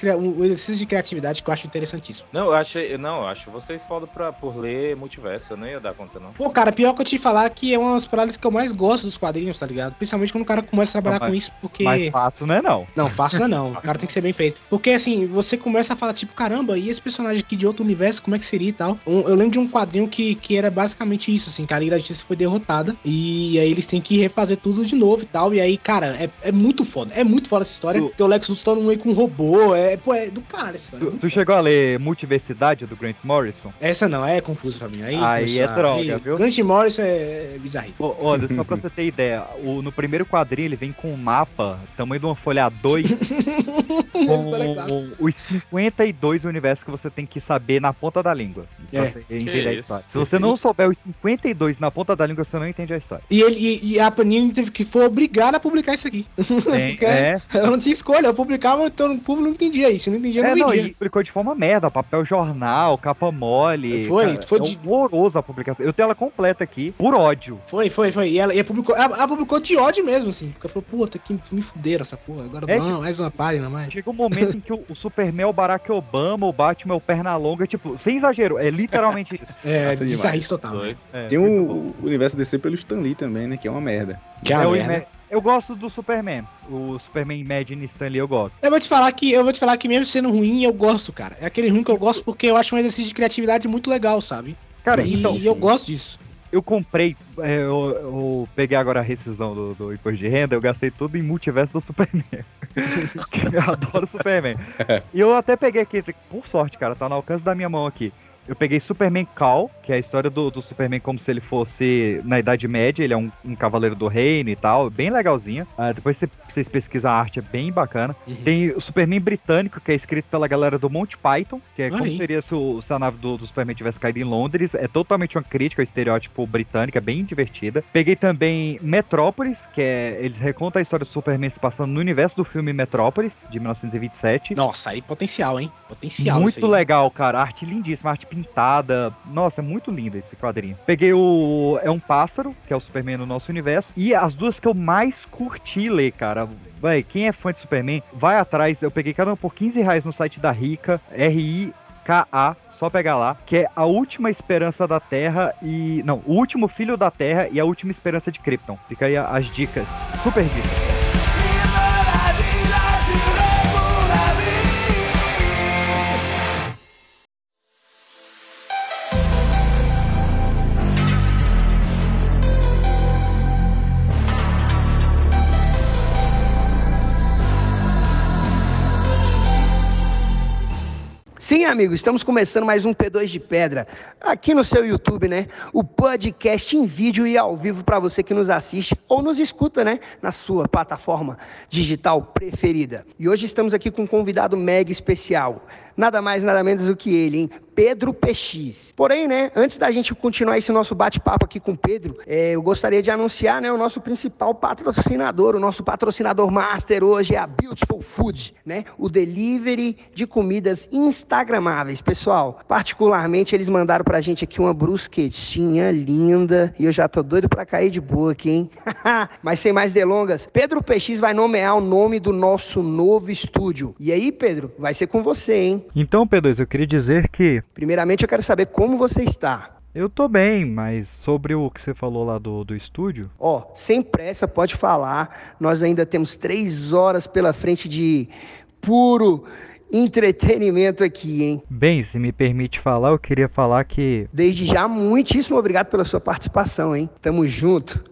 É um, um exercício de criatividade que eu acho interessantíssimo.
Não, eu achei. Não, eu acho vocês foda pra, por ler multiverso. Eu não ia dar conta, não.
Pô, cara, pior que eu te falar que é uma das paradas que eu mais gosto dos quadrinhos, tá ligado? Principalmente quando o cara começa a trabalhar
Não, mas-
com isso, porque.
Mais fácil, não é não.
Não, fácil não é não. O cara tem que ser bem feito. Porque assim, você começa a falar, tipo, caramba, e esse personagem aqui de outro universo, como é que seria e tal? Um- eu lembro de um quadrinho que, que era basicamente isso, assim, que a Liga da Justiça foi derrotada. E aí eles têm que refazer tudo de novo e tal. E aí, cara, é, é muito foda. É muito foda essa história. Porque o Lex Luthor se torna um meio com um robô. É, pô, é do cara essa história.
Tu, tu chegou a ler Multiversidade do Grant Morrison?
Essa não, é confuso pra mim. Aí,
Aí é droga,
aí,
viu?
Grant Morrison é, é bizarrinho.
Ô, Olha, só pra você ter ideia, o- no primeiro quadrinho ele vem com um mapa, tamanho de uma folha A2,
história clássica.
com os 52 universos que você tem que saber na ponta da língua. Pra
É.
você
Que
entender a
isso?
história. Se você não souber os 52 na ponta da língua, você não entende a história.
E, ele, e, a Panini teve que foi obrigada a publicar isso aqui.
É.
Ela não tinha escolha, eu publicava, então o público não entendia isso. Não entendia, não
É, não,
vendia.
e publicou de forma merda, papel jornal, capa mole.
Foi, foi
é
de-
horroroso a publicação. Eu tenho ela completa aqui, por ódio.
Foi, foi, foi. E ela, e ela publicou, ela, ela publicou de ódio mesmo, assim. Porque ela falou, puta, que me fuderam essa porra. Agora
É,
não,
tipo,
mais uma página, mais.
Chega um momento em que o, o Superman é o Barack Obama, o Batman é o Pernalonga, tipo, sem exagero, é literalmente isso.
É, bizarrice total.
É,
Tem o, o universo DC pelo Stan Lee também, né? Que é uma merda.
É o Ima- eu gosto do Superman. O Superman Imagine Stanley eu gosto.
Eu vou te falar que eu vou te falar que mesmo sendo ruim, eu gosto, cara. É aquele ruim que eu gosto porque eu acho um exercício de criatividade muito legal, sabe?
Cara,
e
então,
eu gosto disso.
Eu comprei, é, eu, eu peguei agora a rescisão do, do imposto de renda, eu gastei tudo em multiverso do Superman. Porque eu adoro Superman. E eu até peguei aqui, por sorte, cara, tá no alcance da minha mão aqui. Eu peguei Superman Call, que é a história do, do Superman como se ele fosse na Idade Média, ele é um, um cavaleiro do reino e tal, bem legalzinho. Ah, depois cê- vocês pesquisam a arte, é bem bacana. Tem o Superman britânico, que é escrito pela galera do Monty Python, que é
Olha
como
aí.
seria se, o- se a nave do, do Superman tivesse caído em Londres. É totalmente uma crítica ao estereótipo britânico, é bem divertida. Peguei também Metrópolis, que é. Eles recontam a história do Superman se passando no universo do filme Metrópolis, de 1927.
Nossa, aí potencial, hein? Potencial.
Muito legal, cara. Arte lindíssima, arte pintada. Nossa, é muito lindo esse quadrinho. Peguei o. É um pássaro, que é o Superman no nosso universo. E as duas que eu mais curti ler, cara. Vai, quem é fã de Superman, vai atrás. Eu peguei cada uma por 15 reais no site da Rica, R-I-K-A. Só pegar lá, que é a última esperança da Terra e. Não, o último filho da Terra e a última esperança de Krypton. Fica aí as dicas. Super dicas.
Sim, amigos, estamos começando mais um P2 de Pedra aqui no seu YouTube, né? O podcast em vídeo e ao vivo para você que nos assiste ou nos escuta, né? Na sua plataforma digital preferida. E hoje estamos aqui com um convidado mega especial. Nada mais, nada menos do que ele, hein? Pedro PX. Porém, né, antes da gente continuar esse nosso bate-papo aqui com o Pedro, é, eu gostaria de anunciar, né, o nosso principal patrocinador, o nosso patrocinador master hoje é a Beautiful Food, né? O delivery de comidas instagramáveis. Pessoal, particularmente eles mandaram pra gente aqui uma brusquetinha linda e eu já tô doido pra cair de boa aqui, hein? Mas sem mais delongas, Pedro PX vai nomear o nome do nosso novo estúdio. E aí, Pedro, vai ser com você, hein?
Então, P2, eu queria dizer que.
Primeiramente, eu quero saber como você está.
Eu tô bem, mas sobre o que você falou lá do, do estúdio.
Ó, sem pressa, pode falar. Nós ainda temos três horas pela frente de puro entretenimento aqui, hein?
Bem, se me permite falar, eu queria falar que.
Desde já, muitíssimo obrigado pela sua participação, hein? Tamo junto.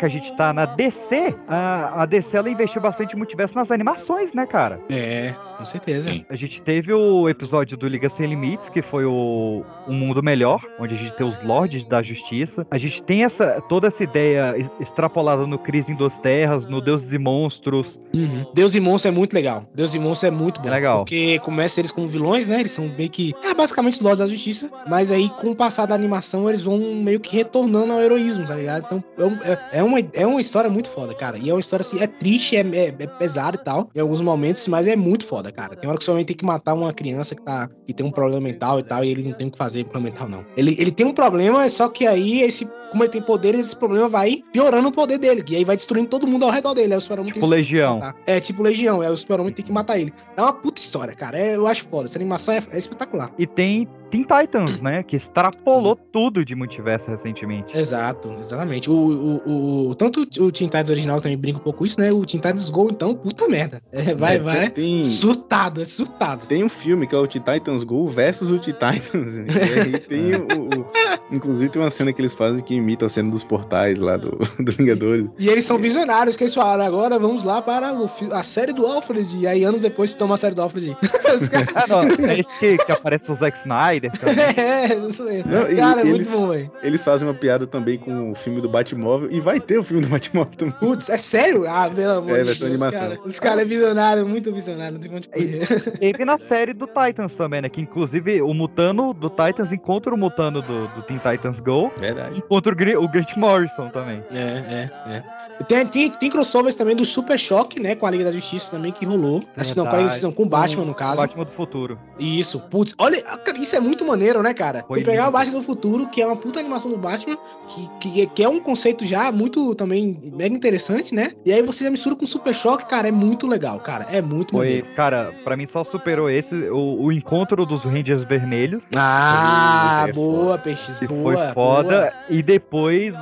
Que a gente tá na DC, a, a DC ela investiu bastante multiverso nas animações, né, cara?
É, com certeza.
A gente teve o episódio do Liga Sem Limites, que foi o Um Mundo Melhor, onde a gente tem os Lords da Justiça. A gente tem essa toda essa ideia extrapolada no Crise em Duas Terras, no Deuses e Monstros.
Uhum. Deus e Monstro é muito legal. Deus e Monstro é muito bom.
É legal.
Porque começa eles como vilões, né? Eles são meio que. É basicamente os Lords da Justiça. Mas aí, com o passar da animação, eles vão meio que retornando ao heroísmo, tá ligado? Então, é, um- é- é uma, é uma história muito foda, cara. E é uma história assim, é triste, é, é, é e tal, em alguns momentos, mas é muito foda, cara. Tem hora que sua mãe tem que matar uma criança que, tá, que tem um problema mental e tal, e ele não tem o que fazer com problema mental, não. Ele, ele tem um problema, só que aí esse. Como ele tem poderes, esse problema vai piorando o poder dele. E aí vai destruindo todo mundo ao redor dele. Aí o Super-Homem tem
Tipo Legião.
Tá. É, tipo Legião. É o Super-Homem tem que matar ele. É uma puta história, cara. É, eu acho foda. Essa animação é, é espetacular.
E tem Teen Titans, né? Que extrapolou tudo de multiverso recentemente.
Exato, exatamente. O, o, o, tanto o Teen Titans original também brinca um pouco com isso, né? O Teen Titans Go, então, puta merda. É, vai,
É,
vai.
tem-
Surtado, é surtado.
Tem um filme que é o Teen Titans Go versus o Teen Titans. né? E aí tem o, o- Inclusive tem uma cena que eles fazem que imita a cena dos portais lá do, do Vingadores.
E eles são visionários, que eles falaram, agora vamos lá para o a série do Alfred. E aí, anos depois, se toma a série do Alfred. Caras-
Ah, não, é esse que, que aparece o Zack Snyder também.
é, isso aí.
Não, e
cara, é
eles,
muito bom, velho.
eles fazem uma piada também com o filme do Batmóvel. E vai ter o filme do Batmóvel também.
Putz, é sério? Ah, pelo amor
É,
de
vai ser
Deus,
animação.
cara. Os caras é visionário, muito visionário, não tem onde correr.
Teve na série do Titans também, né? Que inclusive o Mutano do Titans encontra o Mutano do, do Teen Titans Go.
Verdade.
E contra o, o Grant Morrison também.
É, é, é. Tem, tem, tem crossovers também do Super Choque, né? Com a Liga da Justiça também que rolou. Assim, não, com a Liga da Justiça, não, com o Batman, no caso.
Batman do futuro.
Isso, putz, olha, isso é muito maneiro, né, cara?
Foi
tu pegar o
lindo.
Batman do futuro, que é uma puta animação do Batman, que, que, que é um conceito já muito também mega interessante, né? E aí você já mistura com o Super Choque, cara, é muito legal, cara. É muito
Foi,
maneiro.
cara, pra mim só superou esse, o, o encontro dos Rangers Vermelhos.
Ah,
é
boa, Peixes,
que
boa.
foi foda.
boa.
E depois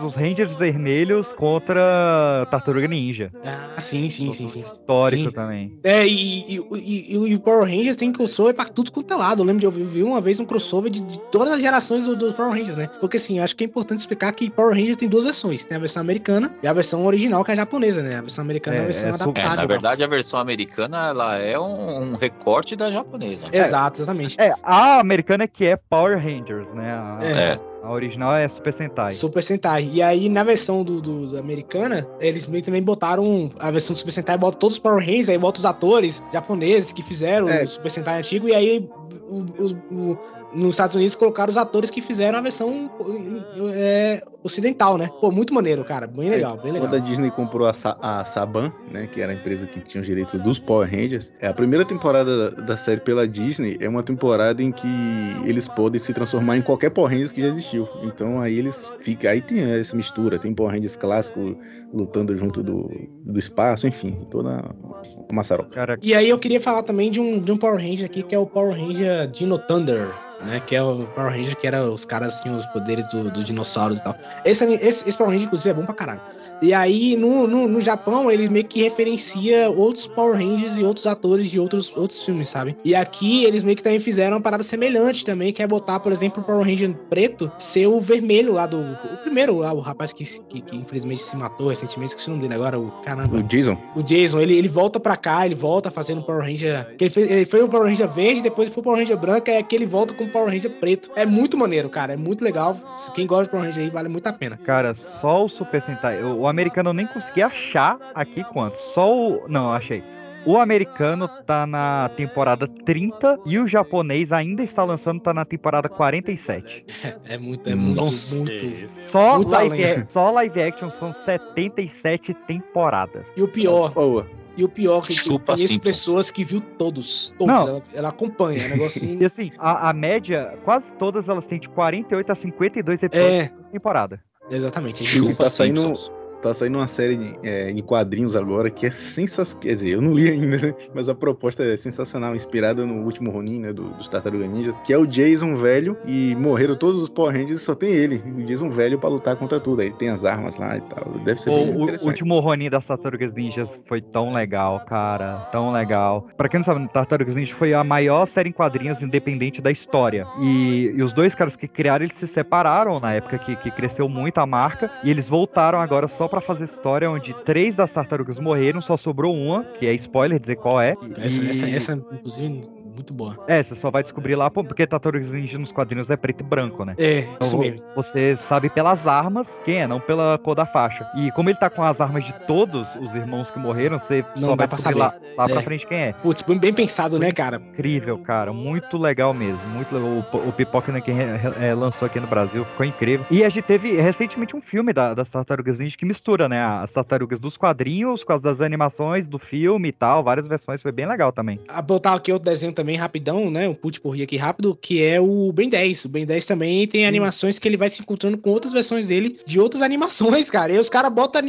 os Rangers Vermelhos contra Tartaruga Ninja.
Ah, sim, sim, sim, sim.
Histórico
Sim.
também.
É, e, e, e, e o Power Rangers tem crossover pra tudo quanto é lado. Eu lembro de eu vi uma vez um crossover de, de todas as gerações do, do Power Rangers, né? Porque assim, eu acho que é importante explicar que Power Rangers tem duas versões. Tem a versão americana e a versão original, que é a japonesa, né? A versão americana é, a versão
É,
adaptada.
na verdade, a versão americana ela é um, um recorte da japonesa.
Exato, exatamente.
É, a americana que é Power Rangers, né? A,
É.
a original é Super Sentai.
Super Sentai. E aí, na versão do, do- do americana, eles meio também botaram a versão do Super Sentai, bota todos os Power Rangers, aí bota os atores japoneses que fizeram
É.
o Super Sentai antigo, e aí o- o- o- nos Estados Unidos colocaram os atores que fizeram a versão é, ocidental, né? Pô, muito maneiro, cara. Bem legal, bem legal.
Quando a Disney comprou a, Sa a Saban, né, que era a empresa que tinha os direitos dos Power Rangers, é a primeira temporada da, da série pela Disney é uma temporada em que eles podem se transformar em qualquer Power Rangers que já existiu. Então aí eles ficam, aí tem essa mistura, tem Power Rangers clássico lutando junto do, do espaço, enfim, toda uma maçaroca.
E aí eu queria falar também de um, de um Power Ranger aqui, que é o Power Ranger Dino Thunder, né? Que é o Power Ranger que era os caras tinham os poderes do- dos dinossauros e tal. Esse, esse, esse Power Ranger, inclusive, é bom pra caralho. E aí, no, no, no Japão, ele meio que referencia outros Power Rangers e outros atores de outros, outros filmes, sabe? E aqui, eles meio que também fizeram uma parada semelhante também, que é botar, por exemplo, o Power Ranger preto ser o vermelho lá do... O primeiro lá, o rapaz que, que, que infelizmente se matou recentemente, esqueci o nome dele agora, o... Caramba.
O Jason?
O Jason, ele, ele volta pra cá, ele volta fazendo Power Ranger. Ele, fez, ele foi um Power Ranger verde, depois foi um Power Ranger branco, é que ele volta com o Power Ranger preto. É muito maneiro, cara. É muito legal. Quem gosta de Power Ranger aí vale muito a pena.
Cara, só o Super Sentai. O, o americano eu nem consegui achar aqui quanto. Só o. Não, achei. O americano tá na temporada 30 e o japonês ainda está lançando, tá na temporada 47.
É muito, é muito,
Nossa.
muito.
Só
muito
live, só live action são 77 temporadas.
E o pior. E o pior que eu
Chupa
conheço
Simpsons.
pessoas que viu todos. Todos.
Não.
Ela, ela acompanha. É um negocinho.
E assim, a, a média, quase todas elas têm de 48 a 52 episódios
É.
por temporada.
Exatamente.
E tá saindo, tá saindo uma série é, em quadrinhos agora que é sensacional. Quer dizer, eu não li ainda, né? mas a proposta é sensacional, inspirada no último Ronin, né? Do, dos Tartaruga Ninja, que é o Jason velho e morreram todos os Power Rangers e só tem ele, o Jason velho, pra lutar contra tudo. Aí tem as armas lá e tal. Deve ser bem
O, o último Ronin das Tartarugas Ninjas foi tão legal, cara. Tão legal. Pra quem não sabe, Tartarugas Ninja foi a maior série em quadrinhos independente da história. E, e os dois caras que criaram, eles se separaram na época que, que cresceu muito a marca. E eles voltaram agora só pra fazer história, onde três das tartarugas morreram, só sobrou uma, que é spoiler dizer qual é.
Essa,
E-
essa, essa, inclusive, muito boa.
É, você só vai descobrir lá, porque Tartarugas Ninja nos quadrinhos é preto e branco, né?
É,
Então,
isso mesmo.
Você sabe pelas armas quem é, não pela cor da faixa. E como ele tá com as armas de todos os irmãos que morreram, você
Não
só vai
pra
descobrir
saber.
lá, lá pra
É.
frente quem é.
Putz, bem pensado, né, cara?
Incrível, cara. Muito legal mesmo. Muito legal. O, o Pipoca né, que é, lançou aqui no Brasil ficou incrível. E a gente teve recentemente um filme da- das Tartarugas Ninja que mistura, né? As tartarugas dos quadrinhos com as das animações do filme e tal. Várias versões. Foi bem legal também.
A botar aqui outro desenho também rapidão, né? Um put por rir aqui rápido, que é o Ben 10. O Ben 10 também tem animações que ele vai se encontrando com outras versões dele de outras animações, cara. E os caras botam.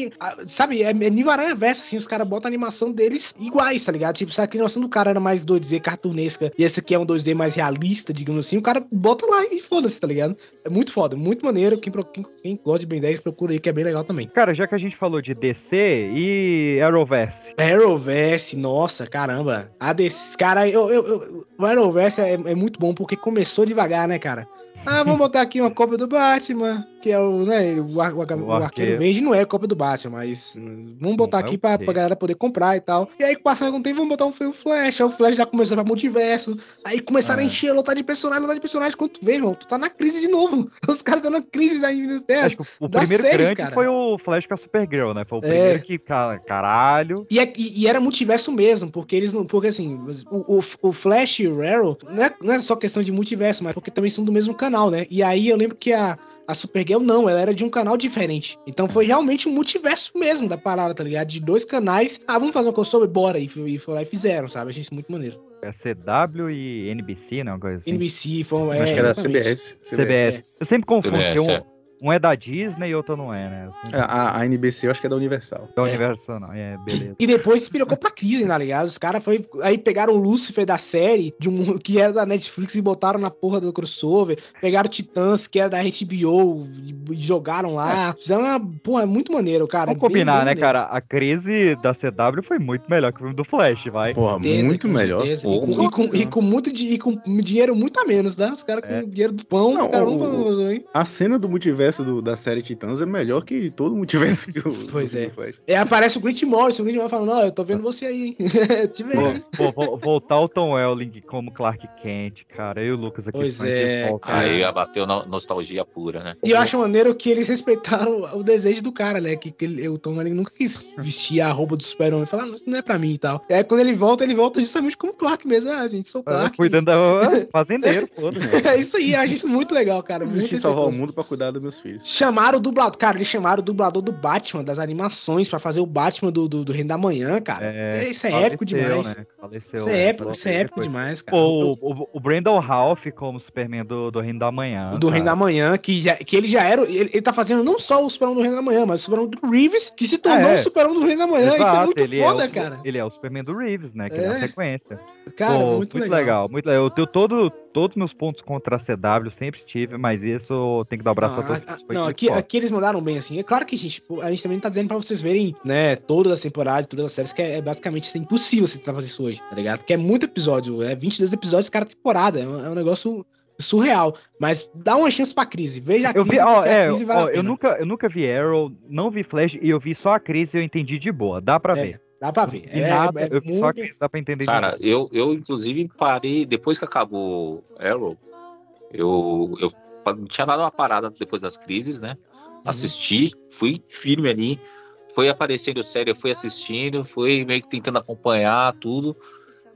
Sabe, é, é nível aranha verso, assim, os caras botam a animação deles iguais, tá ligado? Tipo, se a animação do cara era mais 2D cartunesca e esse aqui é um 2D mais realista, digamos assim, o cara bota lá e foda-se, tá ligado? É muito foda, muito maneiro. Quem, quem, quem gosta de Ben 10 procura aí, que é bem legal também.
Cara, já que a gente falou de DC e Arrowverse.
Arrowverse, nossa, caramba. A desses cara, eu, eu, eu- o Arrowverse é, é muito bom porque começou devagar, né, cara? Ah, vamos botar aqui uma cópia do Batman, que é o, né, o, ar- o, ar- o arqueiro
arqueiro.
verde não é cópia do Batman, mas vamos botar
Não é
aqui
o
pra, pra galera poder comprar e tal. E aí, passando algum tempo, vamos botar um filme Flash, aí o Flash já começou pra multiverso, aí começaram a
É.
encher, lotar de personagem, lotar de personagem, quando tu vê, irmão, tu tá na crise de novo. Os caras estão na crise aí nas terras.
Acho que o primeiro
séries,
grande
cara.
foi o Flash com a Supergirl, né? Foi o
É.
primeiro que, cara, caralho.
E, é- e- e era multiverso mesmo, porque eles não. Porque assim, o, o, o Flash e o Arrow não é, não é só questão de multiverso, mas porque também são do mesmo canal, né? E aí eu lembro que a, A Supergirl não, ela era de um canal diferente. Então foi realmente um multiverso mesmo da parada, tá ligado? De dois canais. Ah, vamos fazer um crossover? Bora. E, e foram lá e fizeram, sabe? Achei isso muito maneiro.
É CW e NBC, né? Uma coisa assim.
NBC, foi, é,
Acho que era
exatamente.
CBS.
CBS. Eu sempre confundo,
CBS,
porque um,
é.
Um é da Disney e outro não é, né? Sempre-
É, A, a NBC eu acho que é da Universal.
Da Universal, não. É, beleza.
E depois se pirocou pra crise, tá ligado? Os caras foi aí pegaram o Lucifer da série, de um, que era da Netflix, e botaram na porra do crossover. Pegaram Titãs, que era da HBO, e, e jogaram lá. Fizeram uma. Porra, é muito maneiro, cara.
Vamos
Bem-
combinar,
bem
né,
maneiro.
cara? A crise da CW foi muito melhor que o filme do Flash, vai.
Porra,
Certeza, com certeza. E com, e, com, e com muito di- e com dinheiro muito a menos, né? Os caras com dinheiro do pão,
Não,
caramba,
o-
hein?
A cena do multiverso do- da série Titãs é melhor que todo o multiverso que o.
Pois
do
é.
Flash.
É, aparece o Grant Morrison, o Grant Morrison falando, ó, eu tô vendo você aí, hein? Te vendo.
Pô, pô, vo- voltar o Tom Welling como Clark Kent, cara. Eu e o Lucas aqui.
Pois é.
Aí abateu no- nostalgia pura, né?
E eu acho maneiro que eles respeitaram o desejo do cara, né? Que, que ele- o Tom Welling nunca quis vestir a roupa do super-homem. Falar, "Não, não é pra mim e tal. E aí quando ele volta, ele volta justamente como Clark mesmo. Ah, gente, sou
Ah,
Clark.
Cuidando da fazendeiro, foda-se.
é isso aí, acho isso muito legal, cara. Muito
de salvar o mundo pra cuidar dos filhos.
Chamaram o dublador, cara, eles chamaram o dublador do Batman, das animações, pra fazer o Batman do, do, do Reino da Manhã, cara.
É,
isso é
faleceu,
épico demais.
né? Faleceu,
Isso é
né?
épico, isso é épico
Depois.
demais, cara.
Pô, o, o, o Brandon Ralph como Superman do, do Reino da Manhã.
O do Reino da Manhã, que, já, que ele já era. Ele, ele tá fazendo não só o Superman do Reino da Manhã, mas o Superman do Reeves, que se tornou
É.
o Superman do Reino da Manhã. Isso é
Exato,
muito
ele
foda,
é o,
cara.
Ele é o Superman do Reeves, né? Que é,
É.
a sequência.
Cara,
Pô,
muito legal.
Muito legal. Eu tenho todo, todos meus pontos contra a CW, sempre tive, mas isso tem que dar o braço
Não,
a todos.
a- a-
isso foi
não, aqui, aqui eles mandaram bem, assim. É claro que, gente, pô, a gente também tá dizendo pra vocês verem, né, todas as temporadas, todas as séries, que é, é basicamente é impossível você tentar fazer isso hoje, tá ligado? Que é muito episódio, é 22 episódios cada temporada, é um, é um negócio surreal. Mas dá uma chance pra crise, veja a
Eu
crise,
vi, ó, é,
crise vale
ó, eu, nunca, eu nunca vi Arrow, não vi Flash e eu vi só a crise e eu entendi de boa. Dá pra
É,
ver.
Dá pra ver. É,
nada,
é
eu vi só
muito-
crise, dá pra entender de
Cara, eu, eu inclusive parei, depois que acabou Arrow, eu, eu tinha dado uma parada depois das crises, né? Assisti, fui firme ali, foi aparecendo série, eu fui assistindo, fui meio que tentando acompanhar tudo,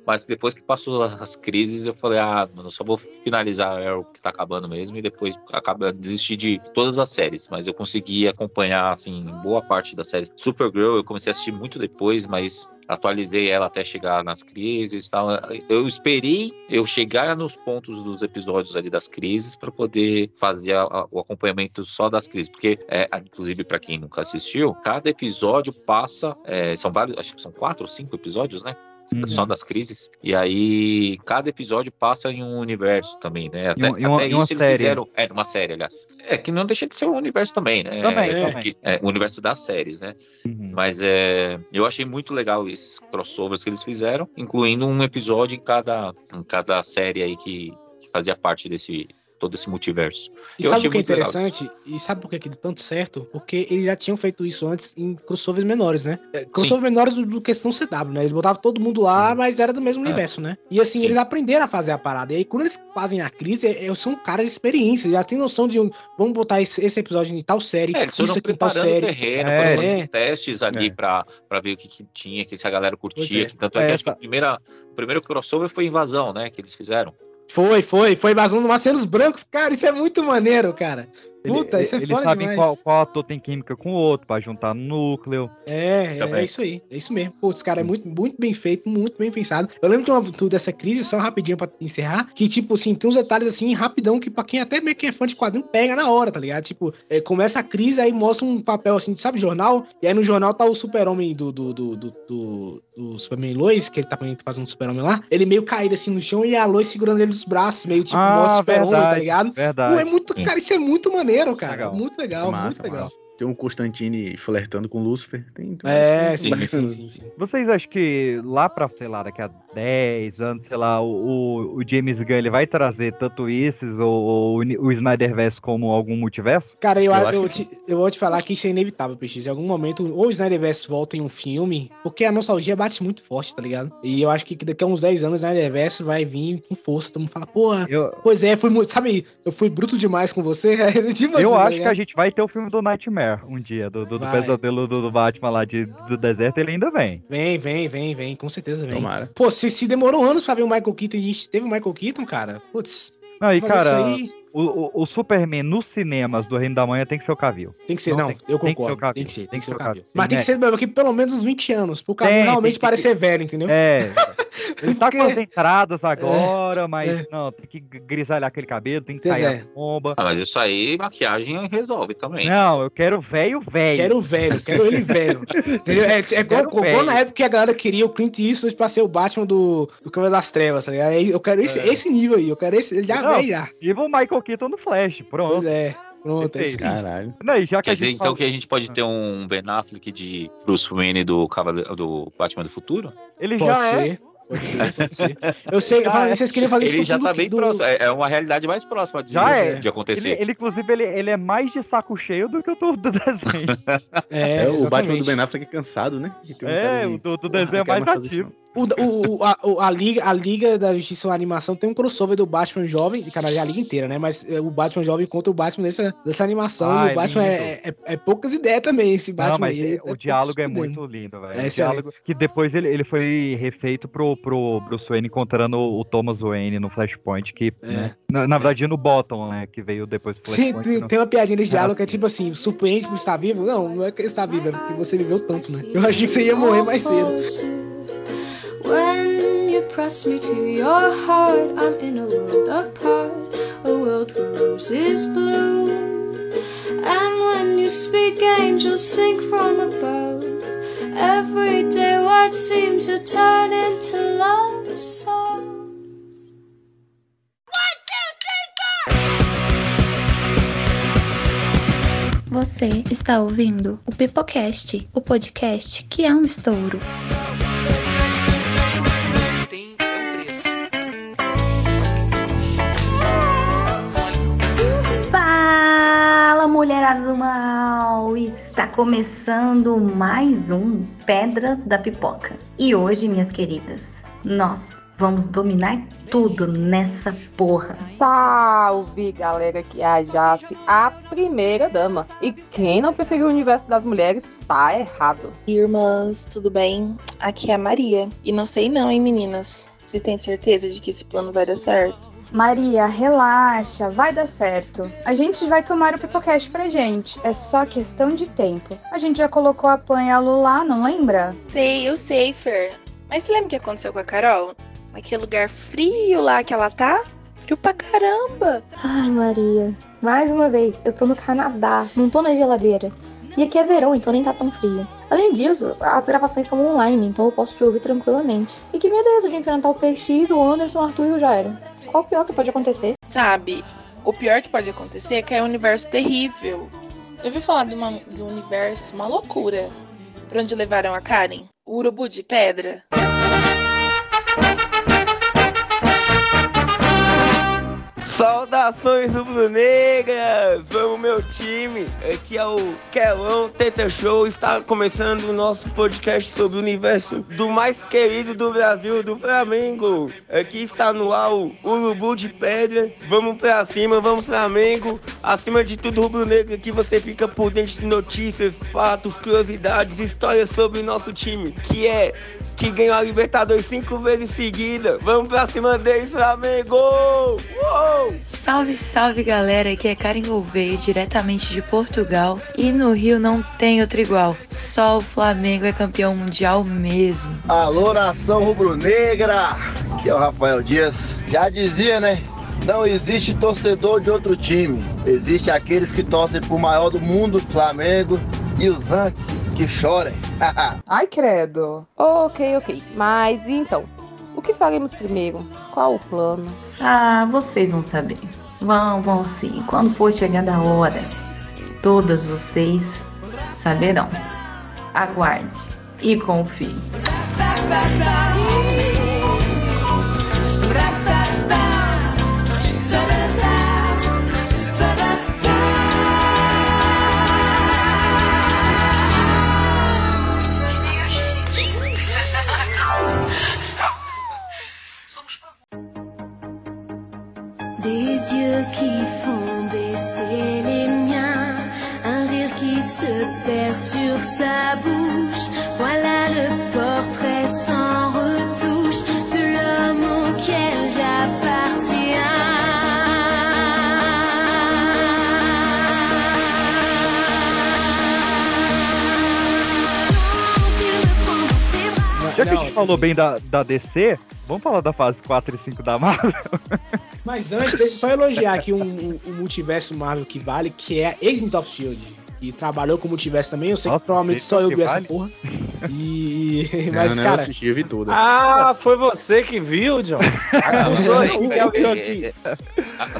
mas depois que passou as crises, eu falei, ah, mano, só vou finalizar Arrow que tá acabando mesmo, e depois acaba desistir de todas as séries, mas eu consegui acompanhar, assim, boa parte da série. Supergirl eu comecei a assistir muito depois, mas atualizei ela até chegar nas crises tal. Eu esperei eu chegar nos pontos dos episódios ali das crises para poder fazer a- a- o acompanhamento só das crises, porque é, inclusive para quem nunca assistiu, cada episódio passa, é, são vários, acho que são quatro ou cinco episódios, né?
Uhum.
Só das crises. E aí, cada episódio passa em um universo também, né? Até,
Em uma- uma-
até
uma
isso eles
série.
fizeram. É, numa série, aliás. É, que não deixa de ser um universo também, né?
Também,
é,
também.
que- é, o universo das séries, né?
Uhum.
Mas é, eu achei muito legal esses crossovers que eles fizeram, incluindo um episódio em cada, em cada série aí que, que fazia parte desse todo esse multiverso.
E
Eu
sabe o que é
legal
interessante? E sabe por que que deu tanto certo? Porque eles já tinham feito isso antes em crossovers menores, né? É, Crossovers menores do, do questão CW, né? Eles botavam todo mundo lá, mas era do mesmo
É.
universo, né? E assim,
Sim.
eles aprenderam a fazer a parada. E aí, quando eles fazem a crise, é- é- são caras de experiência, já tem noção de um, vamos botar esse, esse episódio em tal série,
É, eles foram
isso aqui em tal série.
terreno,
É,
foram
é.
testes ali
É.
pra, pra ver o que, que tinha, que se a galera curtia.
é.
que tanto é, que
É,
acho que a primeira, o primeiro crossover foi Invasão, né? Que eles fizeram.
Foi, foi, foi vazando Marcianos Brancos, cara, isso é muito maneiro, cara. Puta,
Ele-
isso é
eles sabem
demais.
qual, qual ator tem química com o outro, pra juntar no núcleo.
É, é,
Também.
é isso aí, é isso mesmo. Putz, cara, é muito, muito bem feito, muito bem pensado. Eu lembro de uma tudo dessa crise, só rapidinho pra encerrar, que, tipo, assim, tem uns detalhes assim, rapidão, que pra quem até meio que é fã de quadrinho, pega na hora, tá ligado? Tipo, é, começa a crise, aí mostra um papel assim, sabe, jornal, e aí no jornal tá o super-homem do, do, do, do, do, do Superman Lois, que ele tá fazendo um super-homem lá, ele meio caído assim no chão e a Lois segurando ele dos braços, meio tipo,
Ah,
modo super-homem, tá ligado?
verdade.
Pô, é muito, cara, isso é muito maneiro, cara.
Legal.
Muito legal,
Massa,
muito legal.
massa. Tem um Constantine flertando com Lucifer. Tem, tem
É, sim, sim, sim, sim.
Vocês acham que lá pra, sei lá, daqui a 10 anos, sei lá, o, o- o James Gunn ele vai trazer tanto esses ou, ou o Snyderverse como algum multiverso?
Cara, eu,
Eu
eu, eu, te- eu vou te falar que isso é inevitável, PX. Em algum momento, ou o Snyderverse volta em um filme, porque a nostalgia bate muito forte, tá ligado? E eu acho que daqui a uns 10 anos o Snyderverse vai vir com força. Todo mundo fala, porra,
Eu,
pois é, fui muito. Sabe, eu fui bruto demais com você. tipo
eu
assim, tá
acho que a gente vai ter o filme do Nightmare um dia, do, do, do pesadelo do, do Batman lá de, do deserto, ele ainda vem.
Vem, vem, vem, vem, com certeza vem.
Tomara.
Pô, se, se demorou anos pra ver o Michael Keaton e a gente teve o Michael Keaton, cara, putz. Fazer
cara,
isso aí-
o, o, o Superman nos cinemas do Reino da Manhã tem que ser o Cavill.
Tem que ser, não,
tem,
eu
tem que ser
concordo.
o Cavill.
Tem que ser, tem que ser o
Cavill.
Mas tem que
né?
ser daqui pelo menos uns 20 anos, pro Cavill
Tem,
realmente
tem que-
parecer velho, entendeu?
É. Ele tá com as
Porque-
entradas agora, mas
é.
não, tem que grisalhar aquele cabelo, tem que
Pois
sair
é.
a bomba.
Ah, mas isso aí, maquiagem resolve também.
Não, eu quero velho, velho.
Quero velho, quero ele velho. Entendeu? É, é igual, igual na época que a galera queria o Clint Eastwood pra ser o Batman do, do Câmara das Trevas, tá ligado? Aí Eu quero esse,
É.
esse nível aí, eu quero esse, ele já
Não,
velho já.
E o Michael Keaton no Flash, pronto.
Pois é, pronto, é.
Caralho.
Não, e já que
Quer dizer, então,
falou-
que a gente pode ter um Ben Affleck de Bruce Wayne do, Cavaleiro, do Batman do Futuro?
Ele
Pode
já
ser.
é.
Pode ser, pode ser. Eu sei, eu
Já
falei,
é.
vocês queriam fazer isso
Ele já tá bem
do-
próximo. É é uma realidade mais próxima de,
Já é.
de acontecer.
Ele, ele, inclusive, ele, ele é mais de saco cheio do que o do, do desenho.
É,
É, o Batman do Ben Affleck é cansado, né? Tem
É, o do, do desenho é mais ativo.
O, o, a, a Liga, a Liga da Justiça a animação tem um crossover do Batman jovem, cara, é a Liga inteira, né? Mas é, o Batman jovem contra o Batman dessa, dessa animação.
Ah,
e
é
o Batman é, é- é poucas ideias também, esse Batman
Não, mas
aí.
é- o diálogo é muito lindo, velho.
É
o diálogo que depois ele, ele foi refeito pro, pro Bruce Wayne encontrando o Thomas Wayne no Flashpoint, que, né, na, na verdade, no Bottom, né, que veio depois do
É. Sim,
Flashpoint.
tem, uma piadinha desse
Era
diálogo que é tipo assim, surpreende por estar vivo? Não, não é que ele está vivo, é porque você viveu tanto, né? Eu achei que você ia morrer mais cedo.
When you press me to your heart, I'm in a world apart, a world where roses bloom. And when you speak, angels sing from above. Every day, what seems to turn into love songs.
Você está ouvindo o Pipocast, o podcast que é um estouro.
Mulherada do mal! Está começando mais um Pedras da Pipoca. E hoje, minhas queridas, nós vamos dominar tudo nessa porra.
Salve, galera, que é a Jace, a primeira dama. E quem não preferiu o universo das mulheres, tá errado.
Irmãs, tudo bem? Aqui é a Maria. E não sei não, hein, meninas? Vocês têm certeza de que esse plano vai dar certo?
Maria, relaxa, vai dar certo. A gente vai tomar o Pipocast pra gente. É só questão de tempo. A gente já colocou a Pan e a Lu lá, não lembra?
Sei, eu sei, Fer. Mas você lembra o que aconteceu com a Carol? Naquele lugar frio lá que ela tá? Frio pra caramba.
Ai, Maria, mais uma vez, eu tô no Canadá, não tô na geladeira. E aqui é verão, então nem tá tão frio. Além disso, as gravações são online, então eu posso te ouvir tranquilamente. E que medo é esse de enfrentar o PX, o Anderson, o Arthur e o Jairo? Qual o pior que pode acontecer?
Sabe, o pior que pode acontecer é que é um universo terrível. Eu ouvi falar de, uma, de um universo, uma loucura. Pra onde levaram a Karen? O urubu de pedra?
Saudações rubro-negras! Vamos meu time! Aqui é o Kelão Teta Show. Está começando o nosso podcast sobre o universo do mais querido do Brasil, do Flamengo. Aqui está no ar o Urubu de Pedra. Vamos pra cima, vamos Flamengo. Acima de tudo, rubro-negro, aqui você fica por dentro de notícias, fatos, curiosidades, histórias sobre o nosso time, que é que ganhou a Libertadores cinco vezes seguida. Vamos pra cima deles, Flamengo! Uou!
Salve, salve galera, aqui é Karen Gouveia, diretamente de Portugal. E no Rio não tem outro igual, só o Flamengo é campeão mundial mesmo.
Alô, nação rubro-negra! Aqui é o Rafael Dias. Já dizia, né? Não existe torcedor de outro time. Existe aqueles que torcem pro maior do mundo, Flamengo, e os antes que chorem.
Ai, credo. Ok, ok. Mas então? O que faremos primeiro? Qual o plano?
Ah, vocês vão saber. Vão, vão sim. Quando for chegando a hora, todas vocês saberão. Aguarde e confie.
Des yeux qui font baisser les miens, un rire qui se perd sur sa bouche. Voilà le portrait sans retouche de l'homme auquel j'appartiens.
Já que a gente falou bem da, DC, vamos falar da fase 4 e 5 da Marvel?
Mas antes, deixa eu só elogiar aqui um, um- um multiverso Marvel que vale, que é Agents of Shield. Que trabalhou com o multiverso também. Eu sei
Nossa,
que provavelmente só eu vi essa
vale.
porra. E.
Não,
Mas,
não, eu
cara.
assisti, eu vi tudo.
Ah, foi você que viu, John? Acusou aqui que alguém,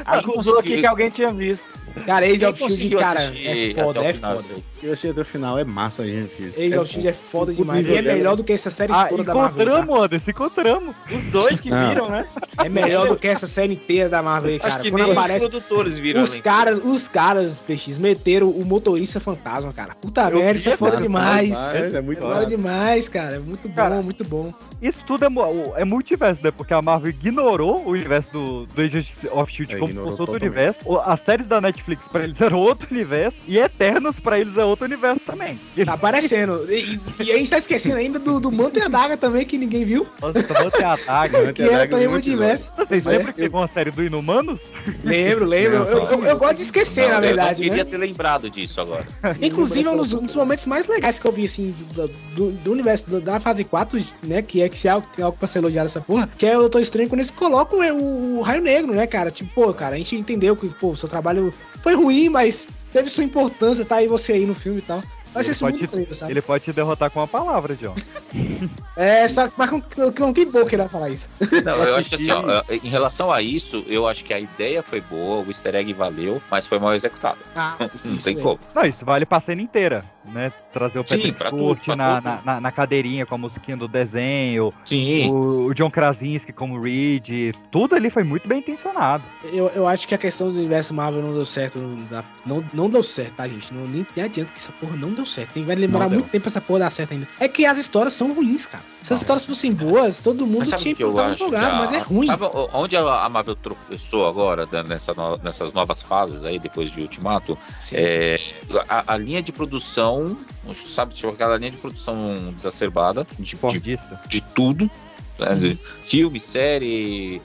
acusou aqui que alguém tinha visto.
Cara,
Quem
of Shield, cara, é foda, é
final
foda.
aí?
Eu achei até o final, é massa, gente.
Agents of Shield é foda demais. E é
dela-
melhor do que essa série
Ah,
toda da Marvel.
encontramos, Anderson, encontramos.
Os dois que
Não.
viram, né?
É melhor do que essa série inteira da Marvel aí,
Acho
cara.
que
Quando aparece.
os produtores viram
Os
além
caras, os caras, PX, meteram o motorista fantasma, cara. Puta merda, isso é foda demais.
É muito
Foda
massa.
demais, cara. Muito bom,
Cara,
muito bom.
Isso tudo é, mu- é multiverso, né? Porque a Marvel ignorou o universo do, do Agents of Shield
É,
como se fosse outro
totalmente.
universo. As séries da Netflix pra eles eram outro universo. E Eternos pra eles é outro universo também.
Tá aparecendo. E, e a gente tá esquecendo ainda do, do Manto e a Daga também, que ninguém viu.
Nossa, vou ter a daga.
Que era também multiverso.
Vocês
Mas
lembram que teve uma série do Inumanos?
Lembro, lembro.
Não,
Eu, eu- eu gosto de esquecer,
Não,
na verdade,
Eu queria
né?
ter lembrado disso agora.
Inclusive, é um dos, um dos momentos mais legais que eu vi, assim, do, do- do universo do- da fase 4, né? Que é que se é algo, tem algo pra ser elogiado essa porra, que é o Doutor Estranho quando eles colocam é, o, o Raio Negro, né, cara? Tipo, pô, cara, a gente entendeu que, pô, o seu trabalho foi ruim, mas teve sua importância, tá aí você aí no filme e tal. Vai ser
Ele
isso
pode,
muito lindo, sabe?
ele pode te derrotar com uma palavra, John.
É, só, mas com, com que bom que ele vai falar isso.
Não, eu acho que assim, ó, em relação a isso, eu acho que a ideia foi boa, o easter egg valeu, mas foi mal executado.
Ah,
Não
isso
tem
mesmo.
como.
Não, isso vale pra cena inteira, né? Trazer o
Sim,
Patrick
tudo,
Stewart
pra
na,
tudo.
na, na- na cadeirinha com a musiquinha do desenho,
Sim.
o, o John Krasinski como Reed, tudo ali foi muito bem intencionado.
Eu, eu acho que a questão do universo Marvel não deu certo. Não, não, não deu certo, tá, gente? Não, nem, nem adianta que essa porra não deu certo. Tem, vai demorar muito tempo pra essa porra dar certo ainda. É que as histórias são ruins, cara. Se as histórias fossem boas, todo mundo tinha
o que eu
botado no
acho?
programa,
que a-
mas é ruim.
Sabe onde a Marvel tropeçou agora, né, nessa no- nessas novas fases aí, depois de Ultimato?
Sim.
É, a, a linha de produção, sabe, tinha aquela linha de produção exacerbada, de, de, de tudo, né, de filme, série,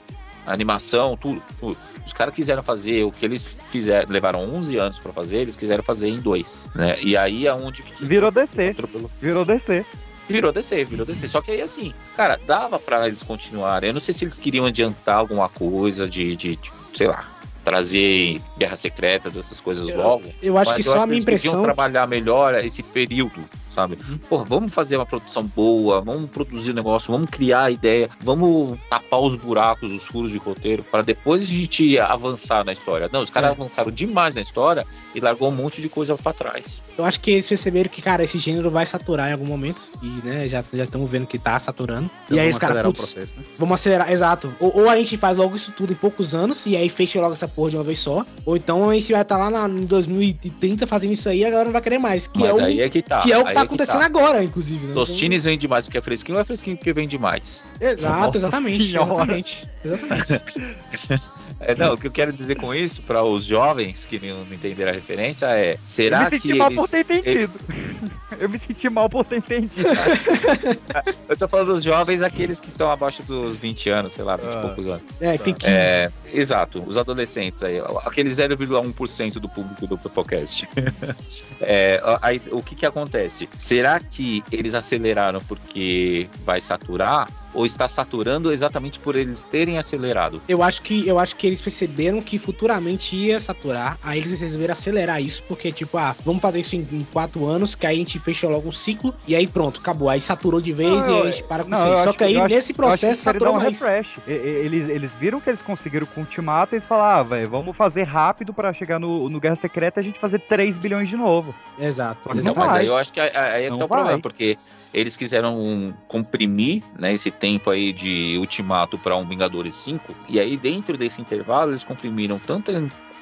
animação, tudo, tudo. Os caras quiseram fazer o que eles fizeram, levaram 11 anos pra fazer, eles quiseram fazer em dois, né? E aí é onde
Virou DC.
atropelou.
Virou DC.
Virou DC, virou DC. Só que aí, assim, cara, dava pra eles continuarem. Eu não sei se eles queriam adiantar alguma coisa de, de, de, sei lá, trazer guerras secretas, essas coisas logo.
eu acho que só a minha impressão-
trabalhar melhor esse período, sabe? Pô, vamos fazer uma produção boa, vamos produzir um negócio, vamos criar a ideia, vamos tapar os buracos, os furos de roteiro, para depois a gente avançar na história. Não, os caras
É.
avançaram demais na história e largou um monte de coisa pra trás.
Eu acho que eles perceberam que, cara, esse gênero vai saturar em algum momento. E, né, já já estamos vendo que tá saturando.
Então
e aí os caras,
acelerar o
putz,
processo, né?
vamos acelerar, exato. Ou, ou a gente faz logo isso tudo em poucos anos e aí fecha logo essa porra de uma vez só. Ou então a gente vai estar lá na, em 2030 fazendo isso aí e a galera não vai querer mais. Que
Mas
é o,
aí é que tá.
Que é o que tá acontecendo
tá.
agora, inclusive. Né?
Tostines vende mais porque é fresquinho ou é fresquinho porque vende mais?
Exato, exatamente. Exatamente. Exatamente.
É, não, o que eu quero dizer com isso, para os jovens que não entenderam a referência, é:
eu
será
me senti
que
mal
eles.
por ter entendido. Eu me senti mal por ter entendido.
Eu tô falando dos jovens, aqueles que são abaixo dos 20 anos, sei lá, 20 e
Ah.
poucos anos.
É, que tem 15.
É, exato, os adolescentes aí, aquele 0,1% do público do podcast. É, aí, o que que acontece? Será que eles aceleraram porque vai saturar? Ou está saturando exatamente por eles terem acelerado?
Eu acho que eu acho que eles perceberam que futuramente ia saturar. Aí eles resolveram acelerar isso, porque, tipo, ah, vamos fazer isso em, em quatro anos, que aí a gente fecha logo um ciclo, e aí pronto, acabou. Aí saturou de vez e aí a gente para com
Não,
isso. Só que aí nesse processo saturou
um
mais.
refresh. Eles, eles viram que eles conseguiram com o Ultimato e eles falaram, ah, velho, vamos fazer rápido pra chegar no, no Guerra Secreta e a gente fazer 3 bilhões de novo.
Exato.
Então,
não
mas aí eu acho que aí é que
Não
tá o problema, porque eles quiseram comprimir né, esse tempo aí de ultimato para um Vingadores 5, e aí dentro desse intervalo eles comprimiram tanta,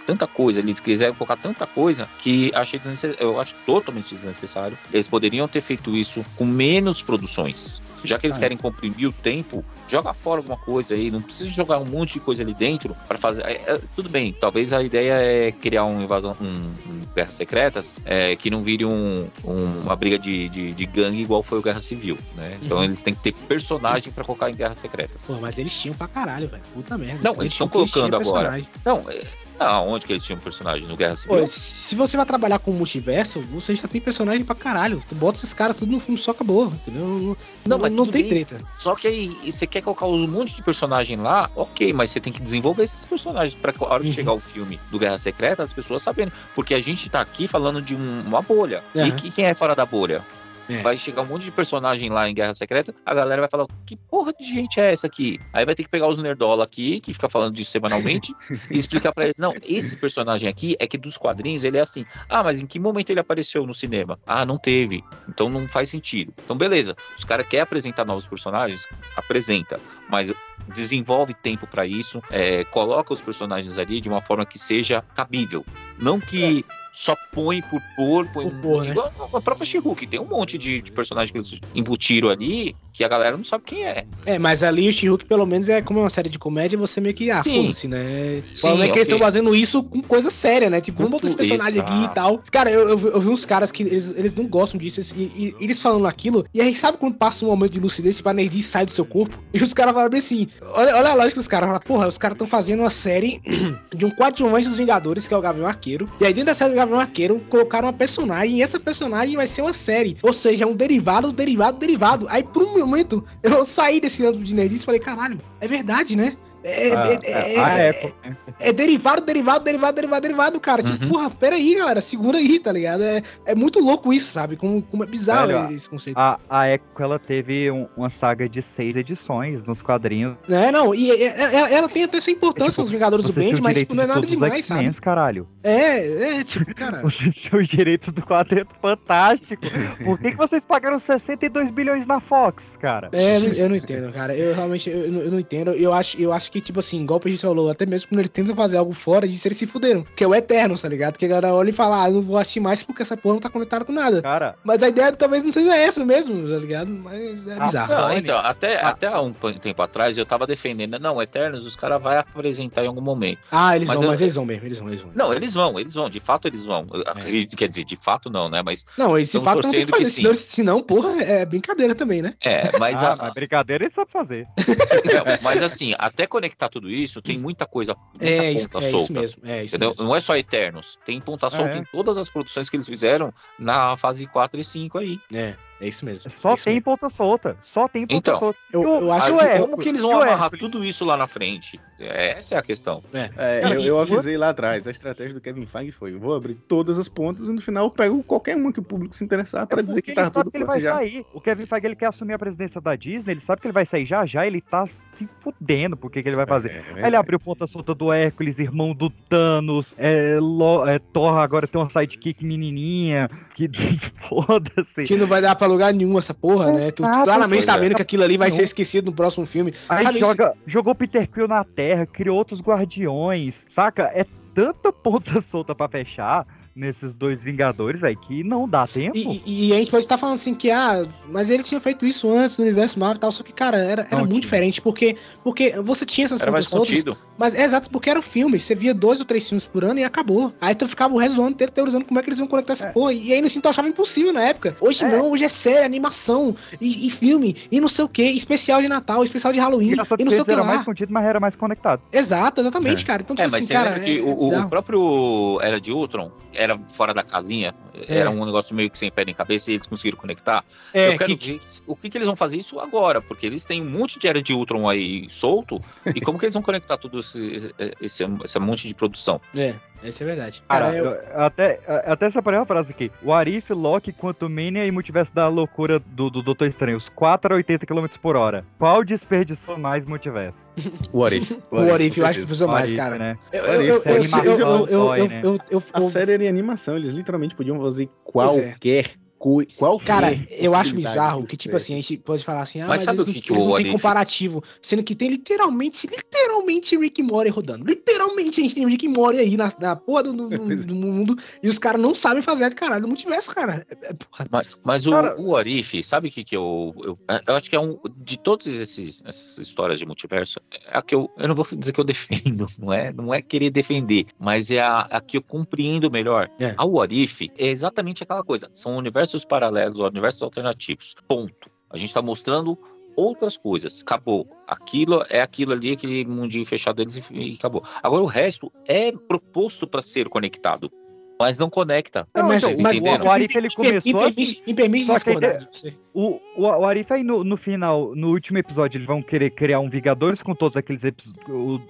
tanta coisa, eles quiseram colocar tanta coisa que achei eu acho totalmente desnecessário. Eles poderiam ter feito isso com menos produções. Já que eles
Ah.
querem comprimir o tempo, joga fora alguma coisa aí, não precisa jogar um monte de coisa ali dentro para fazer. é, é, tudo bem, talvez a ideia é criar um invasão, um, um Guerras Secretas é, que não vire um, um- uma briga de, de, de gangue igual foi o Guerra Civil, né? Então
Uhum.
eles têm que ter personagem para colocar em Guerras Secretas.
Pô, mas eles tinham pra caralho, velho. Puta merda.
Não, eles estão colocando agora.
personagem.
Não, é, Ah, onde que eles tinham personagem? No Guerra Civil?
Pô, se você vai trabalhar com multiverso, você já tem personagem pra caralho. Tu bota esses caras tudo no filme só acabou, entendeu? Não, não,
mas
não tem
bem.
treta.
Só que aí você quer colocar um monte de personagem lá, ok, mas você tem que desenvolver esses personagens pra a hora que chegar o filme do Guerra Secreta, as pessoas sabendo. Porque a gente tá aqui falando de um- uma bolha. E
Aham.
que- quem é fora da bolha?
É.
Vai chegar um monte de personagem lá em Guerra Secreta, a galera vai falar: que porra de gente é essa aqui? Aí vai ter que pegar os Nerdola aqui, que fica falando disso semanalmente, e explicar pra eles: não, esse personagem aqui é que dos quadrinhos ele é assim. Ah, mas em que momento ele apareceu no cinema? Ah, não teve. Então não faz sentido. Então, beleza. Os caras querem apresentar novos personagens, apresenta. Mas desenvolve tempo pra isso, é, coloca os personagens ali de uma forma que seja cabível. Não que só põe por pôr, põe
pôr, né?
igual a própria She-Hulk. Tem um monte de, de personagens que eles embutiram ali que a galera não sabe quem é.
É, mas ali o She-Hulk, pelo menos, é como é uma série de comédia, você meio que, ah, foda-se, né? O
Sim,
problema é que eles estão fazendo isso com coisa séria, né? Tipo, vamos botar esse personagem aqui e
exato.
tal. Cara, eu, eu, vi- eu vi uns caras que eles, eles não gostam disso, eles- e, e eles falando aquilo, e aí sabe quando passa um momento de lucidez, tipo, a nerdice sai do seu corpo? E os caras falam bem assim, olha, olha a lógica dos caras, fala, porra, os caras estão fazendo uma série de um coadjuvante dos Vingadores, que é o Gavião Arqueiro, e aí dentro da série do Gavião Arqueiro, colocaram uma personagem, e essa personagem vai ser uma série, ou seja, é um derivado, derivado, derivado. Aí, por um momento, eu saí desse âmbito de nerdice e falei, caralho, é verdade, né? É,
Ah,
é- é-
é,
é-
né?
é derivado, derivado, derivado, derivado, derivado, cara. Tipo,
Uhum.
porra, peraí, galera, segura aí, tá ligado? É, é muito louco isso, sabe? Como, como é bizarro
Velho,
esse conceito.
A, a Echo, ela teve um- uma saga de seis edições nos quadrinhos.
É, não, e ela tem até sua importância nos Vingadores do Band, mas tipo, não é
de
nada
os
demais, sabe?
Caralho.
É, é, tipo, cara.
Vocês têm os direitos do Quarteto Fantástico. Por que, que vocês pagaram 62 bilhões na Fox, cara?
É, eu não- eu não entendo, cara. Eu realmente eu, não- eu não entendo. Eu acho, eu acho que, tipo assim, igual o gente falou, até mesmo quando eles tentam fazer algo fora disso, eles se fuderam. Que é o Eterno, tá ligado? Que a galera olha e fala, ah, eu não vou assistir mais porque essa porra não tá conectada com nada.
Cara.
Mas a ideia talvez não seja essa mesmo, tá ligado? Mas é bizarro.
Não, então, até, até há um tempo atrás eu tava defendendo, não, Eternos, os caras vão apresentar em algum momento.
Ah, eles
Mas
vão,
eu-
mas eles vão mesmo, eles vão, eles vão.
Não, eles vão, eles vão, de fato eles vão. Acredito- Quer dizer, de fato não, né? Mas.
Não, esse fato não tem que fazer,
sim.
senão, senão, porra, é brincadeira também, né?
É, mas,
Ah,
a-
mas brincadeira ele sabe fazer.
É, mas assim, até conectar tudo isso, tem muita coisa, muita
É isso- é isso mesmo, é isso
entendeu?
mesmo.
Não é só Eternos, tem ponta solta
É.
em todas as produções que eles fizeram na fase 4 e 5 aí.
É, é isso mesmo.
Só tem ponta solta. Só tem ponta
Então,
solta.
eu,
E o-
eu acho que
Hércules?
Como que eles vão amarrar
Hércules?
tudo isso lá na frente? É, Essa é a questão.
É,
Não,
eu, eu avisei lá atrás, a estratégia do Kevin Feige foi, eu vou abrir todas as pontas e no final eu pego qualquer uma que o público se interessar pra dizer que
ele
tá
sabe
tudo
que ele vai sair. O Kevin Feige ele quer assumir a presidência da Disney, ele sabe que ele vai sair já já, ele tá se fudendo por que que ele vai fazer. Aí ele abriu ponta solta do Hércules, irmão do Thanos, é, Lo- é, Thor agora tem uma sidekick menininha, que foda-se.
Que não vai dar pra lugar nenhum essa porra, né? Tu, tu claramente
pois é.
sabendo que aquilo ali vai ser esquecido no próximo filme.
Aí
Sabe isso?
joga, jogou Peter Quill na Terra, criou outros guardiões, saca? É tanta ponta solta pra fechar nesses dois Vingadores, velho, que não dá tempo.
E, e- e a gente pode estar falando assim que, ah, mas ele tinha feito isso antes no universo Marvel e tal, só que, cara, era, era
Não
muito
tinha.
diferente, porque, porque você tinha essas
Era mais contido.
mas é exato porque era um filme, você via dois ou três filmes por ano e acabou. Aí tu ficava o resto do ano inteiro teorizando como é que eles iam conectar essa porra, e ainda assim tu achava impossível na época. Hoje não, hoje é série, animação, e, e filme, e não sei o que, especial de Natal, especial de Halloween,
Engraçado
e não sei o que
era
lá.
mais contido, mas era mais conectado.
Exato, exatamente,
É.
cara. Então,
É,
tipo
mas
assim, cara,
lembra que
é
o, o próprio Era de Ultron era fora da casinha,
É.
era um negócio meio que sem pé nem cabeça e eles conseguiram conectar.
É,
Eu quero
que-
o que, que eles vão fazer isso agora, porque eles têm um monte de Era de Ultron aí solto, e como que eles vão conectar tudo esse, esse, esse monte de produção?
É, essa é verdade.
Cara,
Cara, eu-
até, até separei uma frase aqui. O Arif, Loki, Quantumania e Multiverso da Loucura do, do Doutor Estranho. Os 4 a 80 km por hora. Qual desperdiçou mais multiverso?
O Arif.
O What If, eu acho que precisou
O
mais, cara.
né?
Eu- eu- eu-
é
eu- eu- eu- eu-
dói,
eu- eu- eu-
A série era em animação, eles literalmente podiam fazer
é.
qualquer coisa. Qualquer
Cara, eu acho bizarro que, tipo assim, a gente pode falar assim, ah,
Mas
mas,
sabe
eles,
o
não-
que que
eles
o
não tem comparativo, sendo que tem literalmente, literalmente Rick Morty rodando. Literalmente a gente tem Rick Morty aí na, na porra do, do- do- do mundo e os caras não sabem fazer de caralho do multiverso, cara. É, é, porra.
Mas, mas o,
Cara-
o Arif, sabe o que, que eu, eu. Eu acho que é um. De todas esses, essas histórias de multiverso, é a que eu. Eu não vou dizer que eu defendo, não é, não é querer defender, mas é a, a que eu compreendo melhor.
É.
A What If é exatamente aquela coisa. São universos paralelos, universos alternativos. Ponto. A gente tá mostrando outras coisas. Acabou. Aquilo é aquilo ali, aquele mundinho fechado deles e acabou. Agora o resto é proposto para ser conectado. Mas não conecta.
Não,
mas-
então,
mas
o,
o-
Arif ele
me
começou assim,
me permite
só que
você.
o, o, o Arif aí no, no final, no último episódio, eles vão querer criar um Vingadores com todos aqueles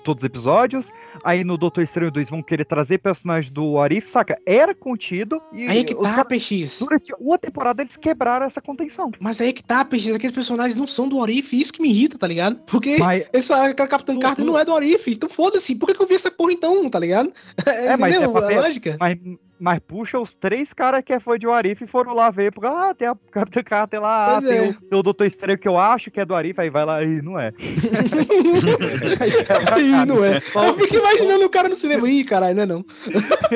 todos os episódios. Aí no Doutor Estranho 2 vão querer trazer personagens do Arif, saca? Era contido e
Aí é que tá,
caras-
PX.
durante uma temporada eles quebraram essa contenção.
Mas aí é que tá, PX. Aqueles personagens não são do Orif. Isso que me irrita, tá ligado? Porque
Mas-
esse aquela Capitã Carter não é do Orif. Então foda-se. Por que, que eu vi essa porra então, tá ligado?
É, mas é pra
a
ter-
lógica?
Mas, mas puxa, os três caras que é fã de Arif foram lá ver, porque ah, tem a Capitã Carter lá,
Pois
tem,
é.
o, tem o Doutor Estranho que eu acho que é do Arif, aí vai lá e não é.
Ih, não é. Eu fico imaginando o cara no cinema. Ih, caralho, não é não.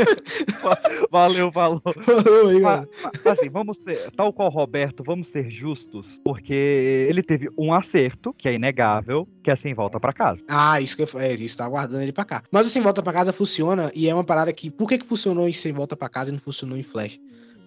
Valeu, falou.
Falou aí, mano.
assim, vamos ser, tal qual o Roberto, vamos ser justos, porque ele teve um acerto, que é inegável, que é sem volta pra casa.
Ah, isso que eu, é, isso tá aguardando ele pra cá. Mas o Sem Volta pra Casa funciona e é uma parada que. Por que, que funcionou em Sem Volta pra Casa e não funcionou em Flash?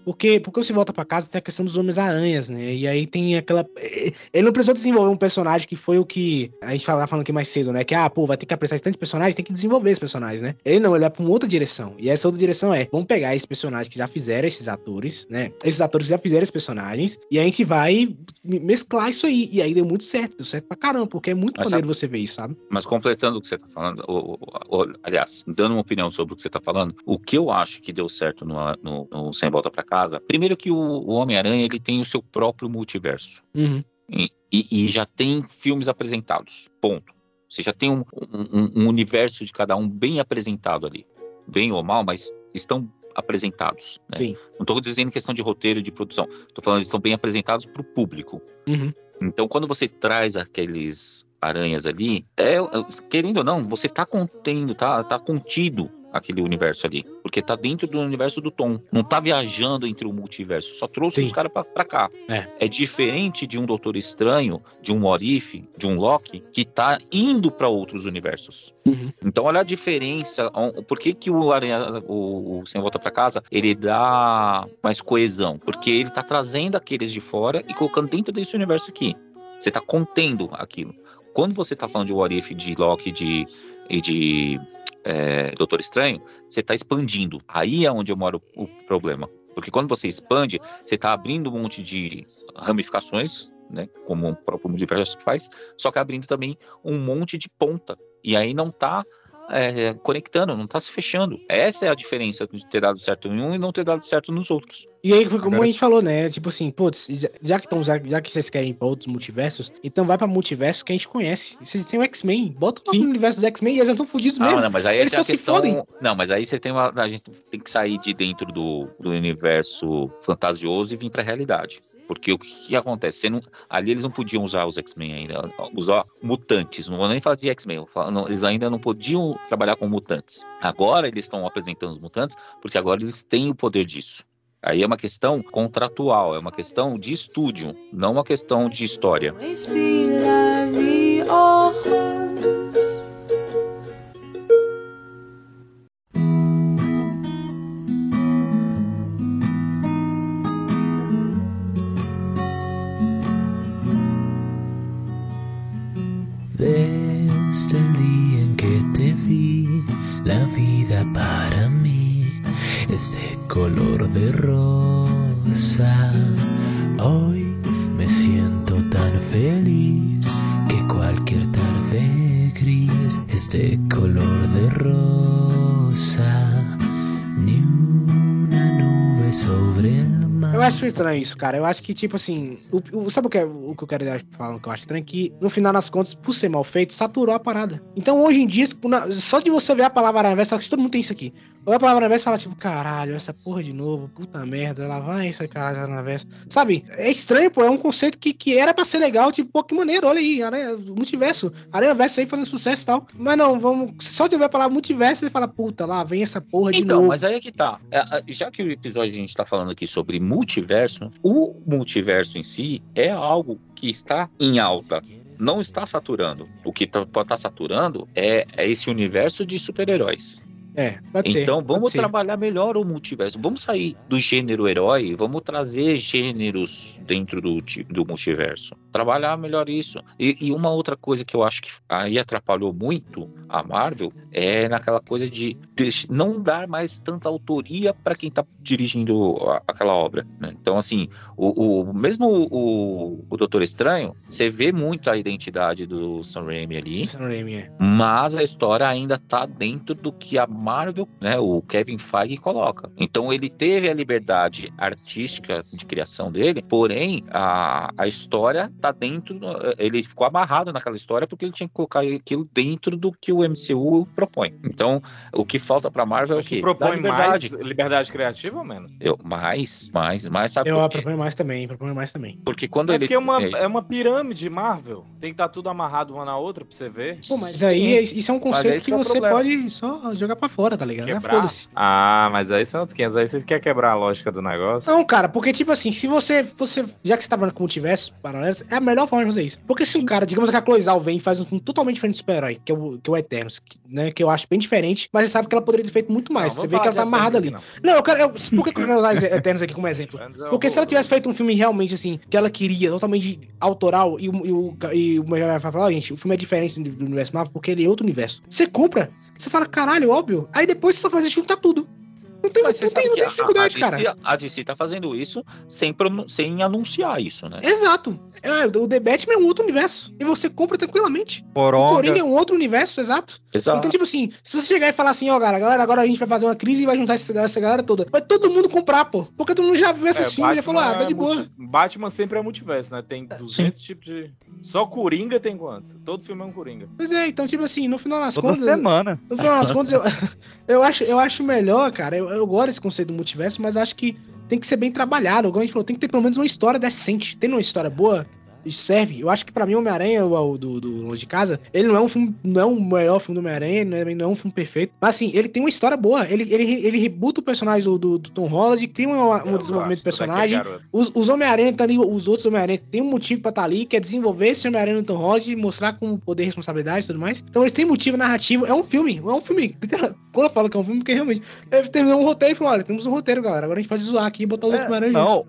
Porque, porque Sem Volta pra Casa tem a questão dos Homens-Aranhas, né? E aí tem aquela. eh, Ele não precisou desenvolver um personagem que foi o que. A gente tava falando aqui mais cedo, né? Que, ah, pô, vai ter que apresentar esse tanto de personagens, tem que desenvolver esse personagem, né? Ele não, ele vai pra uma outra direção. E essa outra direção é: vamos pegar esses personagens que já fizeram esses atores, né? Esses atores que já fizeram esses personagens, e a gente vai mesclar isso aí. E aí deu muito certo, deu certo pra caramba, porque é muito
Mas
maneiro
sabe-
você ver isso, sabe?
Mas completando o que você está falando, o- o- o- aliás, dando uma opinião sobre o que você está falando, o que eu acho que deu certo no, no, no Sem Volta para Casa, primeiro que o, o Homem-Aranha ele tem o seu próprio multiverso.
Uhum.
E, e- e já tem filmes apresentados. Ponto. Você já tem um, um- um universo de cada um bem apresentado ali. Bem ou mal, mas estão apresentados. né?
Sim.
Não estou dizendo questão de roteiro de produção. Estou falando que estão bem apresentados para o público.
Uhum.
Então, quando você traz aqueles aranhas ali, é, é, querendo ou não, você tá contendo, tá, tá contido aquele universo ali. Porque tá dentro do universo do Tom. Não tá viajando entre o multiverso. Só trouxe os caras pra, pra cá.
É.
diferente de um Doutor Estranho, de um Orif, de um Loki, que tá indo pra outros universos.
Uhum.
Então, olha a diferença. Por que, que o Aranha, o, o Sem Volta pra Casa, ele dá mais coesão? Porque ele tá trazendo aqueles de fora e colocando dentro desse universo aqui. Você tá contendo aquilo. Quando você tá falando de What If, de Loki de, e de é, Doutor Estranho, você tá expandindo. Aí é onde eu moro o problema. Porque quando você expande, você tá abrindo um monte de ramificações, né? Como o próprio multiverso faz, só que abrindo também um monte de ponta. E aí não tá é, conectando, não tá se fechando. Essa é a diferença de ter dado certo em um e não ter dado certo nos outros.
E aí, foi como a gente falou, né? Tipo assim, putz, já- que, tão, já, já que vocês querem ir pra outros multiversos, então vai pra multiverso que a gente conhece. Vocês têm o X-Men, bota no universo do X-Men e eles já estão fodidos
Ah,
mesmo.
não, mas aí é
eles só
a
se
questão...
fodem.
Não, mas aí você tem uma. A gente tem que sair de dentro do, do universo fantasioso e vir pra realidade. Porque o que, que acontece? Não, ali eles não podiam usar os X-Men ainda. Usar mutantes. Não vou nem falar de X-Men. Eles ainda não podiam trabalhar com mutantes. Agora eles estão apresentando os mutantes, porque agora eles têm o poder disso. Aí é uma questão contratual, é uma questão de estúdio, não uma questão de história.
Color de rosa.
Acho estranho isso, cara. Eu acho que, tipo assim, o, o- sabe o que, é- o que eu quero falar que eu acho estranho? Que, no final das contas, por ser mal feito, saturou a parada. Então, hoje em dia, na- só de você ver a palavra Aranha só que todo mundo tem isso aqui. Olha a palavra Aranha e fala, tipo, caralho, essa porra de novo, puta merda, lá vai essa cara Aranha Sabe? É estranho, pô, é um conceito que, que era pra ser legal, tipo, pô, que maneiro, olha aí, Aranha, multiverso, Aranha Verso aí fazendo sucesso e tal. Mas não, vamos, só de ver a palavra multiverso, você fala, puta, lá vem essa porra de
Então,
novo.
mas aí é que tá. É, Já que o episódio a gente tá falando aqui sobre multiverso, o multiverso em si é algo que está em alta. Não está saturando. O que tá, pode estar saturando é, é esse universo de super-heróis.
É, pode ser.
Então
pode
vamos
ser.
trabalhar melhor o multiverso. Vamos sair do gênero herói, vamos trazer gêneros dentro do, do multiverso. Trabalhar melhor isso. E, e uma outra coisa que eu acho que aí atrapalhou muito a Marvel é naquela coisa de não dar mais tanta autoria para quem tá dirigindo a- aquela obra. né? Então, assim, o, o- mesmo o, o Doutor Estranho, você vê muito a identidade do Sam Raimi ali.
Sam Raimi, é.
Mas a história ainda tá dentro do que a Marvel, né, o Kevin Feige coloca. Então ele teve a liberdade artística de criação dele, porém a, a história tá dentro, do- ele ficou amarrado naquela história porque ele tinha que colocar aquilo dentro do que o MCU propõe. Então o que falta pra Marvel é o
Que
quê?
propõe
Dar
mais
liberdade.
liberdade criativa, mano?
Eu, mais, mais, mais sabe
Eu
quê?
proponho mais também, proponho mais também.
Porque quando
É
ele
porque é uma,
é,
é uma pirâmide Marvel. Tem que estar tudo amarrado uma na outra pra você ver.
Pô, mas aí é- isso é um
Mas
conceito que
é o
você
problema.
pode só jogar pra fora, tá ligado? Ah,
Quebrar.
Foda-se.
Ah, mas aí são outros 500. Aí você quer quebrar a lógica do negócio.
Não, cara, porque, tipo assim, se você, você. Já que você tá falando com multiverso paralelos, é a melhor forma de fazer isso. Porque se um cara, digamos que a Cloizal vem e faz um filme totalmente diferente de super-herói, que, é o, que é o Eternos, que, né? Que eu acho bem diferente, mas você sabe que ela poderia ter feito muito mais.
Não,
você vê que ela tá amarrada ali.
Eternos
Não, eu quero. Eu, por que eu quero usar Eternos aqui como exemplo?
é
Porque se ela tivesse feito um filme realmente assim, que ela queria, totalmente autoral, e, o- e o e o Mega vai falar, ó, gente, o filme é diferente do, do universo Marvel porque ele é outro universo. Você compra, você fala, caralho, óbvio. Aí depois você só faz juntar tudo. Não tem, não
Mas
tem, não tem
a-
dificuldade,
a, DC,
cara.
A DC tá fazendo isso sem, sem anunciar isso, né?
Exato. É, o The Batman é um outro universo. E você compra tranquilamente.
Poronga.
O Coringa é um outro universo, exato.
Exato.
Então, tipo assim, se você chegar e falar assim, ó, galera, galera, agora a gente vai fazer uma crise e vai juntar essa, essa galera toda. Vai todo mundo comprar, pô. Porque todo mundo já viu esses
É,
filmes e já falou, ah, tá
é
de boa.
multi- Batman sempre é multiverso, né? Tem 200 tipos de. Só Coringa tem quanto? Todo filme é um Coringa.
Pois é, então, tipo assim, no final das
Toda
contas.
semana.
No final das contas, eu, eu, acho, eu acho melhor, cara. Eu, eu gosto desse conceito do multiverso, mas acho que tem que ser bem trabalhado. Como a gente falou, tem que ter pelo menos uma história decente. Tendo uma história boa, serve. Eu acho que pra mim, Homem-Aranha, o, o do, do Longe de Casa, ele não é um filme, não é o melhor filme do Homem-Aranha, não é, não é um filme perfeito. Mas assim, ele tem uma história boa. Ele, ele, ele rebuta o personagem do, do, do Tom Holland, cria um, um desenvolvimento do personagem. Os, os Homem-Aranha tá ali, os outros Homem-Aranha tem um motivo pra estar ali, que é desenvolver esse Homem-Aranha no Tom Holland mostrar com poder e responsabilidade e tudo mais. Então eles têm motivo narrativo, é um filme, é um filme. Quando eu falo que é um filme, porque realmente. Ele terminou um roteiro e falou: olha, temos um roteiro, galera. Agora a gente pode zoar aqui e botar os outros Homem-Aranha
Não,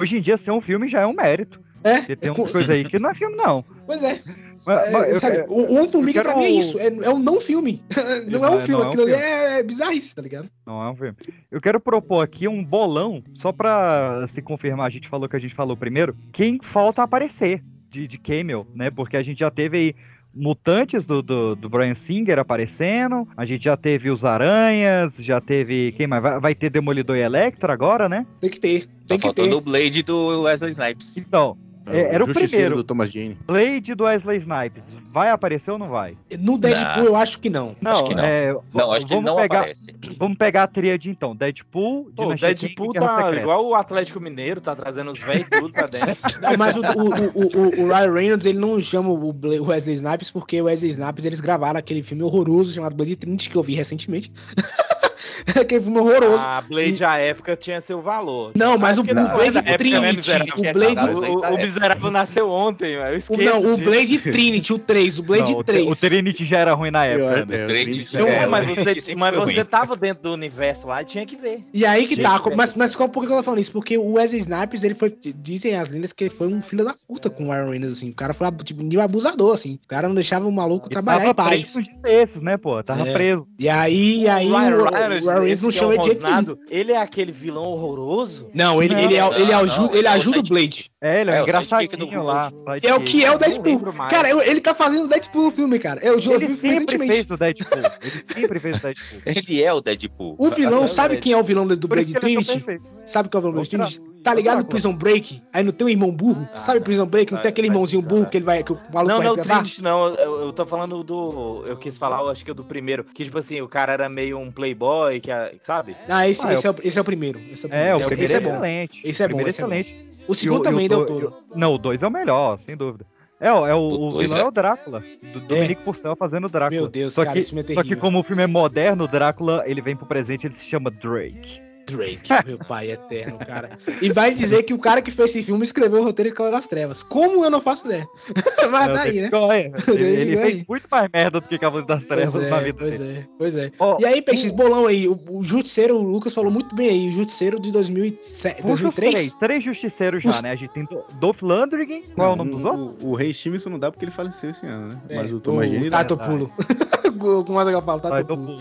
hoje em dia ser um filme já é um mérito.
É?
Porque tem umas coisas aí que não é filme, não.
Pois é.
Mas-
É,
mas eu
sabe,
quero-
o Homem-Formiga
eu quero-
pra mim é isso, é, é um não filme. não é um
Não é-
filme,
não é um
aquilo ali
filme.
é, é bizarrice, tá ligado?
Não é um filme. Eu quero propor aqui um bolão, só pra se confirmar, a gente falou que a gente falou primeiro. Quem falta aparecer de, de cameo, né? Porque a gente já teve aí mutantes do, do, do Brian Singer aparecendo, a gente já teve os Aranhas, já teve. Quem mais? Vai, vai ter Demolidor e Electra agora, né?
Tem que ter.
Tá faltando o Blade do Wesley Snipes.
Então, é, era o primeiro. do Thomas Jane. Blade do Wesley Snipes. Vai aparecer ou não vai?
No Deadpool, eu acho que não.
Não,
acho que não.
é,
Não, acho que ele
vamos
não
pegar,
aparece.
Vamos pegar a tríade então. Deadpool,
Pô,
Dinastia
Deadpool
Guerra
tá igual o Atlético Mineiro, tá trazendo os velhos tudo pra dentro.
Não, mas o, o, o, o, o Ryan Reynolds, ele não chama o Wesley Snipes porque o Wesley Snipes, eles gravaram aquele filme horroroso chamado Blade Trinity, que eu vi recentemente. aquele filme horroroso.
A Blade, a época, tinha seu valor.
Não, mas o- o
não é
Blade
da época, né,
Trinity, o Blade-
O, o, o miserável nasceu ontem, eu
O,
esqueço
não, o
disso.
Blade Trinity, o 3, o Blade
Não, o,
3.
o Trinity já era ruim na época.
Eu-
né?
o
Trinity
Não,
já era
mas
ruim.
você, mas você tava dentro do universo lá e tinha que ver.
E aí que tá,
velho.
mas, mas qual, por que eu tô falando isso? Porque o Wesley Snipes, ele foi, dizem as lendas que ele foi um filho da puta com o Ryan Reynolds, assim, o cara foi, tipo, um abusador, assim, o cara não deixava o maluco trabalhar
Tava
em paz.
preso um desses, né, pô? Tava
É.
preso.
E aí, e aí
o Ryan
o, o
Reynolds esse
não
é
chama
o
nenhum.
rosnado, ele é aquele vilão horroroso?
Não, ele, ele, é- ele, ajuda, ele ajuda o Blade.
É, ele é,
É, o
engraçadinho lá.
É o que é o
não
Deadpool. Cara, eu- ele tá fazendo o Deadpool no filme, cara. Eu já
Ele sempre
recentemente.
fez o Deadpool. Ele sempre fez o Deadpool.
Ele é o Deadpool.
O vilão, sabe quem é o vilão do Blade
é
Trinity? Sabe qual é o vilão do Trinity? Tá ligado Prison Break? Aí não tem um irmão burro? Sabe Prison Break? Não tem aquele irmãozinho burro que ele vai, que o maluco
Não,
vai
não, o? Trinity não, eu, eu tô falando do. Eu quis falar, eu acho que é do primeiro. Que, tipo assim, o cara era meio um playboy, que, a- sabe?
Ah, esse,
Ah,
esse, é o, esse é o primeiro. Esse é o
É, o primeiro
esse
é
é
excelente.
Esse é
O
bom,
primeiro
esse é bom.
excelente.
O segundo
o-
também
o
deu
do-
todo.
Não, o 2 é o melhor, sem dúvida. É, ó, é o, o
dois
vilão é.
é.
o Drácula, do Dominique Purcell fazendo o Drácula.
Meu Deus,
só
cara,
que,
esse filme é
Só que
terrível.
como o filme é moderno, o Drácula, ele vem pro presente, ele se chama Drake.
Drake, meu pai eterno, cara. E vai dizer que o cara que fez esse filme escreveu o roteiro de Cavaleiro das Trevas. Como eu não faço ideia? Mas
Não,
daí,
tem
né?
que correr. Ele, ele fez muito mais merda do que Cavaleiro das Trevas
Pois é,
na vida
pois
dele.
é, pois é. e aí, Peixes, bolão aí, o, o Justiceiro, o Lucas falou muito bem aí, o Justiceiro de 2007,
Puxa os
2003?
três, três justiceiros já,
Os-
né? A gente tem Do- Dolph Lundgren, qual é o nome dos outros?
O, o Rei Stevenson não dá porque ele faleceu esse ano, né?
É,
Mas o Thomas Jane.
Tato Pulo. Como mais eu falo, Tato Pulo.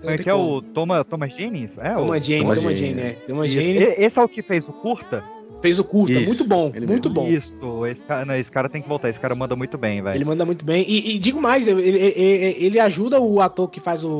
Como é que é o Thomas, Thomas Jennings? É,
Thomas
o...
Jane, Thomas Jane, é. Thomas
Isso.
Jane
E- Esse é o que fez o curta?
fez o curta,
Isso,
muito bom, muito
mesmo.
bom.
Isso, esse cara, não, esse cara tem que voltar, esse cara manda muito bem, velho.
Ele manda muito bem. E, e digo mais, ele, ele- ele ajuda o ator que faz o,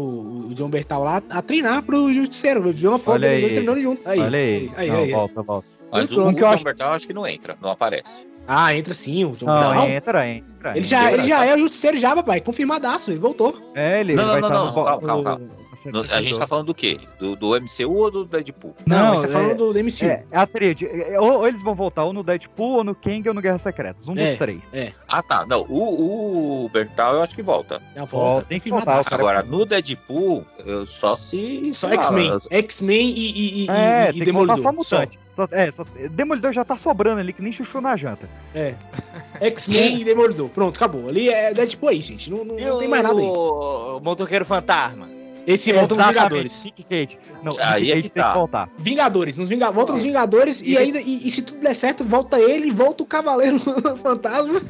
o John Bertal lá a treinar pro Justiceiro. Viu uma foto deles dois
aí.
treinando junto. Aí,
Olha aí.
aí,
Não,
aí, aí.
volta, volta.
Mas o, o
que eu
John
acho-
Bertal acho que não entra, não aparece.
Ah, entra sim, o John
Não,
Bertal.
entra, entra.
Ele já, ele já é o Justiceiro já, papai. Confirmadaço, ele voltou.
É, ele,
Não, não,
vai
não, não,
no, bo-
calma, calma, calma. No- a gente tá falando do quê? Do, do MCU ou do Deadpool?
Não,
Não,
você tá
é-
falando do, do MCU.
É, é a tríade. É, Ou, ou eles vão voltar ou no Deadpool, ou no Kang, ou no Guerra Secretas. Um
É,
dos três.
É.
Ah, tá. Não, o, o Bertal eu acho que volta.
Já
volta, tem que voltar,
Agora, no Deadpool, eu só se.
Só X-Men. X-Men e, e, e,
É,
e,
tem
e
que voltar
Demolidor.
só mutante. Só- é, só- Demolidor já tá sobrando ali, que nem chuchu na janta.
É. X-Men e Demolidor. Pronto, acabou. Ali é Deadpool aí, gente. Não, não, não tem mais nada aí.
o motoqueiro fantasma?
Esse volta nos
Exatamente,
Vingadores.
Nick Cage. Não,
Aí é que
tem
tá.
que voltar.
Vingadores, nos Vinga... volta nos Vingadores e ainda e, e se tudo der certo, volta ele, volta o Cavaleiro Fantasma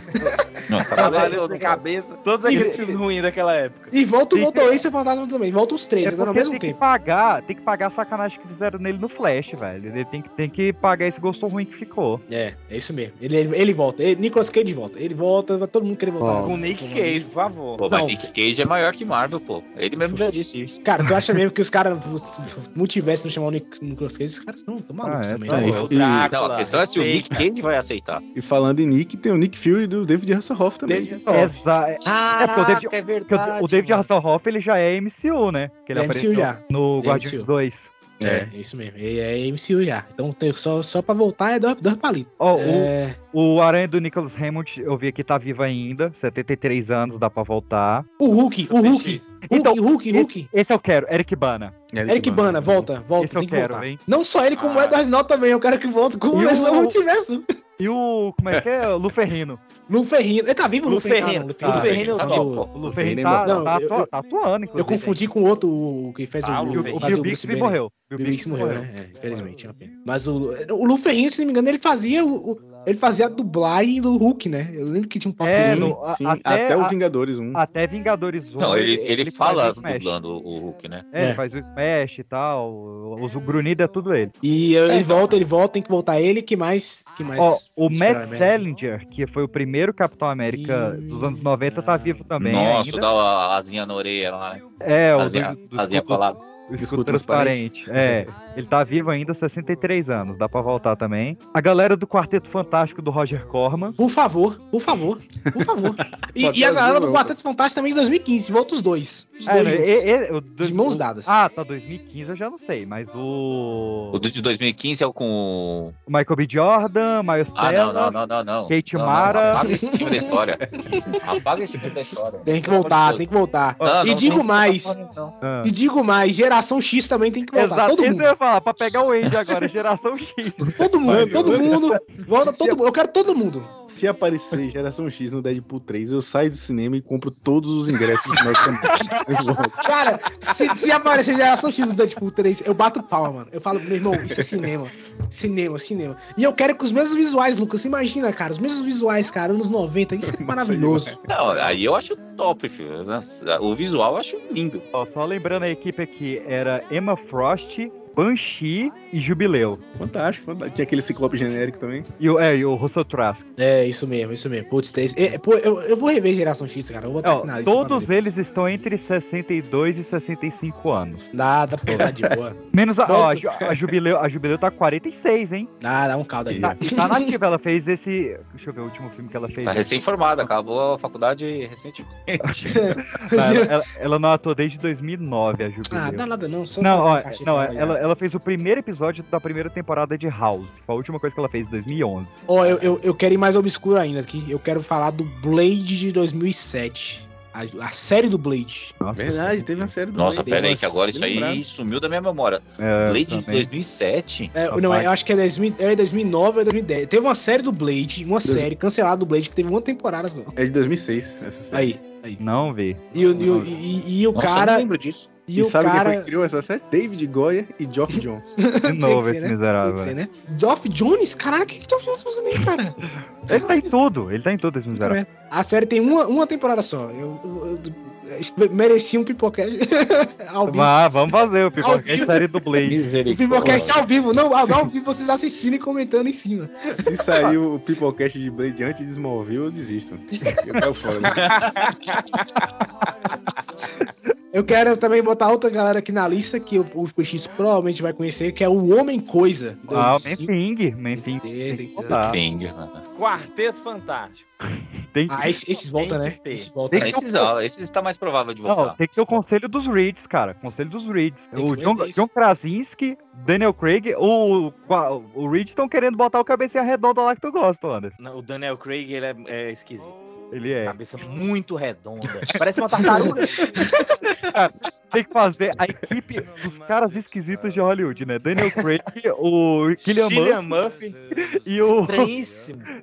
Não,
Cavaleiro sem cabeça. Todos aqueles filmes ruins daquela época.
e volta o
Tem que-
Motorista Fantasma também. Volta os três,
É
ao mesmo
tem que
tempo.
pagar, tem que pagar a sacanagem que fizeram nele no Flash, velho. Ele tem que, tem que pagar esse gosto ruim que ficou.
É, é isso mesmo. Ele, ele, ele volta. Ele, Nicolas Cage volta. Ele volta, vai todo mundo querer voltar.
Ó.
Com o Nick Cage, por favor.
Pô, mas. Nick Cage é maior que Marvel, pô. Ele mesmo já disse
Cara, tu acha mesmo que os caras multiverso não chamar o Nic- Nicolas Cage? Esses caras não, tão malucos
Ah, é,
também.
tá
né?
E-
Drácula,
Não, a questão é se o Nick. Cage vai aceitar.
E falando em Nick, tem o Nick Fury do David Hasselhoff também.
David Hasselhoff.
Exa é porque o David,
é
porque o- David Hasselhoff ele já é MCU, né? Que ele
É
apareceu
MCU já.
no
É
Guardiões
MCU.
2.
É, é isso mesmo. Ele é MCU já. Então tem só, só pra voltar é dois, dois palitos.
Ó,
É,
o, o Aranha do Nicholas Hammond, eu vi que tá vivo ainda, 73 anos, dá pra voltar.
o Hulk, o Hulk.
Então,
Hulk, Hulk, Hulk.
Esse, esse eu quero, Eric Bana.
Eric Bana, volta, volta,
Esse eu
tem que
quero,
voltar.
hein?
Não só ele, como o
Ah.
Edward Snowden também, eu quero que volte com o
o-
multiverso.
E o, como é que é? O Lu Ferrino.
Lu Ferrino, ele tá vivo,
Lu
Lu Ferrino?
Ferrino.
Lu
Lu Ferrino eu
tá
topo.
do-
O Lu
Ferrino
Ferrino
é
tá, tá,
eu-
tá atuando,
Eu
inclusive.
confundi com o outro o que fez
Ah,
o,
o
o,
Lu
o Bill Bixby morreu.
O Bill Bixby morreu, né? É, infelizmente, é. Mas o, o Lu Ferrino, se não me engano, ele fazia o, o- ele fazia a dublagem do Hulk, né? Eu lembro que tinha um
É,
papelzinho.
Sim,
até,
até, o Vingadores 1.
até Vingadores 1.
Não, ele, ele,
faz
fala dublando o Hulk, né?
É, ele
É.
faz o Smash e tal. O, o Grunhido é tudo ele.
E ele volta, ele volta, tem que voltar ele. Que mais? Que mais?
Ó, o Matt? Salinger, que foi o primeiro Capitão América
Ih,
dos anos 90, tá vivo também
Nossa,
ainda.
dá a asinha na orelha lá.
É, o
Asinha,
do, do
asinha.
O escudo
escudo
transparente. É, ele tá vivo ainda, 63 anos, dá pra voltar também. A galera do Quarteto Fantástico do Roger Corman.
Por favor, por favor, por favor. E, e a galera do
não.
Quarteto Fantástico também de 2015, volta os dois. Os
É,
dois
né, e- e- o do-
De mãos dadas.
Ah, tá, 2015 eu já não sei, mas o.
O de 2015 é o com.
o Michael B. Jordan, Miles
Ah, não,
Teller.
não, não, não, não.
Kate
Não, não,
Mara.
Apaga esse filme da história. Apaga esse filme da história.
Tem que voltar, tem que voltar.
Não,
e
não,
digo
não,
mais,
não.
Ah.
e digo mais, geração X também tem que voltar.
Exato,
Todo
isso
mundo.
eu ia falar, pra pegar o Andy agora, geração X.
Todo mundo,
Mano,
todo mundo. Volta todo mundo. Eu quero todo mundo.
Se aparecer Geração X no Deadpool 3, eu saio do cinema e compro todos os ingressos do
Cara, se, se aparecer geração X do Deadpool 3, eu bato palma, mano. Eu falo, meu irmão, isso é cinema. Cinema, cinema. E eu quero com os mesmos visuais, Lucas. Imagina, cara, os mesmos visuais, cara, anos 90. Isso é maravilhoso.
Não, aí eu acho top, filho. O visual eu acho lindo.
Ó, só lembrando a equipe aqui, era Emma Frost, Banshee e Jubileu.
Fantástico, fantástico. Tinha aquele ciclope genérico também.
E o, é, e o Russell Trask.
É, isso mesmo, isso mesmo. Putz, tem- é, pô, eu, eu vou rever geração X, cara. Eu vou botar aqui na
todos eles estão entre 62 e 65 anos.
Dá pra botar de boa.
Menos a, ó, a, a Jubileu, a Jubileu tá 46, hein?
Dá, dá um caldo aí.
Tá, e tá nativa, ela fez esse. Deixa eu ver o último filme que ela fez.
Tá recém-formada, acabou a faculdade recentemente.
Tá, ela, ela- ela não atuou desde 2009, a Jubileu.
Ah, dá nada não. Só
Não, ó, não, ela, ela fez o primeiro episódio da primeira temporada de House. Foi a última coisa que ela fez, em 2011.
Ó, eu, eu, eu quero ir mais obscuro ainda aqui. Eu quero falar do Blade de 2007. A, a série do Blade.
Verdade, teve uma série do
Nossa,
Blade.
pera aí,
Nossa,
que agora isso aí
lembrado.
sumiu da minha memória.
É,
Blade de
também.
2007?
É, não, eu acho que é 2000, é 2009 ou 2010. Teve uma série do Blade, uma série cancelada do Blade que teve uma temporada só.
É de 2006, essa série.
Aí, aí.
Não vi.
E, o- e o- e- e o
Nossa, eu
cara.
não lembro disso.
E,
E,
o
sabe quem foi
cara.
que criou essa série? David Goyer e Geoff Jones.
De
Tinha que
novo
ser,
esse
né?
miserável.
Ser, né? Geoff Jones? Caralho, o que que Geoff Jones tá fazendo aí, cara?
Ele tá em tudo, ele tá em tudo esse miserável.
A série tem uma, uma temporada só. Eu, eu- eu- merecia um pipocast ao vivo.
Vá, vamos fazer o Pipocast série do Blade.
O pipocast ao vivo, não, ao ao vivo vocês assistindo e comentando em cima.
Se sair o Pipocast de Blade antes de Smallville, eu desisto. Eu caio fora.
Eu quero também botar outra galera aqui na lista que o, o PX provavelmente vai conhecer, que é o Homem Coisa.
Ah, o
2005.
Menfing. Menfing.
Tem, tem que
mano.
Quarteto Fantástico.
Tem
Ah, esses, esses voltam, né?
que.
Esses voltam.
Tem que-
Esses, ó, esses tá mais provável de
Não,
voltar.
tem que ter o conselho dos Reeds, cara. Conselho dos Reeds.
Tem
O
que
John. John Krasinski, Daniel Craig, o, o Reed estão querendo botar o cabecinha redonda lá que tu gosta, Anderson.
Não, O Daniel Craig, ele é, é esquisito.
Ele é.
Cabeça muito redonda. Parece uma tartaruga.
Tem que fazer a equipe dos caras esquisitos de Hollywood, né? Daniel Craig, o Killian Murphy
Murphy.
e o,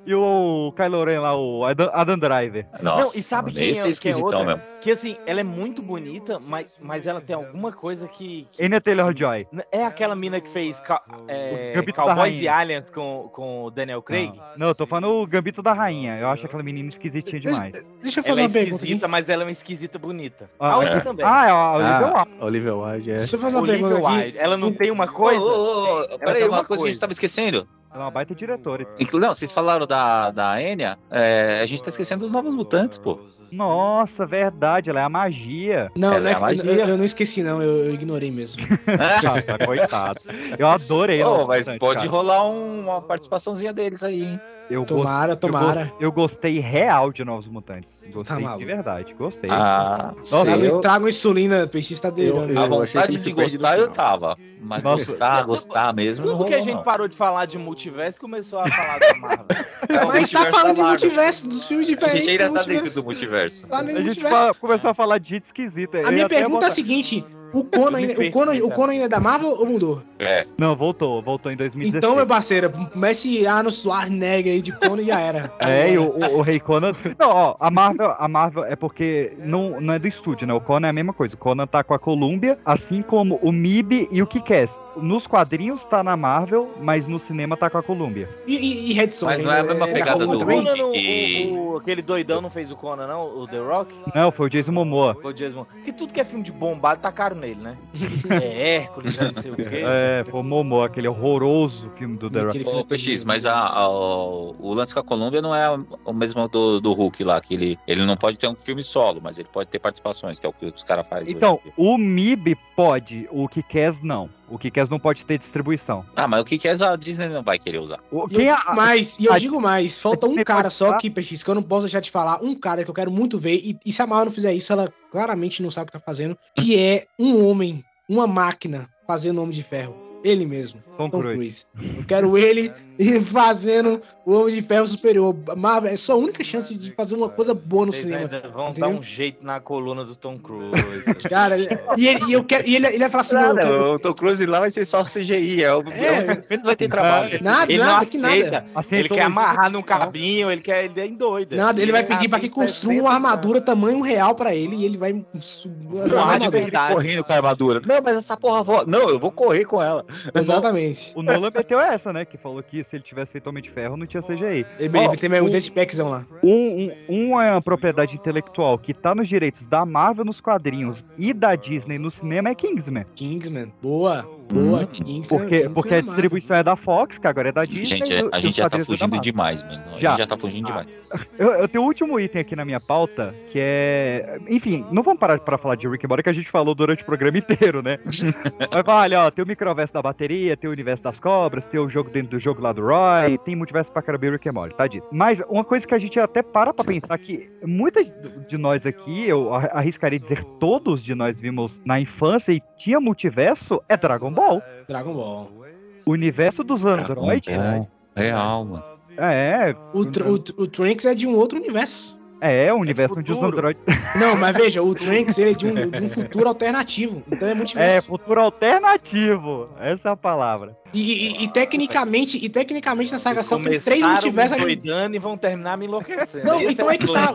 e o Kylo Ren lá, o Adam, Adam Driver.
Nossa,
não, e sabe quem é,
é
quem é
esquisitão
outra?
mesmo.
Que assim, ela é muito bonita, mas, mas ela tem alguma coisa que. que-
Anya Taylor-Joy.
É aquela mina que fez é, Cowboys e Aliens com, com o Daniel Craig.
Não, eu tô falando o Gambito da Rainha. Eu acho aquela menina esquisitinha demais.
Deixa eu fazer
Ela é
uma pergunta aqui.
esquisita, mas ela é uma esquisita bonita.
Ah,
a outra
é.
também.
Ah, é a Olivia
Ah,
Wilde.
Olivia Wilde, é.
Deixa eu fazer uma
Olivia
pergunta aqui.
Wilde. Ela não tem uma coisa?
ô, ô,
Ela
Peraí,
tem
uma coisa que a gente tava esquecendo.
É uma baita diretora.
Não, vocês falaram da, da Enya, é, a gente tá esquecendo dos novos mutantes, pô.
Nossa, verdade, ela é a magia.
Não,
Ela
não
é
é
a magia.
eu, eu não esqueci, não. Eu, eu ignorei mesmo.
Nossa, coitado. Eu adorei. Novos
mas pode
cara.
rolar um- uma participaçãozinha deles aí, hein?
Eu
Tomara,
gost- eu
tomara.
gost- Eu, gostei real de Novos Mutantes. Gostei
Tá
de verdade, gostei.
Ah,
Nossa,
Trago,
eu-
trago insulina, PX tá delirando.
Eu-
a vontade de gostar eu tava. Mas
Nossa.
gostar, gostar mesmo. não
Quando que a gente parou de falar de multiverso e começou a falar da Marvel?
É o
Mas tá falando
da
de
Marvel.
multiverso, dos filmes
A
diferentes.
gente ainda tá dentro do multiverso.
Tá
A gente
multiverso.
começou a falar de gente esquisita. Eu
A minha pergunta é a seguinte: o Conan, ainda, o Conan, o. Conan ainda é da Marvel ou mudou?
É.
Não, voltou, voltou em 2016.
Então, meu parceiro, comece Arnold Schwarzenegger aí de Conan já era.
É, e o, o, o Rei Conan. Não, ó, a Marvel, a Marvel é porque não, não é do estúdio, né? O Conan é a mesma coisa. O Conan tá com a Columbia, assim como o MIB e o Kick-Ass. Nos quadrinhos tá na Marvel, mas no cinema tá com a Columbia.
E, e, e Red Sonja
Mas não é a mesma
da
pegada do?
Conan, não-
E-
o, o- aquele doidão não fez o Conan, não? O The Rock?
Não, foi o Jason Momoa.
Foi o Jason. Que tudo que é filme de bombado tá caro nele, né? É Hércules, já não sei o quê.
É, foi o Momoa, aquele horroroso filme do The Rock.
Ô, PX, mas a, a- o, lance com a Colômbia não é o mesmo do, do Hulk lá, que ele, ele não pode ter um filme solo, mas ele pode ter participações, que é o que os caras fazem.
Então,
hoje.
o MIB pode, o Kick-Ass não. O Kick-Ass não pode ter distribuição.
Ah, mas o é a Disney não vai querer usar?
O,
E eu
quem
digo
a-
mais, e eu
a-
digo mais, falta um cara só aqui, PX, que eu não posso deixar de falar, um cara que eu quero muito ver, e, e se a Marvel não fizer isso, ela claramente não sabe o que tá fazendo, que é um homem, uma máquina, fazendo Homem de Ferro. Ele mesmo,
Tom
Tom
Cruise.
Cruise. Eu quero ele fazendo o Homem de Ferro superior. Marvel, é sua única chance de fazer uma coisa boa no
Vocês
cinema.
ainda vão
entendeu?
dar um jeito na coluna do Tom Cruise.
Cara, e ele, e eu quero, e ele, ele vai falar assim, não, quero-
o Tom Cruise lá vai ser só CGI, é o
É.
menos vai ter trabalho.
nada,
Ele não
nada, que
aceita.
nada.
Ele quer amarrar num cabinho, ele quer ele é doido.
Nada, ele vai pedir pra que construa uma armadura tamanho real pra ele e ele vai.
Uma
Não,
de verdade.
correndo com a armadura. Não, mas essa porra. Não, eu vou correr com ela.
Exatamente.
O Nolan meteu essa, né? Que falou que se ele tivesse feito Homem de Ferro, não tinha CGI.
Ele,
Ó,
ele tem um jetpackzão lá.
Um, um, um é uma propriedade intelectual que tá nos direitos da Marvel nos quadrinhos e da Disney no cinema é Kingsman.
Kingsman. Boa, boa. Kingsman.
Porque, porque a
é massa.
distribuição é da Fox, que agora é da Disney.
Gente,
o-
a gente já tá fugindo demais, mano. A
Já.
gente já tá fugindo demais.
Eu, eu tenho o último item aqui na minha pauta, que é. Enfim, não vamos parar pra falar de Rick and Morty, que a gente falou durante o programa inteiro, né? Mas olha, ó, tem o microverso da bateria, tem o universo das cobras, tem o jogo dentro do jogo lá do Roy, tem multiverso pra caramba e Rick and Morty, tá dito. Mas uma coisa que a gente até para pra pensar que muitas de nós aqui, eu ar- arriscaria dizer todos de nós vimos na infância e tinha multiverso, é Dragon Ball.
Dragon Ball.
O universo dos androides.
Ball. Real, mano.
É,
O, tr- o, tr- o Trunks é de um outro universo.
É, o universo onde os androides.
Não, mas veja, o Trunks ele é de um, de um futuro alternativo. Então é multiverso.
É, futuro alternativo. Essa é a palavra.
E, e- e tecnicamente, e tecnicamente na saga Cell tem três multiversos.
me doidando e vão terminar me enlouquecendo.
Não,
Esse
então
o
é que tá.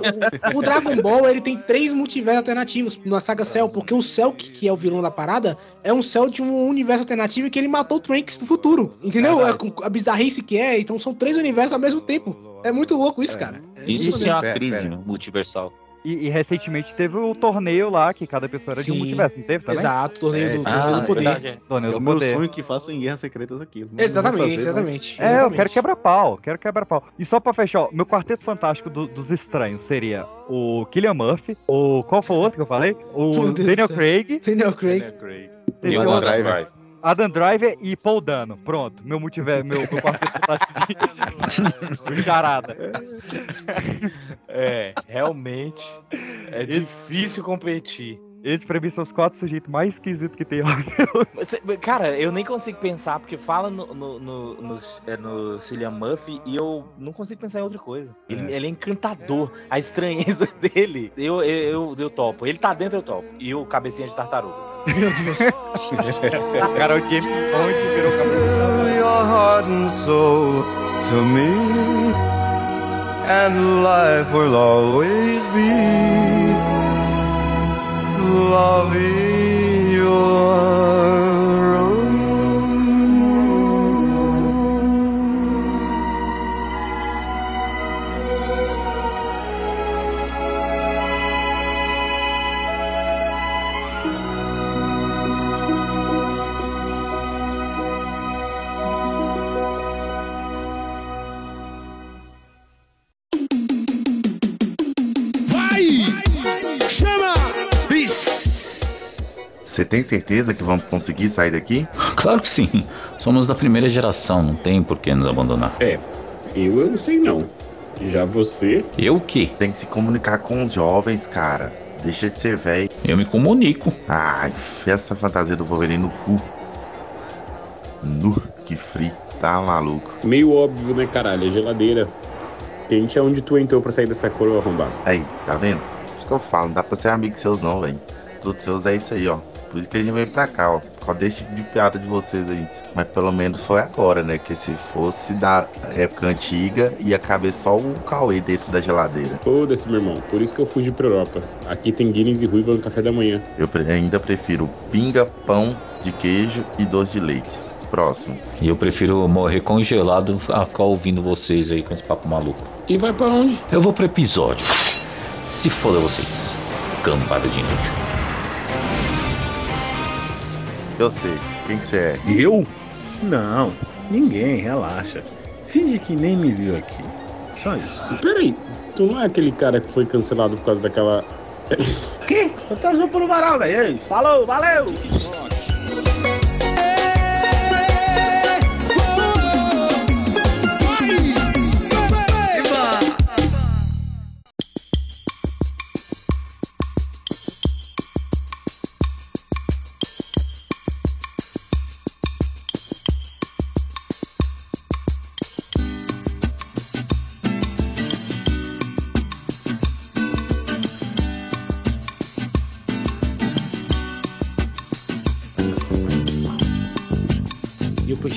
O, o Dragon Ball ele tem três multiversos alternativos na saga Cell, porque o Cell, que, que é o vilão da parada, é um Cell de um universo alternativo que ele matou o Trunks do futuro. Entendeu? É, com a bizarrice que é, então são três universos ao mesmo tempo. É muito louco isso, cara.
Isso
Isso
sim é uma crise
Pera, pera.
multiversal.
E, e recentemente teve o torneio lá, que cada pessoa era de um
Sim.
multiverso, não teve também?
Exato, torneio do-
É,
torneio do
ah,
poder.
verdade, é.
Torneio
É
do
o meu
poder.
sonho que façam em Guerras Secretas. Não
Exatamente,
fazer, mas-
exatamente.
É, eu quero quebra-pau, quero quebra-pau. E só pra fechar, ó, meu quarteto fantástico do- dos estranhos seria o Killian Murphy, o. Qual foi o outro que eu falei? O Daniel. Craig.
Daniel Craig.
Teve
E o Adam
outro-
Driver.
Adam Driver e Paul Dano. Pronto, meu multiverso, meu, meu quarteto fantástico. de- charada.
É, realmente. É difícil competir.
Esses pra mim são os quatro sujeitos mais esquisitos que tem.
Você- Cara, eu nem consigo pensar, porque fala no, no, no, no, é, no Cillian Murphy e eu não consigo pensar em outra coisa. Ele é, ele é encantador. A estranheza dele, eu, eu, eu, eu topo. Ele tá dentro, eu topo. E o cabecinha de tartaruga.
Meu Deus.
Cara, o James Bond virou
your heart and soul to me, and life will always be loving your
Você tem certeza que vamos conseguir sair daqui?
Claro que sim. Somos da primeira geração, não tem por que nos abandonar.
É, eu, eu não sei não. Já você.
Eu o quê?
Tem que se comunicar com os jovens, cara. Deixa de ser velho.
Eu me comunico.
Ai, essa fantasia do Wolverine no cu. Nu, que frio. Tá maluco.
Meio óbvio, né, caralho? A geladeira. Quente é onde tu entrou pra sair dessa cor arrombado.
Aí, tá vendo? Isso que eu falo, não dá pra ser amigo seus não, velho. Todos seus é isso aí, ó. Por isso que a gente veio pra cá, ó. Só deixa de piada de vocês aí. Mas pelo menos foi agora, né? Que se fosse da época antiga, ia caber só o Cauê dentro da geladeira.
Foda-se, meu irmão. Por isso que eu fugi pra Europa. Aqui tem Guinness e ruiva no café da manhã.
Eu pre- ainda prefiro pinga, pão de queijo e doce de leite. Próximo.
E eu prefiro morrer congelado a ficar ouvindo vocês aí com esse papo maluco.
E vai pra onde?
Eu vou pro episódio. Se foda vocês. Cambada de inútil.
Eu sei. Quem que você é?
Eu? Não, ninguém, relaxa. Finge que nem me viu aqui. Só isso.
Peraí, tu não é aquele cara que foi cancelado por causa daquela.
Que? Eu tô por um varal, velho. Falou, valeu!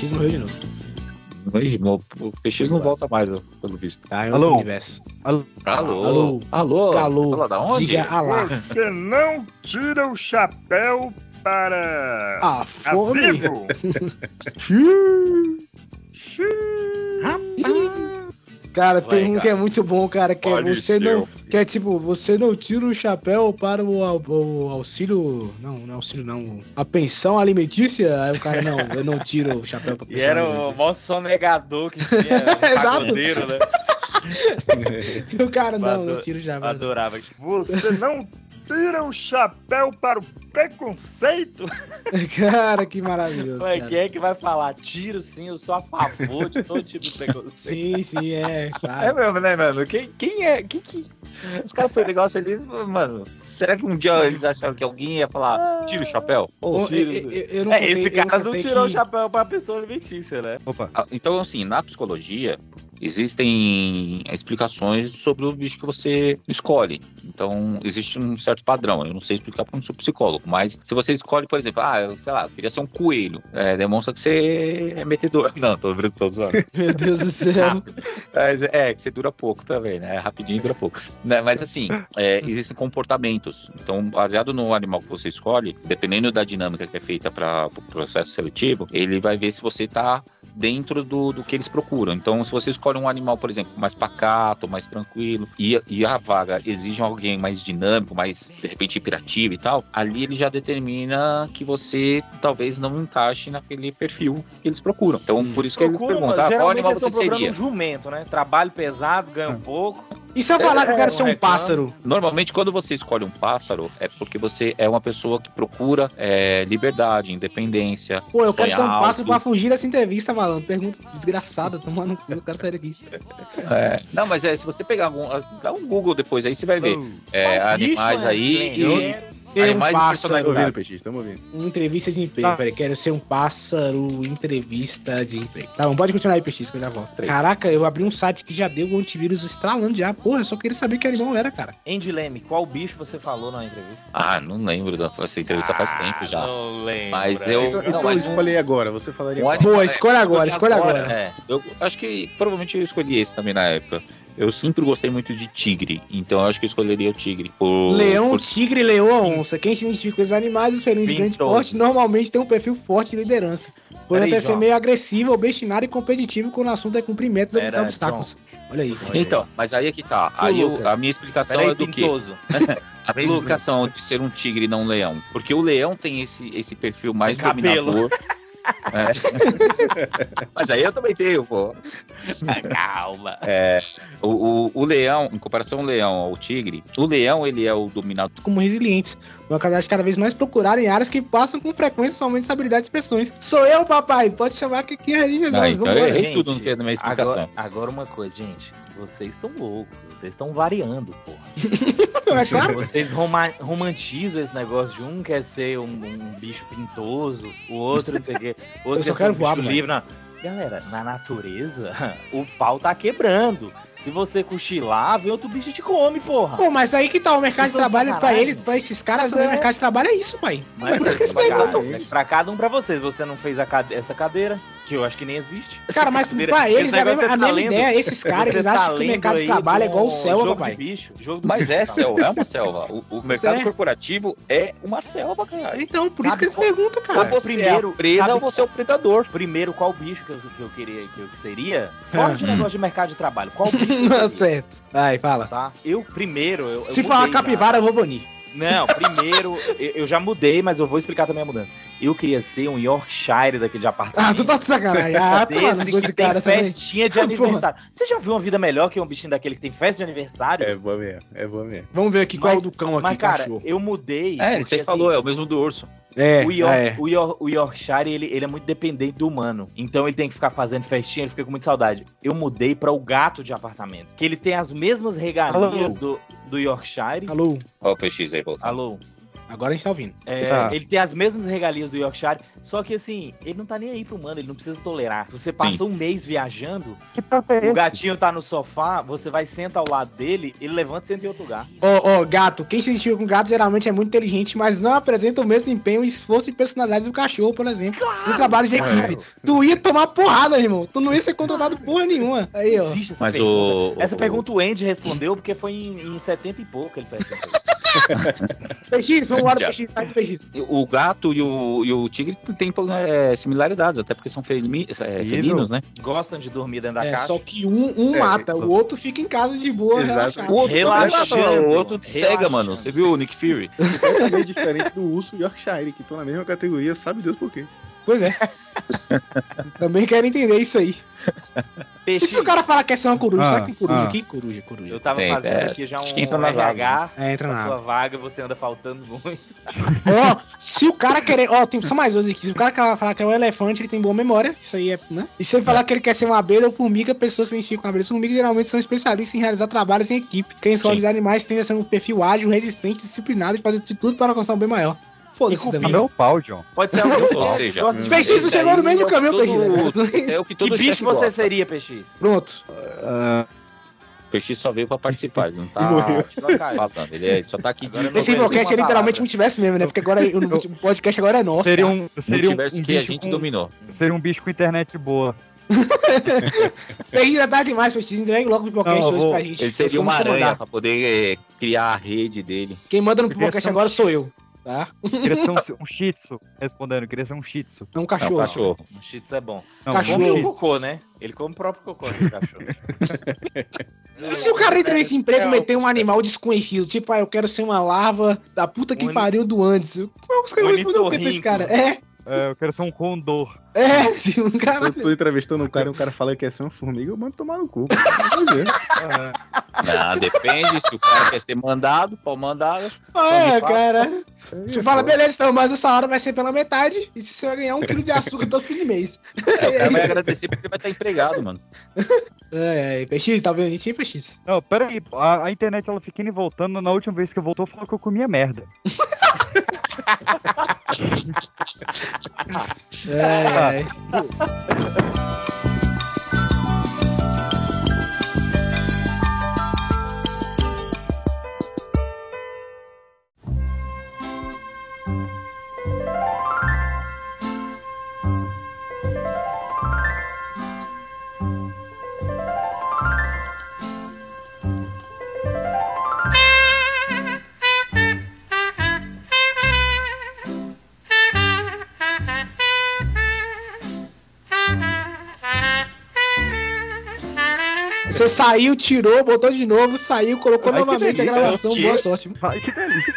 O Peixes morreu de novo.
O PX não volta mais, pelo visto.
Ah, é
Alô?
universo.
Alô?
Alô?
Alô?
Alô?
Alô?
Da onde?
Diga alá.
Você não tira o chapéu para.
A fome.
vivo.
Cara, tem
Vai,
um
cara.
que é muito bom, cara, que é
Pode
você
ser.
não. Que é tipo, você não tira o chapéu para o, au- o auxílio. Não, não é auxílio, não. A pensão alimentícia. Aí o cara, não, eu não tiro o chapéu pra
E
pensão
era o maior sonegador que tinha. um
Exato.
pagodeiro, né?
E o cara, não,
Ado-
não tiro o chapéu.
Adorava.
Você não tira o chapéu para o preconceito?
Cara, que maravilhoso.
Ué,
cara.
quem é que vai falar? Tiro sim, eu sou a favor de todo tipo de preconceito.
Sim, sim, é,
É
claro.
mesmo, né, mano? Quem, quem é? Quem que. Os caras foi negócio ali, mano. Será que um dia eles acharam que alguém ia falar, tira o chapéu?
Ô,
Tiro-
eu- eu- eu não
é,
contei-
esse cara não tirou
que-
o chapéu pra pessoa alimentícia, né?
Opa.
Ah, Então, assim, na psicologia, existem explicações sobre o bicho que você escolhe. Então, existe um certo padrão. Eu não sei explicar porque eu não sou psicólogo, mas se você escolhe, por exemplo, ah, eu, sei lá, eu queria ser um coelho, é, demonstra que você é metedor. Não, tô tô zoando.
Meu Deus do céu.
Mas, é, que você dura pouco também, né? Rapidinho e dura pouco. Né, Mas assim, é, existem comportamentos. Então, baseado no animal que você escolhe, dependendo da dinâmica que é feita para o processo seletivo, ele vai ver se você está dentro do, do que eles procuram. Então, se você escolhe um animal, por exemplo, mais pacato, mais tranquilo, e, e a vaga exige alguém mais dinâmico, mais, de repente, hiperativo e tal, ali ele já determina que você talvez não encaixe naquele perfil que eles procuram. Então, por isso que eles perguntam, ah, qual animal você seria?
um jumento, né? Trabalho pesado, ganha um pouco.
E se eu falar que eu quero ser um
reclamo.
pássaro?
Normalmente, quando você escolhe um pássaro, é porque você é uma pessoa que procura é, liberdade, independência.
Pô, eu quero ser um
sonhar
pássaro
alto.
pra fugir dessa entrevista, malandro. Pergunta desgraçada, tomando cu, eu quero sair
É, não, mas é, se você pegar algum. Dá um Google depois aí, você vai ver. É,
Qual bicho,
animais
é,
aí.
Glenn? Ter um
e
pássaro.
personalidade.
Estamos ouvindo.
Uma entrevista de emprego,
Tá.
peraí. Quero ser um pássaro, entrevista de emprego. Tá bom, pode continuar aí, PX, que eu já volto.
Três.
Caraca, eu abri um site que já deu o antivírus estralando já. Porra, eu só queria saber que animal era, cara.
Andy Leme, qual bicho você falou na entrevista?
Ah, não lembro dessa entrevista faz tempo já.
Não lembro.
Mas eu.
Então,
não,
então
mas
eu escolhi agora, você falaria.
Boa, escolha agora, escolha agora.
É, eu acho que provavelmente eu escolhi esse também na época. Eu sempre gostei muito de tigre, então eu acho que eu escolheria o tigre. Por-
Leão,
por-
tigre, leoa, onça. Quem se identifica com os animais, os felinos de grande porte, normalmente tem um perfil forte de liderança. Podem
Peraí,
até ser meio agressivo, obstinado e competitivo quando o assunto é cumprir metas ou evitar obstáculos. Olha aí.
Então, mas aí é que tá. Aí eu- a minha explicação
Peraí,
é do quê?
Pintoso.
A minha explicação de ser um tigre e não um leão. Porque o leão tem esse, esse perfil mais
cabelo.
dominador. É. Mas aí eu também tenho, pô.
Calma.
É, o, o, o leão, em comparação ao leão ao tigre, o leão ele é o dominador.
Como resilientes, uma qualidade cada vez mais procurada em áreas que passam com frequência somente estabilidade de expressões. Sou eu, papai. Pode chamar que aqui a gente
Ah,
resolve.
então
Vambora.
eu errei tudo no que é da minha explicação.
Agora, agora uma coisa, gente. Vocês estão loucos, vocês estão variando, porra.
É claro.
Vocês roma- romantizam esse negócio de um quer ser um, um bicho pintoso, o outro não sei o quê, o outro
Eu só
quer ser um
voar,
bicho
moleque.
livre. Não. Galera, na natureza, o pau tá quebrando. Se você cochilar, vem outro bicho e te come, porra.
Pô, mas aí que tá o mercado de trabalho pra eles, pra esses caras
Mas é.
o mercado de trabalho é isso, pai.
Mas é pra,
Isso aí,
pra,
então.
cada, pra cada um pra vocês. Você não fez a cade- essa cadeira, que eu acho que nem existe.
Cara, mas
cadeira-
pra eles, a
negócio
mesma, a
você tá
mesma
lendo-
ideia, esses caras, eles
tá
acham que o mercado de trabalho é igual o selva,
jogo
papai.
de bicho. Jogo
Mas
bicho,
é
tá?
selva, é uma selva. O, o mercado
é.
corporativo é uma selva, cara.
Então, por isso
Sabe
que eles
qual-
perguntam,
Ou
cara.
você
primeiro,
é a presa
sabe-
ou você é o predador.
Primeiro, qual bicho que eu, que eu queria que eu seria? Fora de
Hum.
negócio de mercado de trabalho. Qual bicho que eu
Não, certo. Vai, fala.
Tá? Eu, primeiro, eu, eu
Se falar
mudei já.
capivara, eu vou banir.
Não, primeiro, eu, eu já mudei, mas eu vou explicar também a mudança. Eu queria ser um Yorkshire daquele de apartamento.
Ah, tu tá de sacanagem. Ah, tu
Desse que tem
cara também.
festinha de aniversário. Você já viu uma vida melhor que um bichinho daquele que tem festa de aniversário?
É boa mesmo, é boa mesmo.
Vamos ver aqui qual é o
Mas-
do cão aqui,
Mas, cara,
cachorro.
eu mudei.
É,
porque,
você
assim,
falou, é o mesmo do urso.
É,
o, York,
é.
o, Yor- o Yorkshire, ele, ele é muito dependente do humano. Então ele tem que ficar fazendo festinha, ele fica com muita saudade. Eu mudei para o gato de apartamento. Que ele tem as mesmas regalias do, do Yorkshire.
Alô?
Ó, o PX aí, volta.
Alô?
Agora a gente tá ouvindo.
É,
Tá.
Ele tem as mesmas regalias do Yorkshire, só que assim, ele não tá nem aí pro humano, ele não precisa tolerar. Você passa um mês viajando,
Que papo é
o
esse?
gatinho tá no sofá, você vai senta ao lado dele, ele levanta e senta em outro lugar.
Ó, ó, gato. Quem se identifica com gato geralmente é muito inteligente, mas não apresenta o mesmo empenho, esforço e personalidade do cachorro, por exemplo. No trabalho de equipe. Tu ia tomar porrada, irmão. Tu não ia ser contratado porra nenhuma. Aí, ó.
Existe essa
Mas
pergunta.
o-
Essa pergunta o Andy respondeu porque foi em, em 70 e pouco que ele fez essa coisa.
PX, vamos embora,
Já.
PX. Vai pro PX.
O gato e o, e o tigre têm é, similaridades, até porque são felimi- é, felinos, né?
Gostam de dormir dentro da
É,
caixa.
só que um, um
É,
mata, o outro fica em casa de boa, relaxado.
O outro,
Relaxando.
o outro cega, mano. Você viu o Nick Fury?
Completamente diferente do urso Yorkshire, que estão na mesma categoria, sabe Deus por quê.
Pois é. Também quero entender isso aí. E
Peixe,
se o cara falar que é ser uma coruja?
Ah,
Será que tem coruja
ah.
aqui? Coruja, coruja.
eu tava
Tem,
fazendo
é,
aqui já um
entra nas
RH.
É, entra
na
na
sua
água.
vaga, você anda faltando muito.
Ó, se o cara querer. Ó, tem só mais dois aqui. Se o cara falar que é um elefante, ele tem boa memória. Isso aí é, né? E se ele falar que ele quer ser uma abelha ou formiga, pessoas que se identificam com abelhas e formigas geralmente são especialistas em realizar trabalhos em equipe. Quem escolhe os animais tende a ser um perfil ágil, resistente, disciplinado e fazer de tudo para alcançar um bem maior. Foda-se também.
É meu pau, John.
Pode ser algum
Ou seja,
gosta de
PX
bicho.
não chegou no meio do caminho, PX.
É o que
Que
todo
bicho
chefe
você
gosta.
seria, PX?
Pronto.
O PX só veio pra participar, ele não tá
morreu.
falando. Ele é- só tá aqui de...
Agora eu
Esse podcast é literalmente multiverso mesmo, né? Porque agora o o podcast agora é nosso.
seria
cara.
um, seria um, um
que a
bicho
gente
com,
dominou.
Seria um bicho com internet boa.
PX já tá demais, PX. Entregue logo o podcast
eu
hoje pra gente.
Ele seria uma aranha pra poder é, criar a rede dele.
Quem manda no
Eu
podcast agora sou eu, tá?
Queria ser um, um shih tzu, respondendo, queria ser um shih tzu.
É um
É um
cachorro.
cachorro.
Um shih tzu é bom.
Não,
Cachorro.
um
Come o cocô, né? Ele come o próprio cocô do cachorro.
E se o cara entra nesse emprego e
É,
meter um animal desconhecido, tipo, ah, eu quero ser uma larva da puta que
Um-
pariu do antes. Como os caras vão responder o que pra esse cara? É,
É, eu quero ser um condor.
é, se um cara.
eu tô entrevistando um cara e o cara fala que é ser uma formiga, eu mando tomar no cu. Vamos ver.
Ah, depende, se o cara quer ser mandado, pode mandar.
É,
Pode falar.
cara. Tu fala, beleza, então, mas essa hora vai ser pela metade. E se você vai ganhar um quilo de açúcar todo fim de mês.
É, o cara vai agradecer porque ele vai estar empregado, mano.
É, é, PX, tá vendo a gente, PX?
Não, pera aí, a, a internet ela fica indo e voltando. Na última vez que voltou, falou que eu comia merda.
É, é. Você saiu, tirou, botou de novo, saiu, colocou
Ai, que
novamente a
delícia.
gravação.
O quê?
Boa sorte.
Ai, que delícia.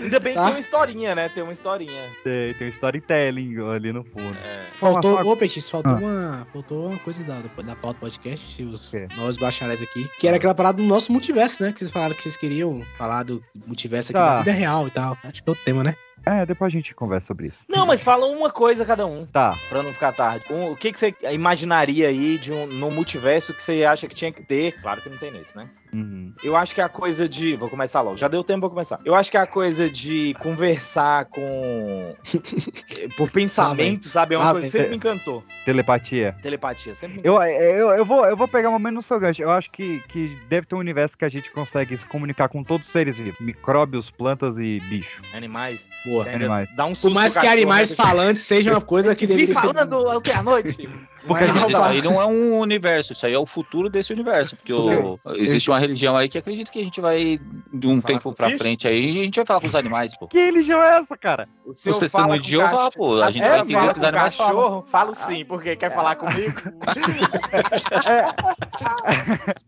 Ainda bem que
Tá.
tem uma historinha, né? Tem uma historinha.
Tem, tem um storytelling ali no fundo.
É.
Faltou, ô PX, faltou,
Ah.
uma, faltou uma coisa da, da pauta do podcast, se os,
quê?
nós bacharéis aqui, que era aquela parada do nosso multiverso, né? Que vocês falaram que vocês queriam falar do multiverso aqui
Tá.
da vida real e tal. Acho que é o tema, né?
É, depois a gente conversa sobre isso.
Não, mas fala uma coisa cada um,
Tá.
pra não ficar tarde. Um- o que, que você imaginaria aí de um, no multiverso que você acha que tinha que ter? Claro que não tem nesse, né?
Uhum.
Eu acho que é a coisa de. Vou começar logo. Já deu tempo pra começar. Eu acho que é a coisa de conversar com. por pensamento, sabe? É uma
Ah,
coisa que sempre me encantou.
Telepatia.
Telepatia, sempre me
Eu, eu, eu, vou, eu vou pegar uma menos no seu gancho. Eu acho que, que deve ter um universo que a gente consegue se comunicar com todos os seres vivos: micróbios, plantas e bicho.
Animais.
Boa.
Animais.
Dá um susto
Por mais que animais
né?
falantes seja uma coisa que deveria ser...
falando ontem à noite.
Porque
Mas isso aí não é um universo, isso aí é o futuro desse universo. Porque o- existe uma religião aí que acredita que a gente vai, de um
Falar
tempo pra
bicho?
frente aí, a gente vai falar com os animais, pô.
Que religião é essa, cara?
O
Os testemunhos de Jeová, pô, a gente
é,
vai entender que os animais falam.
cachorro, falo sim, porque quer falar comigo?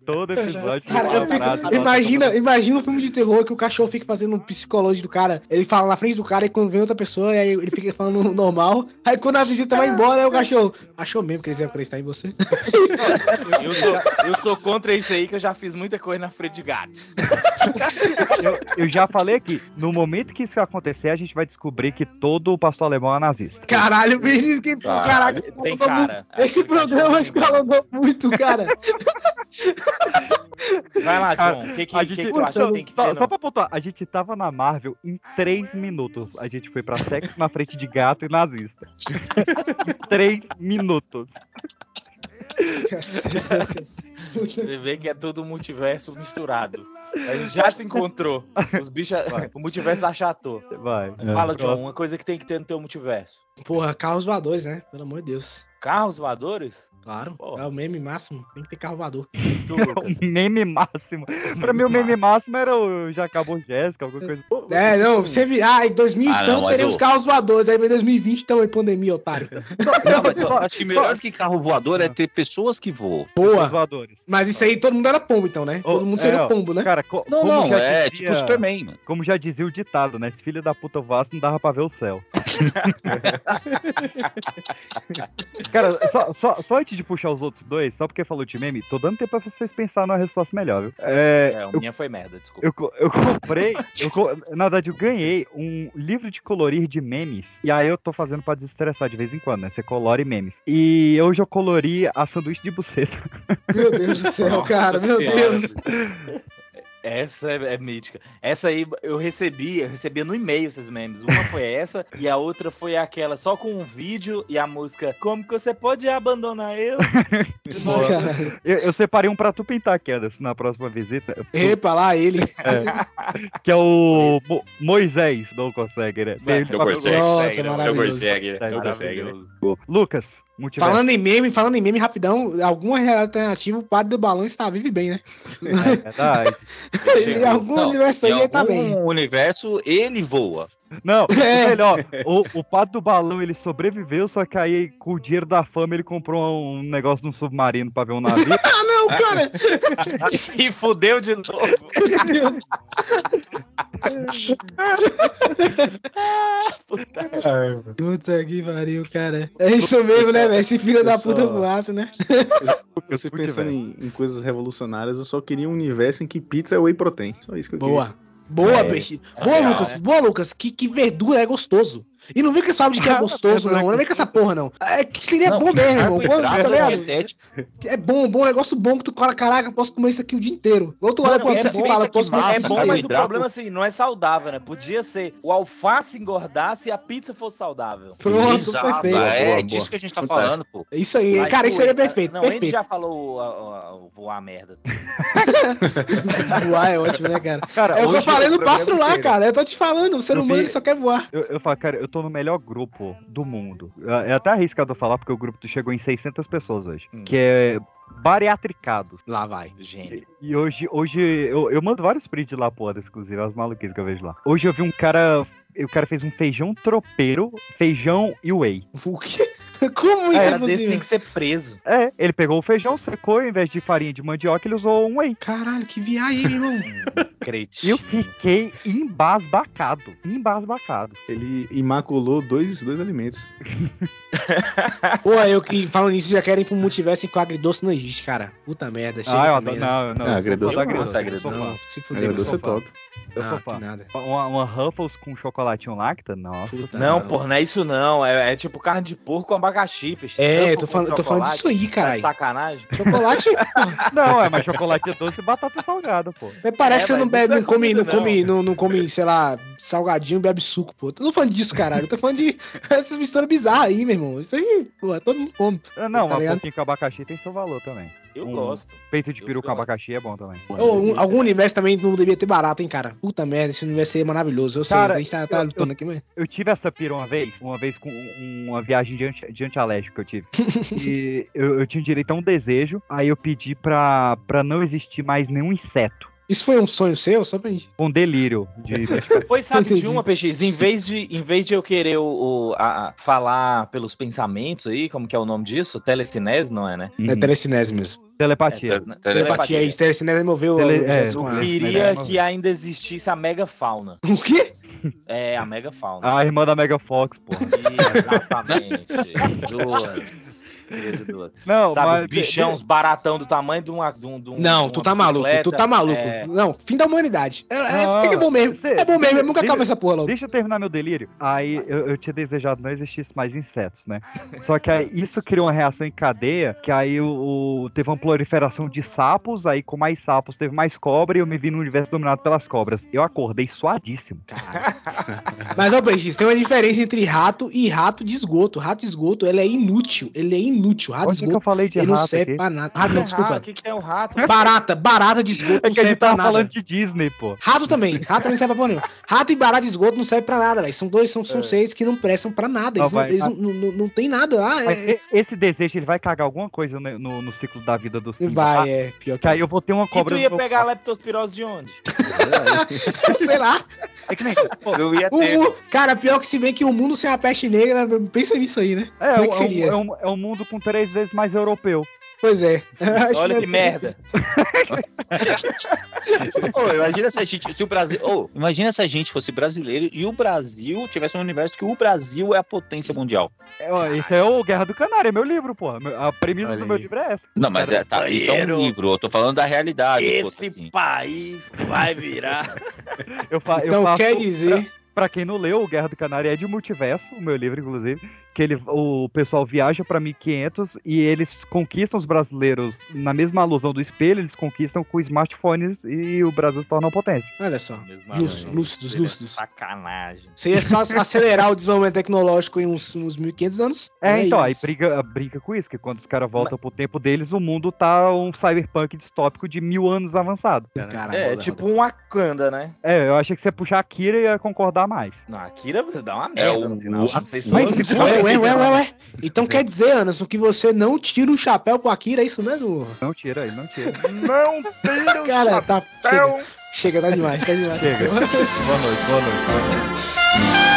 Todo episódio
Cara, fico-
frase. nossa,
imagina, imagina um filme de terror que o cachorro fica fazendo um psicológico do cara. Ele fala na frente do cara e quando vem outra pessoa, aí ele fica falando normal. Aí quando a visita vai embora, aí o cachorro. Achou mesmo que eles iam acreditar em você?
Eu sou, eu sou contra isso aí, que eu já fiz muita coisa na frente de gatos.
Eu, eu já falei aqui, no momento que isso acontecer, a gente vai descobrir que todo pastor alemão é nazista.
Caralho, isso que.
Ah,
Caraca,
cara.
muito. Esse programa escalonou muito, cara.
Vai lá, John. O que, que,
A
que,
gente,
que tu acha
só,
que tem que
só,
ter?
só
não?
pra pontuar, a gente tava na Marvel em 3 minutos. A gente foi pra sexo na frente de gato e nazista. em 3 minutos.
Você vê que é tudo multiverso misturado. A gente já se encontrou. Os bichos. O multiverso achatou.
Vai.
Fala, John,
Próximo.
uma coisa que tem que ter no teu multiverso.
Porra, carros voadores, né? Pelo amor de Deus.
Carros voadores?
Claro,
Porra.
é o meme máximo. Tem que ter carro voador.
Tu, Lucas.
O meme máximo. Pra mim, o meme máximo era o Já Acabou Jéssica, alguma coisa.
É, não, você viu. Ah, em 2000 e
Ah, não,
tanto
mas
teremos
o-
carros voadores. Aí em 2020 estamos em pandemia, otário.
Não, mas eu acho que melhor do que carro voador é ter pessoas que voam.
Boa.
voadores.
Mas isso aí todo mundo era pombo, então, né? Todo mundo seria
É,
pombo, né?
Cara, co-
Não,
como
não,
já
é
dizia-
tipo Superman, mano.
Como já dizia o ditado, né? Esse filho da puta voasse não dava pra ver o céu. Cara, só, só, só antes de puxar os outros dois, só porque falou de meme, tô dando tempo pra vocês pensarem numa resposta melhor, viu? É,
É, a
eu,
minha foi merda, desculpa.
eu, eu comprei, eu na verdade eu ganhei um livro de colorir de memes, e aí eu tô fazendo pra desestressar de vez em quando, né? Você colore memes. E hoje eu colori a sanduíche de buceta.
Meu Deus do céu,
Nossa
cara, meu
Senhora.
Deus.
Essa é, é mítica. Essa aí eu recebi, eu recebia no e-mail esses memes. Uma foi essa e a outra foi aquela só com um vídeo e a música Como que você pode abandonar eu?
Eu, eu separei um pra tu pintar, Kedas, na próxima visita.
Epa, lá ele.
É, que é o Mo- Moisés, não consegue, né? Ele
Não
fala-
consegue.
Nossa,
Não
maravilhoso.
consegue, né?
Maravilhoso.
consegue, né?
Lucas, multiverso.
Falando em meme, falando em meme rapidão, alguma realidade alternativa, o padre do balão está vivo e bem, né?
É verdade.
em algum
Não,
universo ele tá
algum
bem.
universo, ele voa.
Não,
É.
melhor, o, o pato do balão ele sobreviveu, só que aí com o dinheiro da fama ele comprou um negócio num submarino pra ver um navio.
Ah, não, cara!
Se fudeu de novo.
Meu Deus. Puta que pariu, cara. É isso mesmo, né, velho? Esse filho da puta
Pessoal.
voasse, né?
Eu fui pensando em, em coisas revolucionárias, eu só queria um universo em que pizza é whey protein. Só isso que eu
Boa. Boa,
É.
peixe. Boa,
real,
Lucas.
é.
Boa, Lucas. Que, que verdura é gostoso. E não vem com esse papo de que é gostoso, não. Não vem com essa porra, não. É que seria bom mesmo, irmão. Pô, tá ligado? É bom, bom, negócio bom que tu fala, caraca, eu posso comer isso aqui o dia inteiro. Ou tu olha
Mano,
pra
é
você
bom,
fala, posso comer
é
isso
bom,
aqui.
mas o problema assim, não é saudável, né? Podia ser o alface engordasse e a pizza fosse saudável.
Pronto,
Exato,
perfeito.
É
Boa,
disso que a gente tá falando, pô.
É Isso aí, cara, isso
tu-
seria perfeito.
Não, ele
perfeito.
já falou voar merda.
Voar é ótimo, né, cara?
Cara,
é o que eu falei no pássaro lá, cara. Eu tô te falando, o ser humano ele só quer voar.
Eu, eu falo, cara, eu tô no melhor grupo do mundo. É é até arriscado eu falar, porque o grupo chegou em 600 pessoas hoje. Que é bariatricados.
Lá vai.
Gênio.
E hoje, hoje eu, eu mando vários prints lá, porra, exclusivo, as maluquices que eu vejo lá. Hoje eu vi um cara. O cara fez um feijão tropeiro, feijão e whey.
O quê? Como isso é,
Cara desse
possível?
tem que ser preso.
É, ele pegou o feijão, secou, em vez de farinha de mandioca, ele usou um whey.
Caralho, que viagem, irmão.
Cretino.
Eu fiquei embasbacado. Embasbacado.
Ele imaculou dois, dois alimentos.
Pô, eu e falando nisso, já querem ir pro multiverso que o agridoce não existe, cara. Puta merda, chega
Ah, eu
também,
adoro-
né?
não, não,
Ah,
eu sou
agridoce é
agridoce,
Não, se fuder,
Agridoce
eu
é top.
Eu
Ah, nada.
Uma, uma Ruffles com chocolatinho lacta, nossa.
Não, porra, não é isso não. É, é tipo carne de porco com abacaxi, peixe.
É,
Ruffles
tô falando, tô falando disso aí,
Tá de
caralho.
sacanagem.
Chocolate,
Não, é, mas chocolate é doce e batata salgada, pô.
Mas parece
É,
que você não bebe, não
é
come, não
não.
come, não, não come, sei lá, salgadinho, bebe suco, pô. Eu tô falando disso, caralho. Eu tô falando de essas misturas bizarras aí, meu irmão. Isso aí, pô, todo mundo come.
Ah, Não,
Tá
mas
ligado?
pouquinho com abacaxi tem seu valor também.
Eu
Um
gosto.
Peito de peru com abacaxi é bom também.
Ô, um- algum universo também não devia ter barato, hein, cara. Puta merda, esse universo seria maravilhoso. Eu sei,
Cara,
a gente tá, tá
eu-
lutando aqui, mas.
Eu tive essa pira uma vez, uma vez com um- uma viagem de, anti, de antialérgico que eu tive. e eu, eu tinha direito a um desejo, aí eu pedi pra, pra não existir mais nenhum inseto.
Isso foi um sonho seu? Só pra gente.
Um delírio de.
Foi, sabe,
Entendi.
de uma, PX, em vez de, em vez de eu querer o, o- a- falar pelos pensamentos aí, como que é o nome disso? Telecinese, não é, né?
É telecinese mesmo.
Telepatia.
É, te-
Telepatia aí, telecinese moveu.
Tele-
o-
é,
Jesus
Eu queria que ainda existisse a megafauna.
O quê?
É, a megafauna.
A irmã da Mega Fox, pô.
Exatamente. Duas.
Não,
Sabe,
mas-
bichão, uns baratão do tamanho de uma. De um, de um-
Não,
de
tu tá maluco, tu tá maluco.
É,
Não, fim da humanidade. É, é,
Não,
tem que é bom mesmo.
você-
é bom mesmo, é nunca
deixa-
acaba essa porra logo.
Deixa eu terminar meu delírio. Aí eu, eu tinha desejado não existisse mais insetos, né? Só que aí isso criou uma reação em cadeia, que aí o, o- teve uma proliferação de sapos, aí com mais sapos teve mais cobra e eu me vi no universo dominado pelas cobras. Eu acordei suadíssimo.
Mas, ó, Peixe, tem uma diferença entre rato e rato de esgoto. Rato de esgoto, ele é inútil. Ele é inútil. Rato
Onde
de
que eu
esgoto,
falei de
ele não
rato
serve
aqui?
pra nada. Rato, não,
o
desculpa.
que, que tem o rato?
Barata, barata de esgoto
É
não
que a gente tava falando de Disney, pô.
Rato também. Rato também não serve pra porra nenhuma. Rato e barata de esgoto não serve pra nada, velho. São dois, são, são
É.
seres que não prestam pra nada. Eles,
Não,
não,
vai-
eles não, não, não- não tem nada lá.
Mas
É,
e- esse desejo, ele vai cagar alguma coisa no, no- no ciclo da vida do Simba.
vai, é. Pior que
Que aí eu vou ter uma
E
cobra
tu
no
ia pegar a leptospirose de onde?
sei lá.
É que nem. pô,
Eu ia
O
ter.
cara, pior que se bem que o mundo sem a peste negra, pensa nisso aí, né?
É,
Como é
é,
que
um,
seria?
é, um, é um mundo com três vezes mais europeu.
Pois é. Acho
Olha
que
que merda.
Ô, imagina se a gente, se o Brasil, ô, imagina se a gente fosse brasileiro e o Brasil tivesse um universo que o Brasil é a potência mundial.
É, ó, esse é o Guerra do Canário, é meu livro, pô. A premissa
Olha
do meu livro é essa.
Não, mas é, tá, isso é um livro, eu tô falando da realidade. pô,
Esse
assim.
país vai virar.
Eu, fa eu
Então
faço
quer dizer.
Pra quem não leu, o Guerra do Canário é de multiverso, o meu livro, inclusive, que ele, o pessoal viaja pra 1500 e eles conquistam os brasileiros na mesma alusão do espelho, eles conquistam com smartphones e o Brasil se torna uma potência.
Olha só.
Mesma
Lúcidos,
lei.
lúcidos.
Sacanagem.
Você ia só acelerar o desenvolvimento tecnológico em uns, uns 1500 anos?
É, então, aí
isso.
briga, briga com isso, que quando os caras voltam pro tempo deles, o mundo tá um cyberpunk distópico de mil anos avançado.
É, tipo um Wakanda, né?
É, eu achei que você ia puxar a Kira e ia concordar mais.
Não, a Kira você dá uma
É
merda
o-
no final.
o-
Não sei se
Ué, ué, ué, ué. Então quer dizer, Anderson, que você não tira o chapéu pro Akira, é isso mesmo?
Não tira aí, não tira.
Não tira o
Cara, tá.
chapéu.
Chega, chega, tá demais, tá demais.
Chega. boa noite, boa noite. Boa noite.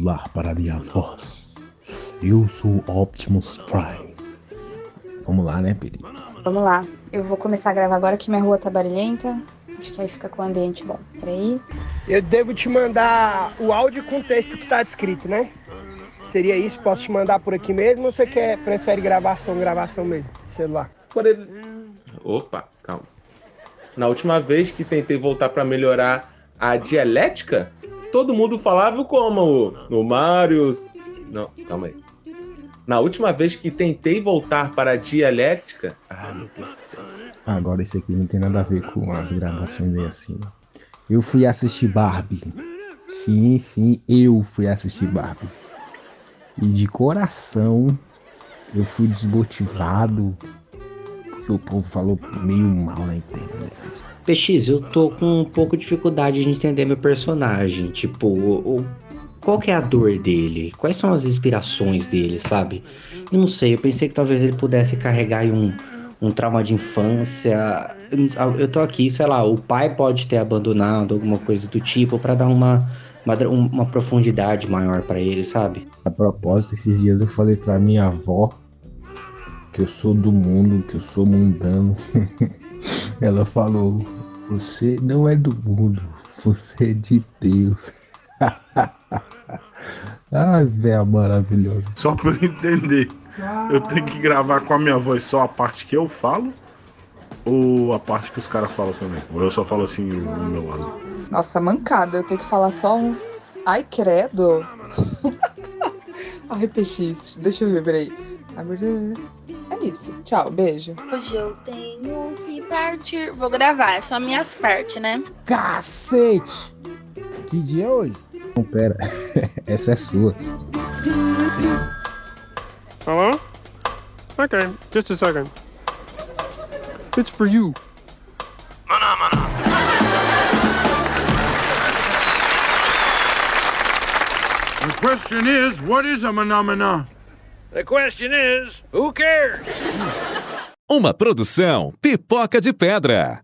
Lá para a minha voz. Eu sou Optimus Prime. Vamos lá, né, Peri?
Vamos lá. Eu vou começar a gravar agora que minha rua tá barulhenta. Acho que aí fica com o ambiente bom. Peraí.
Eu devo te mandar o áudio com o texto que tá descrito, né? Seria isso? Posso te mandar por aqui mesmo ou você quer, prefere gravação, gravação mesmo? Celular.
Por Opa, calma. Na última vez que tentei voltar pra melhorar a dialética, todo mundo falava como? No Marius. Não, calma aí. Na última vez que tentei voltar para a dialética. Ah, meu Deus do céu.
Agora esse aqui não tem nada a ver com as gravações aí assim. Eu fui assistir Barbie. Sim, sim, eu fui assistir Barbie. E de coração eu fui desmotivado porque o povo falou meio mal na internet.
PX, eu tô com um pouco de dificuldade de entender meu personagem. Tipo, o, o- qual que é a dor dele? Quais são as inspirações dele, sabe? Eu não sei, eu pensei que talvez ele pudesse carregar aí um, um trauma de infância. Eu- tô aqui, sei lá, o pai pode ter abandonado, alguma coisa do tipo, pra dar uma, uma, uma profundidade maior pra ele, sabe?
A propósito, esses dias eu falei pra minha avó que eu sou do mundo, que eu sou mundano. Ela falou: Você não é do mundo, você é de Deus. Ai, velho, maravilhoso.
Só pra eu entender, eu tenho que gravar com a minha voz só a parte que eu falo? Ou a parte que os caras falam também? Ou eu só falo assim o o meu lado?
Nossa, mancada, eu tenho que falar só um. Ai, credo. Ai, PX, deixa eu ver, peraí. Deus. É isso. Tchau, beijo.
Hoje eu tenho que partir. Vou gravar, são minhas partes, né?
Cacete! Que dia é hoje? Não, pera, essa é sua.
Hello? Okay, just a second. It's for you.
The question is, what is a phenomena?
The question is, who cares?
Uma produção Pipoca de Pedra.